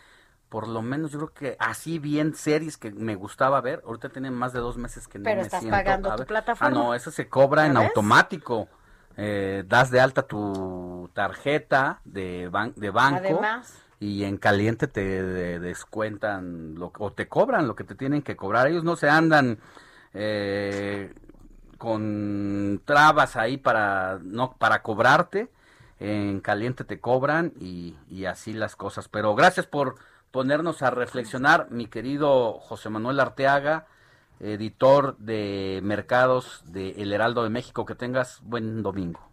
por lo menos yo creo que así bien series que me gustaba ver, ahorita tienen más de dos meses que no Pero me estás siento pagando a tu plataforma. Ah, no, eso se cobra ¿Ya en ves? automático. Eh, das de alta tu tarjeta de, ban- de banco Además. Y en caliente te de- descuentan lo, o te cobran lo que te tienen que cobrar. Ellos no se andan eh, con trabas ahí para no para cobrarte. En caliente te cobran y, y así las cosas. Pero gracias por ponernos a reflexionar, mi querido José Manuel Arteaga, editor de mercados de El Heraldo de México. Que tengas buen domingo.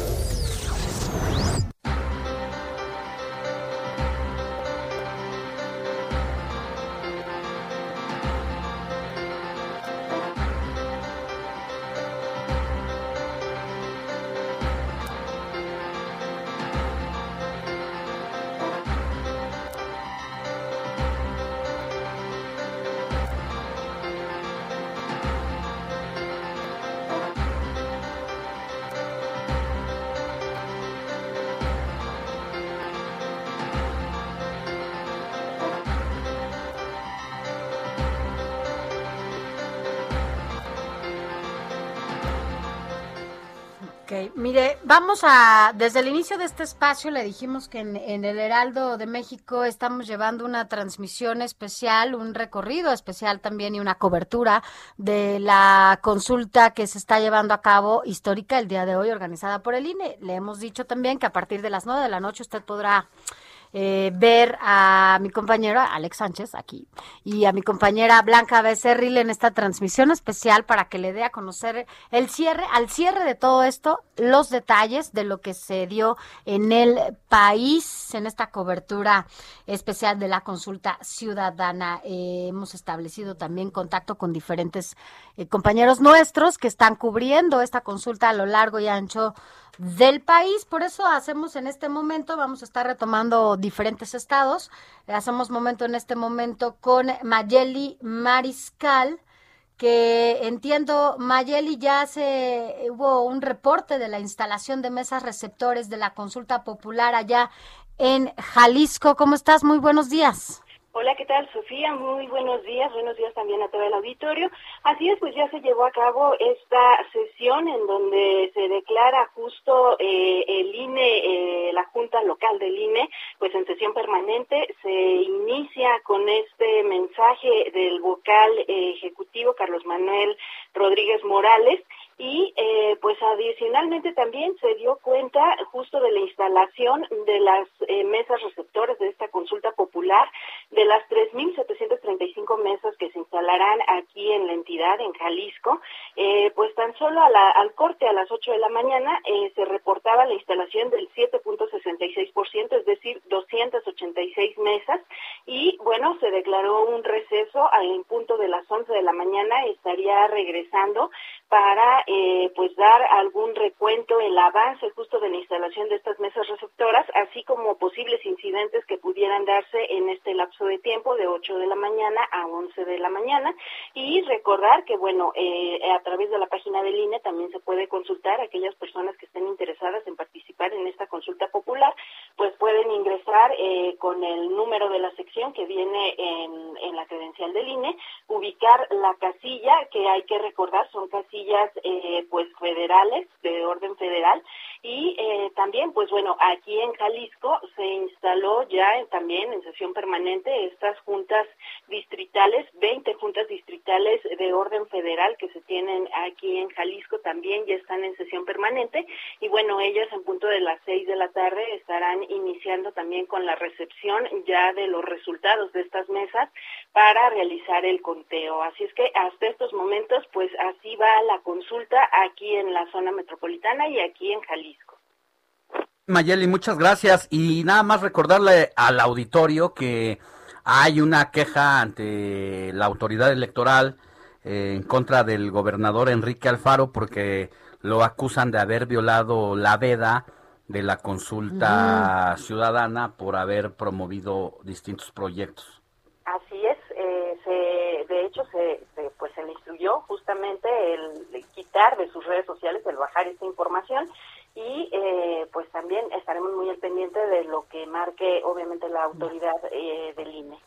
A, desde el inicio de este espacio le dijimos que en, en, el Heraldo de México estamos llevando una transmisión especial, un recorrido especial también y una cobertura de la consulta que se está llevando a cabo histórica el día de hoy organizada por el INE. Le hemos dicho también que a partir de las nueve de la noche usted podrá eh, ver a mi compañera Alex Sánchez aquí y a mi compañera Blanca Becerril en esta transmisión especial para que le dé a conocer el cierre, al cierre de todo esto, los detalles de lo que se dio en el país en esta cobertura especial de la consulta ciudadana. Eh, hemos establecido también contacto con diferentes eh, compañeros nuestros que están cubriendo esta consulta a lo largo y ancho del país. Por eso hacemos en este momento, vamos a estar retomando diferentes estados. Hacemos momento en este momento con Mayeli Mariscal, que entiendo, Mayeli, ya se hubo un reporte de la instalación de mesas receptores de la consulta popular allá en Jalisco. ¿Cómo estás? Muy buenos días. Hola, ¿qué tal, Sofía? Muy buenos días, buenos días también a todo el auditorio. Así es, pues ya se llevó a cabo esta sesión en donde se declara justo eh, el INE, eh, la Junta Local del INE, pues en sesión permanente. Se inicia con este mensaje del vocal eh, ejecutivo Carlos Manuel Rodríguez Morales y eh, pues adicionalmente también se dio cuenta justo de la instalación de las eh, mesas receptores de esta consulta popular, de las 3.735 mesas que se instalarán aquí en la entidad, en Jalisco, eh, pues tan solo a la, al corte a las 8 de la mañana eh, se reportaba la instalación del 7.66%, es decir, 286 mesas, y bueno, se declaró un receso al punto de las 11 de la mañana, estaría regresando para eh, pues dar algún recuento el avance justo de la instalación de estas mesas receptoras, así como posibles incidentes que pudieran darse en este lapso de tiempo de 8 de la mañana a 11 de la mañana. Y recordar que bueno eh, a través de la página del INE también se puede consultar aquellas personas que estén interesadas en participar en esta consulta popular, pues pueden ingresar eh, con el número de la sección que viene en, en la credencial del INE, ubicar la casilla que hay que recordar son casillas eh, pues federales de orden federal. Y eh, también pues bueno aquí en Jalisco se instaló ya también en sesión permanente estas juntas distritales 20 juntas distritales de orden federal que se tienen aquí en Jalisco también ya están en sesión permanente. Y bueno ellas en punto de las seis de la tarde estarán iniciando también con la recepción ya de los resultados de estas mesas para realizar el conteo. Así es que hasta estos momentos pues así va la consulta aquí en la zona metropolitana y aquí en Jalisco. Mayeli, muchas gracias. Y nada más recordarle al auditorio que hay una queja ante la autoridad electoral eh, en contra del gobernador Enrique Alfaro porque lo acusan de haber violado la veda de la consulta ciudadana por haber promovido distintos proyectos. Así es, eh, se, de hecho se, se, pues se le instruyó justamente el, el, quitar de sus redes sociales, el bajar esta información y eh, pues también estaremos muy al pendiente de lo que marque obviamente la autoridad eh, del INE.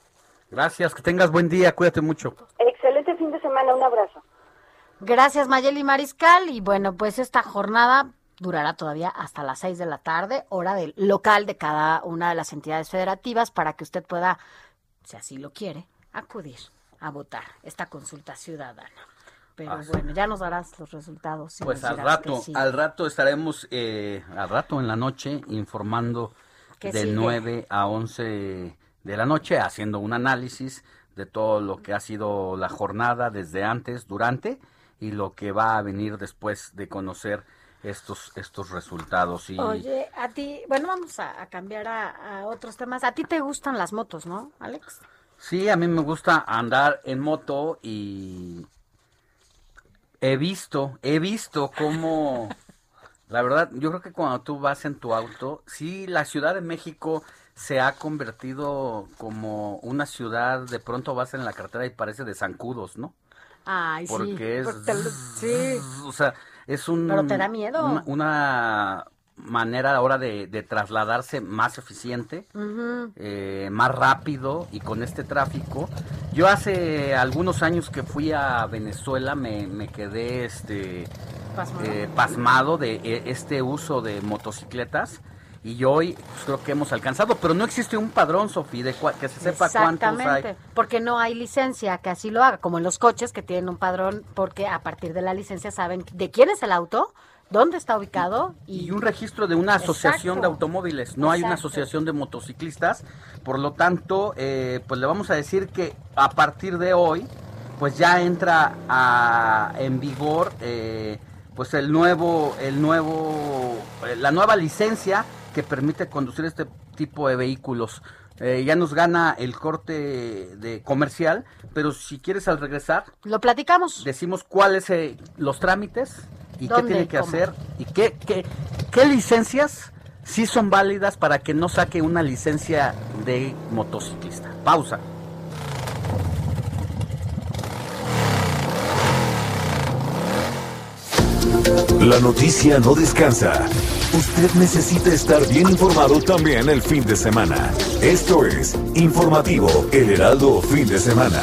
Gracias, que tengas buen día, cuídate mucho. Excelente fin de semana, un abrazo. Gracias Mayeli Mariscal y bueno, pues esta jornada durará todavía hasta las seis de la tarde, hora del local de cada una de las entidades federativas para que usted pueda, si así lo quiere, acudir a votar esta consulta ciudadana. Pero ah, bueno, ya nos darás los resultados. Pues al rato, sí. al rato estaremos, eh, al rato en la noche, informando de sigue? 9 a 11 de la noche, haciendo un análisis de todo lo que ha sido la jornada desde antes, durante y lo que va a venir después de conocer estos estos resultados. Y... Oye, a ti, bueno, vamos a, a cambiar a, a otros temas. A ti te gustan las motos, ¿no, Alex? Sí, a mí me gusta andar en moto y he visto, he visto cómo, la verdad, yo creo que cuando tú vas en tu auto, sí, la Ciudad de México se ha convertido como una ciudad, de pronto vas en la carretera y parece de zancudos, ¿no? Ay, Porque sí. es, Porque sí. o sea, es un, Pero te da miedo. Una, una manera ahora de, de, trasladarse más eficiente, uh -huh. eh, más rápido y con este tráfico. Yo hace algunos años que fui a Venezuela me, me quedé este Pasmado. eh, pasmado de eh, este uso de motocicletas y hoy pues, creo que hemos alcanzado, pero no existe un padrón, Sofi, de que se sepa cuántos hay. Exactamente, porque no hay licencia que así lo haga, como en los coches que tienen un padrón, porque a partir de la licencia saben de quién es el auto, dónde está ubicado y, y un registro de una asociación Exacto. de automóviles, no hay una asociación de motociclistas, por lo tanto, eh, pues le vamos a decir que a partir de hoy, pues ya entra a- en vigor, eh, pues el nuevo, el nuevo, eh, la nueva licencia que permite conducir este tipo de vehículos. Eh, ya nos gana el corte de comercial, pero si quieres al regresar, lo platicamos. decimos cuáles eh, los trámites y qué ¿Dónde tiene que cómo? hacer y qué, qué, qué licencias sí son válidas para que no saque una licencia de motociclista. Pausa. La noticia no descansa. Usted necesita estar bien informado también el fin de semana. Esto es Informativo El Heraldo Fin de Semana.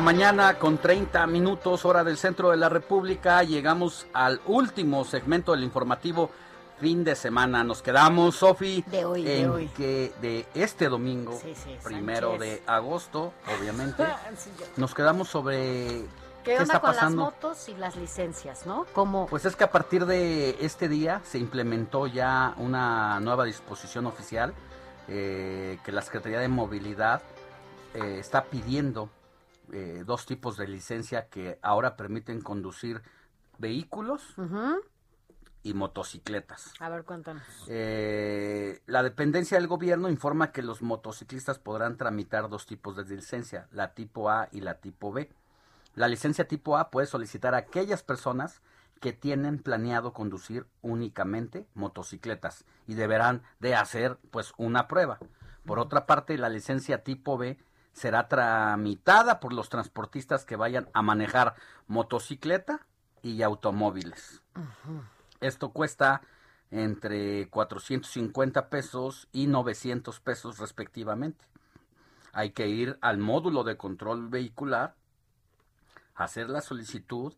La mañana con 30 minutos hora del centro de la República. Llegamos al último segmento del informativo fin de semana. Nos quedamos, Sofi, De hoy, de en hoy. que de este domingo, Sí, sí, primero Sánchez. de agosto, obviamente, [LAUGHS] Sí, nos quedamos sobre ¿Qué, qué onda está con pasando. las motos y las licencias, no? Como Pues es que a partir de este día se implementó ya una nueva disposición oficial eh, que la Secretaría de Movilidad eh, está pidiendo eh, dos tipos de licencia que ahora permiten conducir vehículos y motocicletas. A ver, cuéntanos. Eh, la dependencia del gobierno informa que los motociclistas podrán tramitar dos tipos de licencia, la tipo A y la tipo B. La licencia tipo A puede solicitar a aquellas personas que tienen planeado conducir únicamente motocicletas y deberán de hacer pues una prueba. Por otra parte, la licencia tipo B será tramitada por los transportistas que vayan a manejar motocicleta y automóviles. Esto cuesta entre 450 pesos y 900 pesos respectivamente. Hay que ir al módulo de control vehicular, hacer la solicitud,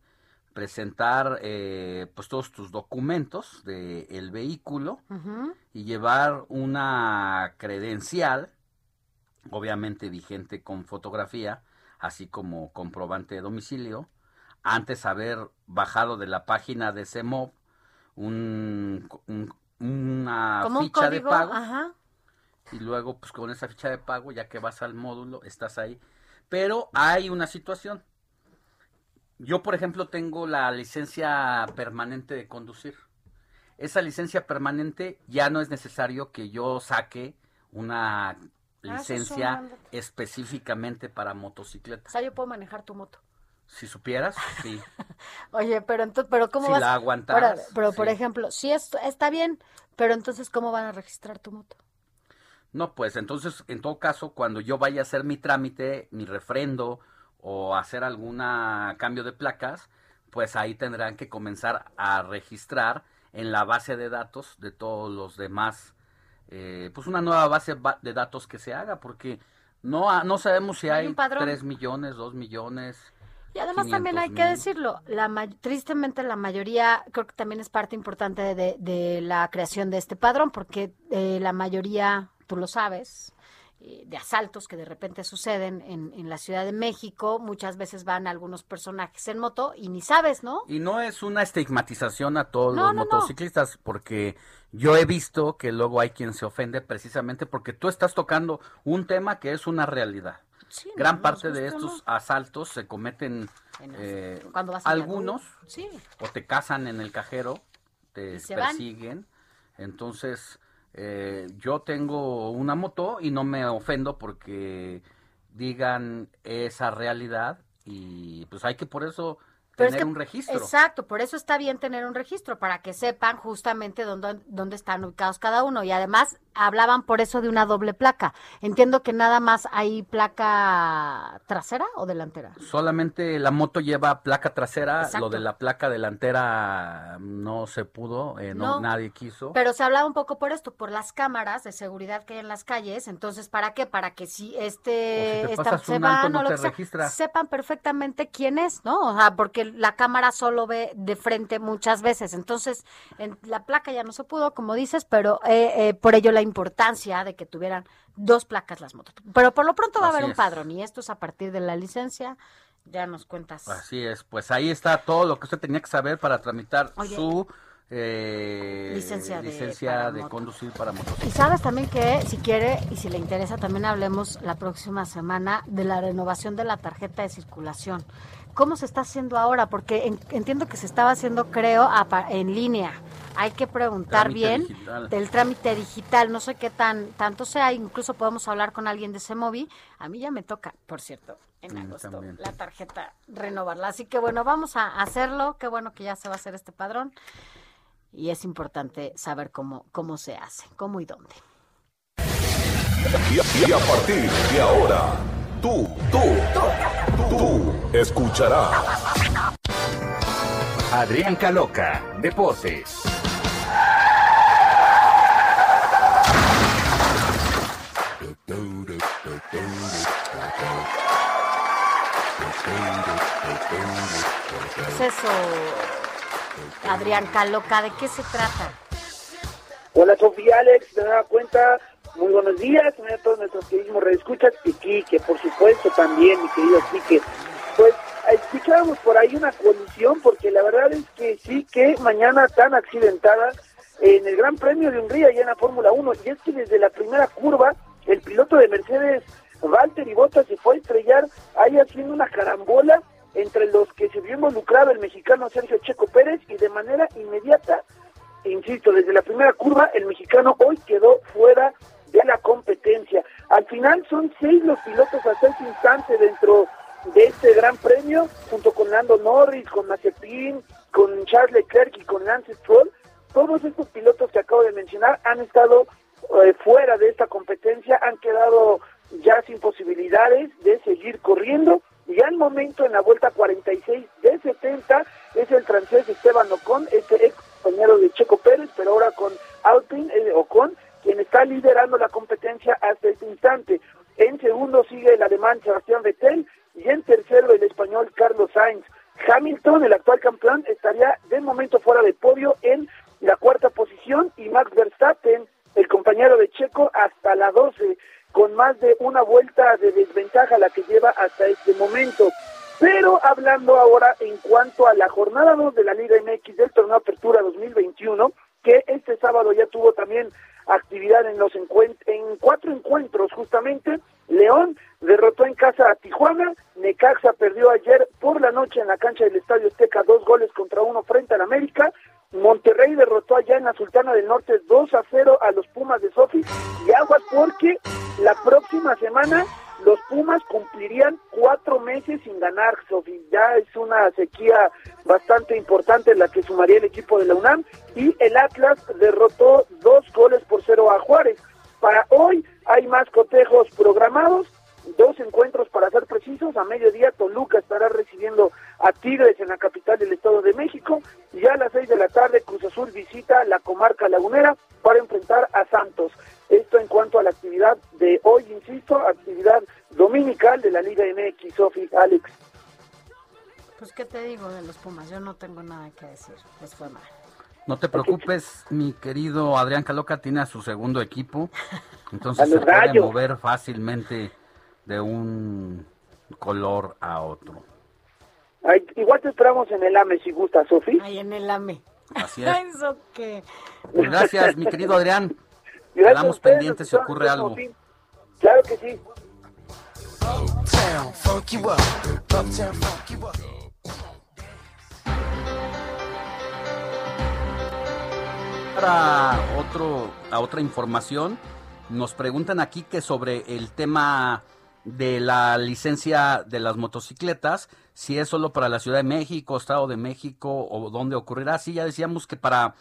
presentar eh, pues todos tus documentos del vehículo y llevar una credencial, obviamente vigente con fotografía, así como comprobante de domicilio, antes haber bajado de la página de CEMOV un, un- una un ficha de pago. ajá. y luego pues con esa ficha de pago ya que vas al módulo estás ahí. Pero hay una situación. Yo por ejemplo tengo la licencia permanente de conducir. Esa licencia permanente ya no es necesario que yo saque una Ah, licencia específicamente para O motocicleta sea, yo puedo manejar tu moto. si supieras sí [LAUGHS] Oye, pero entonces, pero ¿cómo Si vas? la aguantaras, pero por ejemplo, sí esto está bien, pero entonces ¿cómo van a registrar tu moto? No, pues entonces, en todo caso, cuando yo vaya a hacer mi trámite, mi refrendo o hacer alguna cambio de placas, pues ahí tendrán que comenzar a registrar en la base de datos de todos los demás, eh, pues una nueva base ba- de datos que se haga, porque no, no sabemos si hay hay un padrón. 3 millones, 2 millones. Y además también hay que 500,000. decirlo, la tristemente la mayoría, creo que también es parte importante de, de la creación de este padrón, porque eh, la mayoría, tú lo sabes, de asaltos que de repente suceden en, en la Ciudad de México. Muchas veces van algunos personajes en moto y ni sabes, ¿no? Y no es una estigmatización a todos No, los no, no. motociclistas, porque yo he visto que luego hay quien se ofende precisamente porque tú estás tocando un tema que es una realidad. Gran nos parte de estos asaltos se cometen En- eh, cuando vas algunos. Sí. o te cazan en el cajero, te van. persiguen. Entonces, eh, yo tengo una moto y no me ofendo porque digan esa realidad y pues hay que por eso Pero es tener que- un registro. Exacto, por eso está bien tener un registro, para que sepan justamente dónde, dónde están ubicados cada uno. Y además hablaban por eso de una doble placa. Entiendo que nada más hay placa trasera o delantera. Solamente la moto lleva placa trasera, Exacto. lo de la placa delantera no se pudo, eh, no, No. nadie quiso. Pero se hablaba un poco por esto, por las cámaras de seguridad que hay en las calles. Entonces, ¿para qué? Para que si este O si te esta- pasas se van no o lo te que sea, registra. sepan perfectamente quién es, ¿no? O sea, porque la cámara solo ve de frente muchas veces. Entonces, en la placa ya no se pudo, como dices, pero eh, eh, por ello la importancia de que tuvieran dos placas las motos. Pero por lo pronto va a haber un es. padrón y esto es a partir de la licencia. Ya nos cuentas. Así es, pues ahí está todo lo que usted tenía que saber para tramitar Oye. su eh, Licencia de- licencia para de conducir para Y motocicleta. sabes también que si quiere y si le interesa también hablemos la próxima semana de la renovación de la tarjeta de circulación. ¿Cómo se está haciendo ahora? Porque en- entiendo que se estaba haciendo, creo, a en línea. Hay que preguntar Trámite bien digital. del trámite digital. No sé qué tan tanto sea. Incluso podemos hablar con alguien de Semovi. A mí ya me toca, por cierto, en Mm, agosto también. la tarjeta renovarla. Así que bueno, vamos a hacerlo. Qué bueno que ya se va a hacer este padrón. Y es importante saber cómo, cómo se hace, cómo y dónde. Y, y a partir de ahora, tú, tú, tú, escucharás. Adrián Caloca, Deportes. ¿Qué es eso, Adrián Caloca? ¿De qué se trata? Hola Sofía Alex, de nueva cuenta, muy buenos días, a todos nuestros queridísimos redescuchas, y Quique, por supuesto también, mi querido Quique. Pues escuchábamos por ahí una colisión, porque la verdad es que sí, que mañana tan accidentada en el Gran Premio de Hungría y en la Fórmula 1, y es que desde la primera curva, el piloto de Mercedes, Valtteri Bottas, se fue a estrellar ahí haciendo una carambola entre los que se vio involucrado el mexicano Sergio Checo Pérez y de manera inmediata insisto, desde la primera curva, el mexicano hoy quedó fuera de la competencia. Al final son seis los pilotos hasta este instante dentro de este gran premio, junto con Lando Norris, con Mazepin, con Charles Leclerc y con Lance Stroll. Todos estos pilotos que acabo de mencionar han estado eh, fuera de esta competencia, han quedado ya sin posibilidades de seguir corriendo. Y al momento, en la vuelta 46 que decir. Fue mal. No te preocupes, mi querido Adrián Caloca tiene a su segundo equipo, entonces se puede gallos. mover fácilmente de un color a otro. Ay, igual te esperamos en el AME si gusta, Sofi. Ahí en el AME. Así es. [LAUGHS] Eso que... Pues gracias, mi querido Adrián. Gracias Quedamos pendientes si ocurre algo. Claro que sí. Uptown, up. Uptown, up. Para otro, a otra información, nos preguntan aquí que sobre el tema de la licencia de las motocicletas, si es solo para la Ciudad de México, Estado de México o dónde ocurrirá. Sí, ya decíamos que para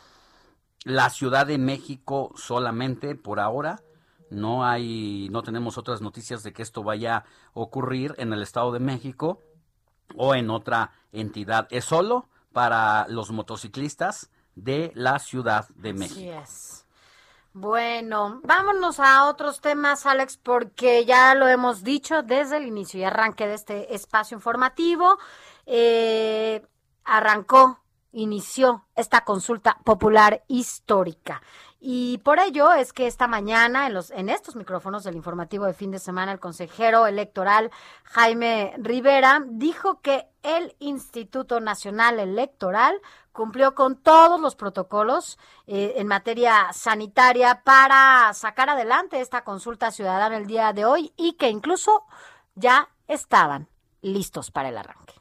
la Ciudad de México solamente por ahora. No hay, no tenemos otras noticias de que esto vaya a ocurrir en el Estado de México o en otra entidad. Es solo para los motociclistas de la Ciudad de México. Así es. Bueno, vámonos a otros temas, Alex, porque ya lo hemos dicho desde el inicio y arranque de este espacio informativo. Eh, arrancó, inició esta consulta popular histórica. Y por ello es que esta mañana, en, los, en estos micrófonos del informativo de fin de semana, el consejero electoral Jaime Rivera dijo que el Instituto Nacional Electoral cumplió con todos los protocolos eh, en materia sanitaria para sacar adelante esta consulta ciudadana el día de hoy y que incluso ya estaban listos para el arranque.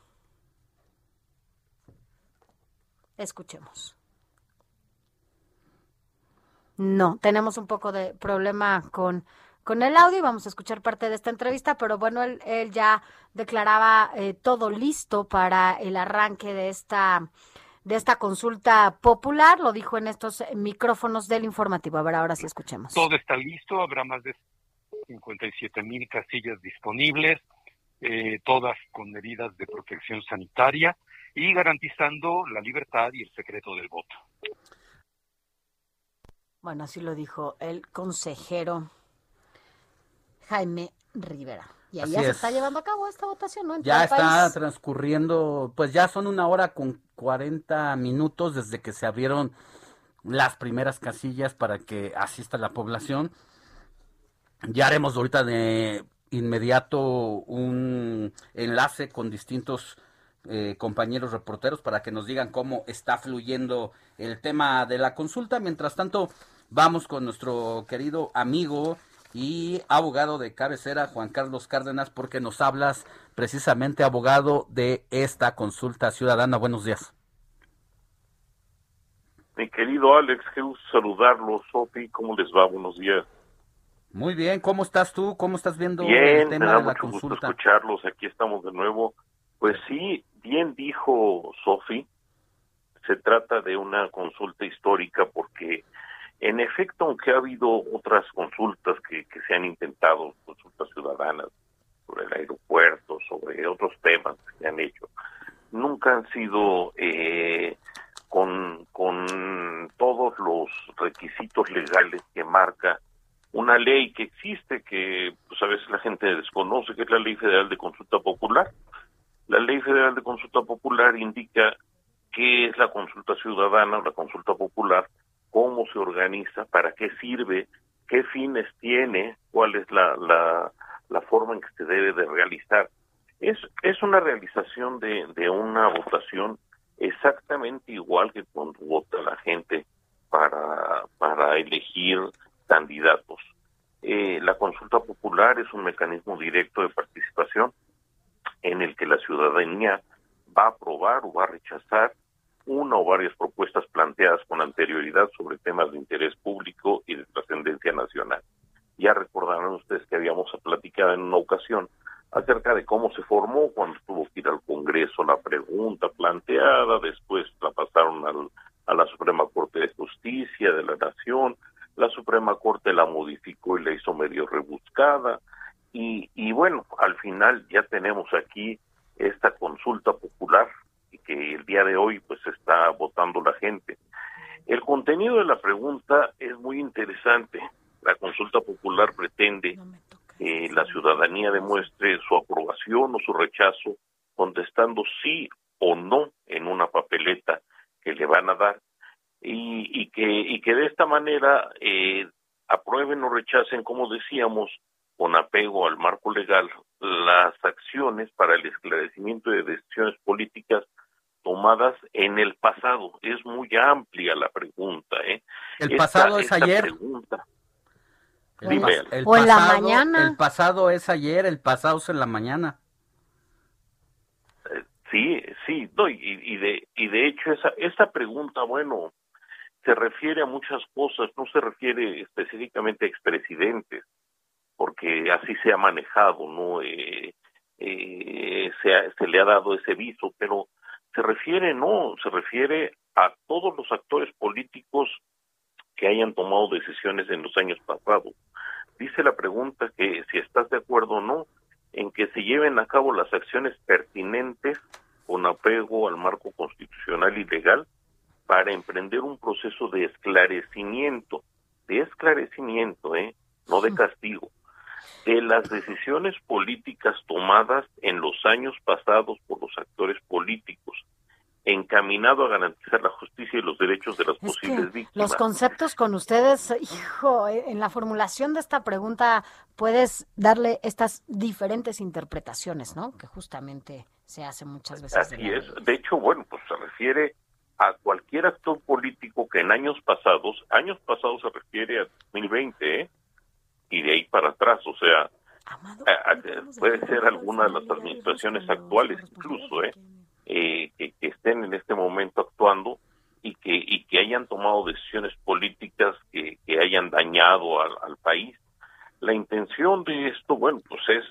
Escuchemos. No, tenemos un poco de problema con, con el audio y vamos a escuchar parte de esta entrevista, pero bueno, él, ya declaraba eh, todo listo para el arranque de esta, de esta consulta popular, lo dijo en estos micrófonos del informativo. A ver, ahora sí escuchemos. Todo está listo, habrá más de 57 mil casillas disponibles, eh, todas con medidas de protección sanitaria y garantizando la libertad y el secreto del voto. Bueno, así lo dijo el consejero Jaime Rivera. Y ahí Así ya se es. está llevando a cabo esta votación, ¿no? En Ya está país. transcurriendo, pues ya son una hora con 40 minutos desde que se abrieron las primeras casillas para que asista la población. Ya haremos ahorita de inmediato un enlace con distintos eh, compañeros reporteros para que nos digan cómo está fluyendo el tema de la consulta. Mientras tanto, vamos con nuestro querido amigo y abogado de cabecera, Juan Carlos Cárdenas, porque nos hablas precisamente, abogado, de esta consulta ciudadana. Buenos días. Mi querido Alex, qué gusto saludarlos. Sofi, ¿cómo les va? Buenos días. Muy bien, ¿cómo estás tú? ¿Cómo estás viendo Bien, el me tema da de la mucho gusto escucharlos. Aquí estamos de nuevo. Pues sí, bien dijo Sofi, se trata de una consulta histórica porque, en efecto, aunque ha habido otras consultas que, se han intentado, consultas ciudadanas sobre el aeropuerto, sobre otros temas que se han hecho, nunca han sido eh, con, con todos los requisitos legales que marca una ley que existe, que pues a veces la gente desconoce, que es la Ley Federal de Consulta Popular. La Ley Federal de Consulta Popular indica qué es la consulta ciudadana o la consulta popular, cómo se organiza, para qué sirve, qué fines tiene, cuál es la, la, forma en que se debe de realizar. Es, es una realización de, de una votación exactamente igual que cuando vota la gente para, para elegir candidatos. Eh, la consulta popular es un mecanismo directo de participación en el que la ciudadanía va a aprobar o va a rechazar una o varias propuestas planteadas con anterioridad sobre temas de interés público y de trascendencia nacional. Ya recordarán ustedes que habíamos platicado en una ocasión acerca de cómo se formó cuando tuvo que ir al Congreso la pregunta planteada, después la pasaron al, a la Suprema Corte de Justicia de la Nación, la Suprema Corte la modificó y la hizo medio rebuscada, y, y bueno, al final ya tenemos aquí esta consulta popular y que el día de hoy pues está votando la gente. El contenido de la pregunta es muy interesante. La consulta popular pretende que la ciudadanía demuestre su aprobación o su rechazo contestando sí o no en una papeleta que le van a dar y, y que y que de esta manera eh, aprueben o rechacen, como decíamos, con apego al marco legal, las acciones para el esclarecimiento de decisiones políticas tomadas en el pasado. Es muy amplia la pregunta. ¿eh? ¿El Esta- pasado es esta ayer? pregunta- El, Dime, pas- el O en la pasado- mañana. El pasado es ayer, el pasado es en la mañana. Sí, sí, no, y, y de y de hecho esa esa pregunta, bueno, se refiere a muchas cosas, no se refiere específicamente a expresidentes, porque así se ha manejado, no, eh, eh, se ha- se le ha dado ese viso, pero se refiere no, se refiere a todos los actores políticos que hayan tomado decisiones en los años pasados. Dice la pregunta que si estás de acuerdo o no en que se lleven a cabo las acciones pertinentes con apego al marco constitucional y legal para emprender un proceso de esclarecimiento, de esclarecimiento, ¿eh? no de castigo, de las decisiones políticas tomadas en los años pasados por los actores políticos, encaminado a garantizar la justicia y los derechos de las Es posibles víctimas. los conceptos con ustedes, hijo, eh, en la formulación de esta pregunta puedes darle estas diferentes interpretaciones, ¿no? Que justamente se hace muchas veces. de Así la- es. De hecho, bueno, pues se refiere a cualquier actor político que en años pasados, años pasados se refiere a 2020, ¿eh? Y de ahí para atrás, o sea, puede ser alguna de las administraciones actuales incluso, ¿eh? Eh, que, que estén en este momento actuando y que y que hayan tomado decisiones políticas que, que hayan dañado al, al país. La intención de esto, bueno, pues es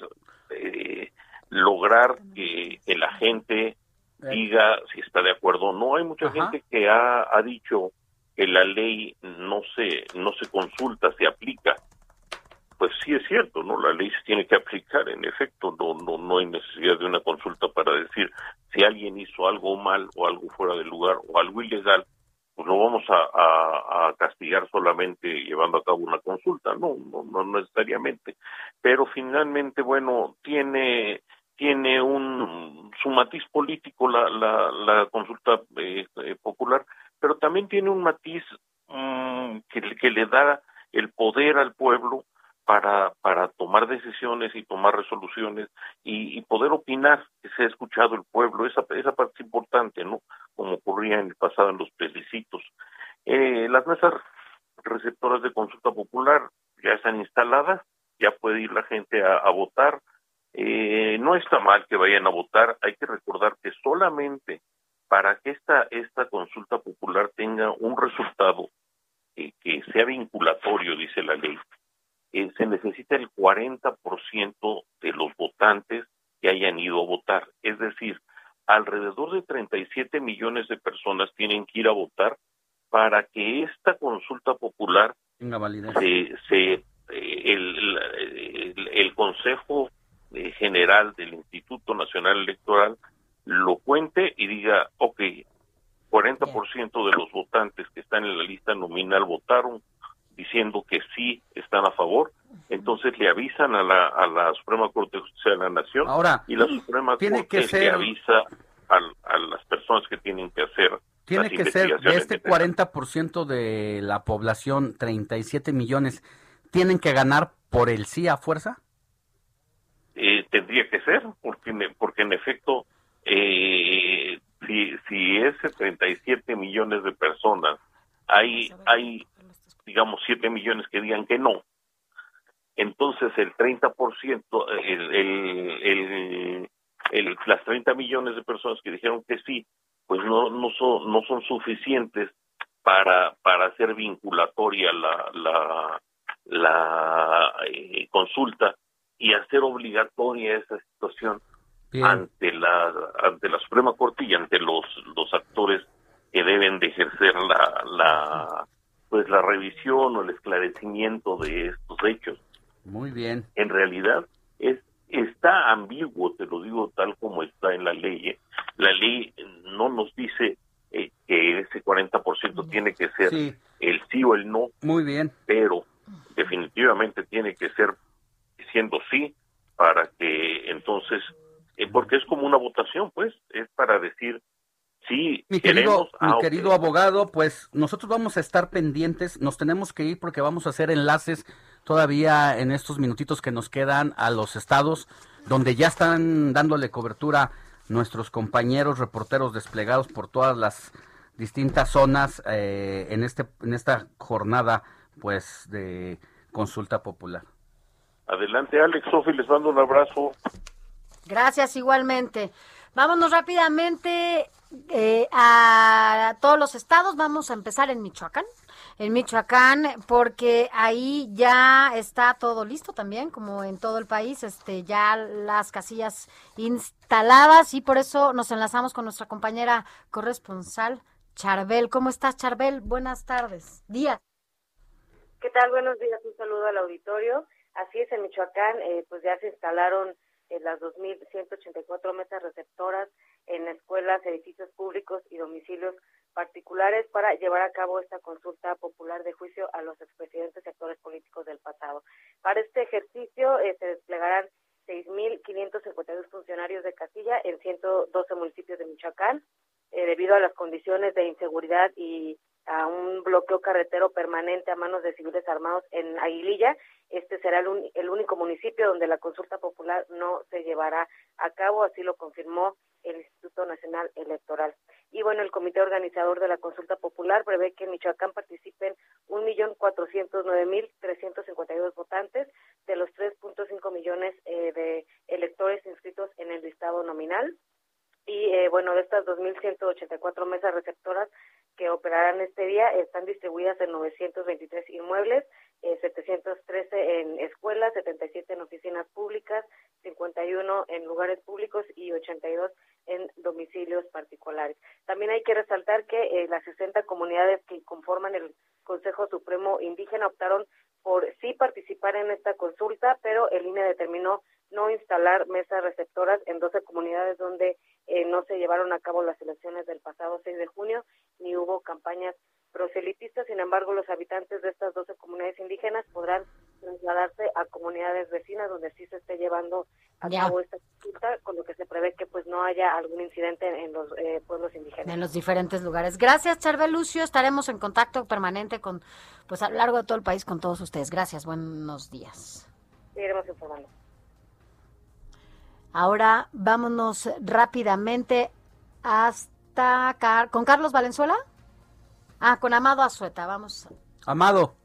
eh, lograr que, que la gente diga si está de acuerdo o no. Hay mucha Ajá. gente que ha, ha dicho que la ley no se no se consulta, se aplica. Pues sí es cierto, ¿no? La ley se tiene que aplicar, en efecto, no no no hay necesidad de una consulta para decir si alguien hizo algo mal o algo fuera de lugar o algo ilegal, pues lo vamos a, castigar solamente llevando a cabo una consulta, no, no, no necesariamente. Pero finalmente, bueno, tiene tiene un su matiz político la la, la consulta eh, popular, pero también tiene un matiz mm, que, que le da el poder al pueblo para para tomar decisiones y tomar resoluciones y, y poder opinar que se ha escuchado el pueblo esa esa parte es importante no como ocurría en el pasado en los plebiscitos. Eh, las mesas receptoras de consulta popular ya están instaladas ya puede ir la gente a, votar. Eh, no está mal que vayan a votar hay que recordar que solamente para que esta esta consulta popular tenga un resultado eh, que sea vinculatorio dice la ley eh, se necesita el 40% de los votantes que hayan ido a votar. Es decir, alrededor de 37 millones de personas tienen que ir a votar para que esta consulta popular Tenga validez. se, se eh, el, el- Consejo eh, General del Instituto Nacional Electoral lo cuente y diga, ok, 40% de los votantes que están en la lista nominal votaron diciendo que sí están a favor, entonces le avisan a la, a la Suprema Corte de Justicia de la Nación Ahora, y la Suprema que Corte ser- le avisa al- a, las personas que tienen que hacer Tiene que ser de este necesarias. 40% de la población, 37 millones, ¿tienen que ganar por el sí a fuerza? Eh, tendría que ser, porque, en- porque en efecto, eh, si, si ese 37 millones de personas, hay, hay, digamos, 7 millones que digan que no, entonces el 30%, el, el, el, el- las 30 millones de personas que dijeron que sí, pues no, no, son, no son suficientes para, para hacer vinculatoria la, la, la eh, consulta y hacer obligatoria esa situación Bien. ante la ante la Suprema Corte y ante los los actores que deben de ejercer la la pues la revisión o el esclarecimiento de estos hechos Muy bien. en realidad es está ambiguo te lo digo tal como está en la ley ¿eh? la ley no nos dice eh, que ese 40% tiene que ser Sí. el sí o el no Muy bien. pero definitivamente tiene que ser siendo sí para que entonces eh, porque es como una votación pues es para decir sí Mi querido, mi querido abogado, pues nosotros vamos a estar pendientes, nos tenemos que ir porque vamos a hacer enlaces todavía en estos minutitos que nos quedan a los estados donde ya están dándole cobertura nuestros compañeros reporteros desplegados por todas las distintas zonas eh, en este en esta jornada pues de consulta popular. Adelante, Alex, Sofi, les mando un abrazo. Gracias igualmente. Vámonos rápidamente eh, a todos los estados. Vamos a empezar en Michoacán. En Michoacán, porque ahí ya está todo listo también, como en todo el país, este, ya las casillas instaladas y por eso nos enlazamos con nuestra compañera corresponsal Charbel. ¿Cómo estás, Charbel? Buenas tardes. Días. ¿Qué tal? Buenos días, un saludo al auditorio. Así es, en Michoacán, eh, pues ya se instalaron eh, las 2.184 mesas receptoras en escuelas, edificios públicos y domicilios particulares para llevar a cabo esta consulta popular de juicio a los expresidentes y actores políticos del pasado. Para este ejercicio eh, se desplegarán 6.552 funcionarios de casilla en 112 municipios de Michoacán, eh, debido a las condiciones de inseguridad y a un bloqueo carretero permanente a manos de civiles armados en Aguililla. Este será el, el único municipio donde la consulta popular no se llevará a cabo, así lo confirmó el Instituto Nacional Electoral. Y bueno, el comité organizador de la consulta popular prevé que en Michoacán participen 1.409.352 votantes de los 3.5 millones eh, de electores inscritos en el listado nominal. Y eh, bueno, de estas 2.184 mesas receptoras que operarán este día están distribuidas en 923 inmuebles, eh, 713 en escuelas, 77 en oficinas públicas, 51 en lugares públicos y 82 en domicilios particulares. También hay que resaltar que eh, las 60 comunidades que conforman el Consejo Supremo Indígena optaron por sí participar en esta consulta, pero el INE determinó no instalar mesas receptoras en 12 comunidades donde eh, no se llevaron a cabo las elecciones del pasado 6 de junio ni hubo campañas proselitistas. Sin embargo, los habitantes de estas 12 comunidades indígenas podrán trasladarse a comunidades vecinas donde sí se esté llevando a Ya. cabo esta consulta, con lo que se prevé que pues no haya algún incidente en los eh, pueblos indígenas. en los diferentes lugares. Gracias, Charbel Lucio. Estaremos en contacto permanente con, pues a lo largo de todo el país con todos ustedes. Gracias, buenos días. Seguiremos informando. Ahora vámonos rápidamente hasta Car- con Carlos Valenzuela. Ah, con Amado Azueta. Vamos. Amado.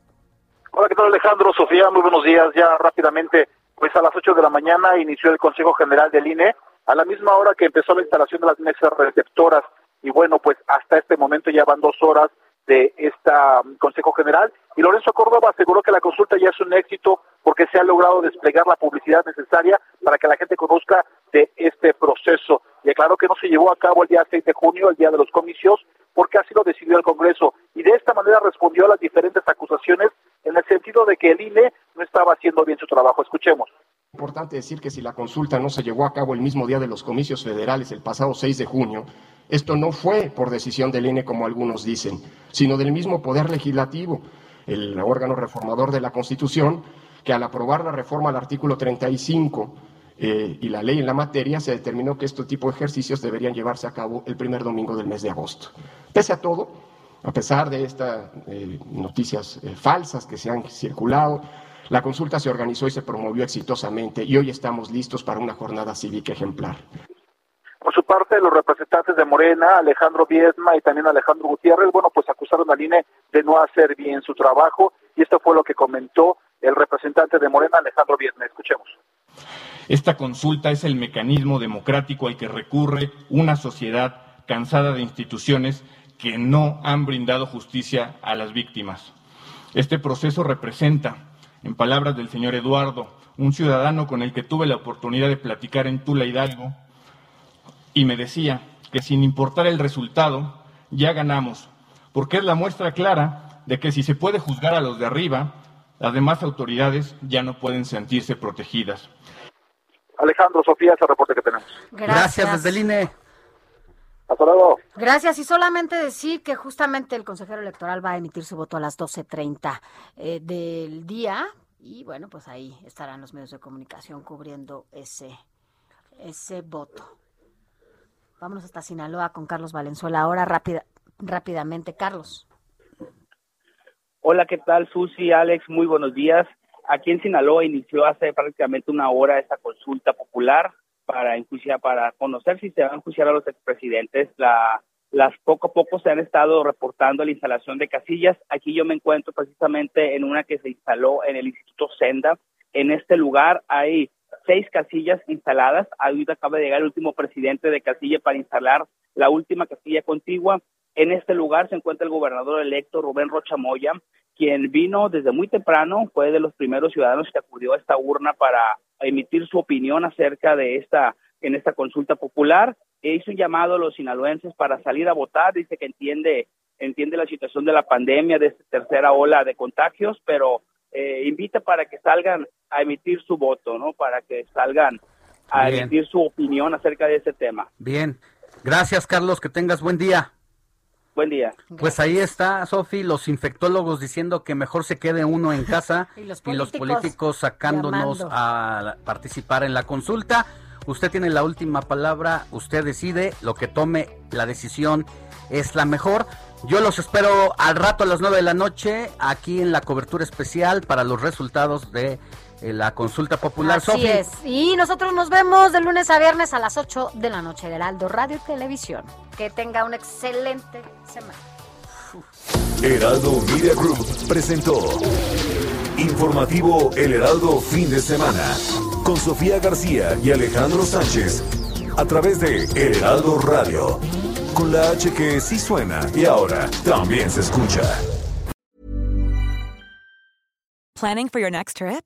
Hola, ¿qué tal Alejandro? Sofía, muy buenos días. Ya rápidamente, pues a las 8 de la mañana inició el Consejo General del INE, a la misma hora que empezó la instalación de las mesas receptoras. Y bueno, pues hasta este momento ya van dos horas de este Consejo General. Y Lorenzo Córdoba aseguró que la consulta ya es un éxito porque se ha logrado desplegar la publicidad necesaria para que la gente conozca de este proceso. Y aclaró que no se llevó a cabo el día 6 de junio, el día de los comicios, porque así lo decidió el Congreso. Y de esta manera respondió a las diferentes acusaciones en el sentido de que el INE no estaba haciendo bien su trabajo. Escuchemos. Importante decir que si la consulta no se llevó a cabo el mismo día de los comicios federales, el pasado 6 de junio, esto no fue por decisión del INE como algunos dicen, sino del mismo Poder Legislativo, el órgano reformador de la Constitución, que al aprobar la reforma al artículo 35 eh, y la ley en la materia, se determinó que este tipo de ejercicios deberían llevarse a cabo el primer domingo del mes de agosto. Pese a todo, a pesar de estas eh, noticias eh, falsas que se han circulado, la consulta se organizó y se promovió exitosamente y hoy estamos listos para una jornada cívica ejemplar. Por su parte, los representantes de Morena, Alejandro Viesma y también Alejandro Gutiérrez, bueno, pues acusaron al INE de no hacer bien su trabajo y esto fue lo que comentó el representante de Morena, Alejandro Viesma. Escuchemos. Esta consulta es el mecanismo democrático al que recurre una sociedad cansada de instituciones que no han brindado justicia a las víctimas. Este proceso representa, en palabras del señor Eduardo, un ciudadano con el que tuve la oportunidad de platicar en Tula Hidalgo, y me decía que sin importar el resultado, ya ganamos, porque es la muestra clara de que si se puede juzgar a los de arriba, las demás autoridades ya no pueden sentirse protegidas. Alejandro, Sofía, ese reporte que tenemos. Gracias. desde el INE. Hasta luego. Gracias. Y solamente decir que justamente el consejero electoral va a emitir su voto a las 12.30 eh, del día. Y bueno, pues ahí estarán los medios de comunicación cubriendo ese, ese voto. Vámonos hasta Sinaloa con Carlos Valenzuela. Ahora rápida, rápidamente, Carlos. Hola, ¿qué tal, Susi, Alex? Muy buenos días. Aquí en Sinaloa inició hace prácticamente una hora esta consulta popular para enjuiciar, para conocer si se van a enjuiciar a los expresidentes. La, las poco a poco se han estado reportando la instalación de casillas. Aquí yo me encuentro precisamente en una que se instaló en el Instituto Senda. En este lugar hay seis casillas instaladas. Ahorita acaba de llegar el último presidente de casilla para instalar la última casilla contigua. En este lugar se encuentra el gobernador electo Rubén Rocha Moya, quien vino desde muy temprano, fue de los primeros ciudadanos que acudió a esta urna para emitir su opinión acerca de esta en esta consulta popular e hizo un llamado a los sinaloenses para salir a votar, dice que entiende entiende la situación de la pandemia, de esta tercera ola de contagios, pero eh, invita para que salgan a emitir su voto, ¿no? Para que salgan a Bien. emitir su opinión acerca de este tema. Bien. Gracias, Carlos. Que tengas buen día. Buen día. Pues ahí está, Sofi, los infectólogos diciendo que mejor se quede uno en casa [LAUGHS] Y los políticos, políticos sacándonos llamando. a participar en la consulta. Usted tiene la última palabra, usted decide, lo que tome la decisión es la mejor. Yo los espero al rato a las 9 de la noche aquí en la cobertura especial para los resultados de la consulta popular. Así es. Y nosotros nos vemos de lunes a viernes a las 8 de la noche, Heraldo Radio y Televisión. Que tenga una excelente semana. Heraldo Media Group presentó Informativo El Heraldo Fin de Semana con Sofía García y Alejandro Sánchez a través de El Heraldo Radio con la H que sí suena y ahora también se escucha. Planning for your next trip?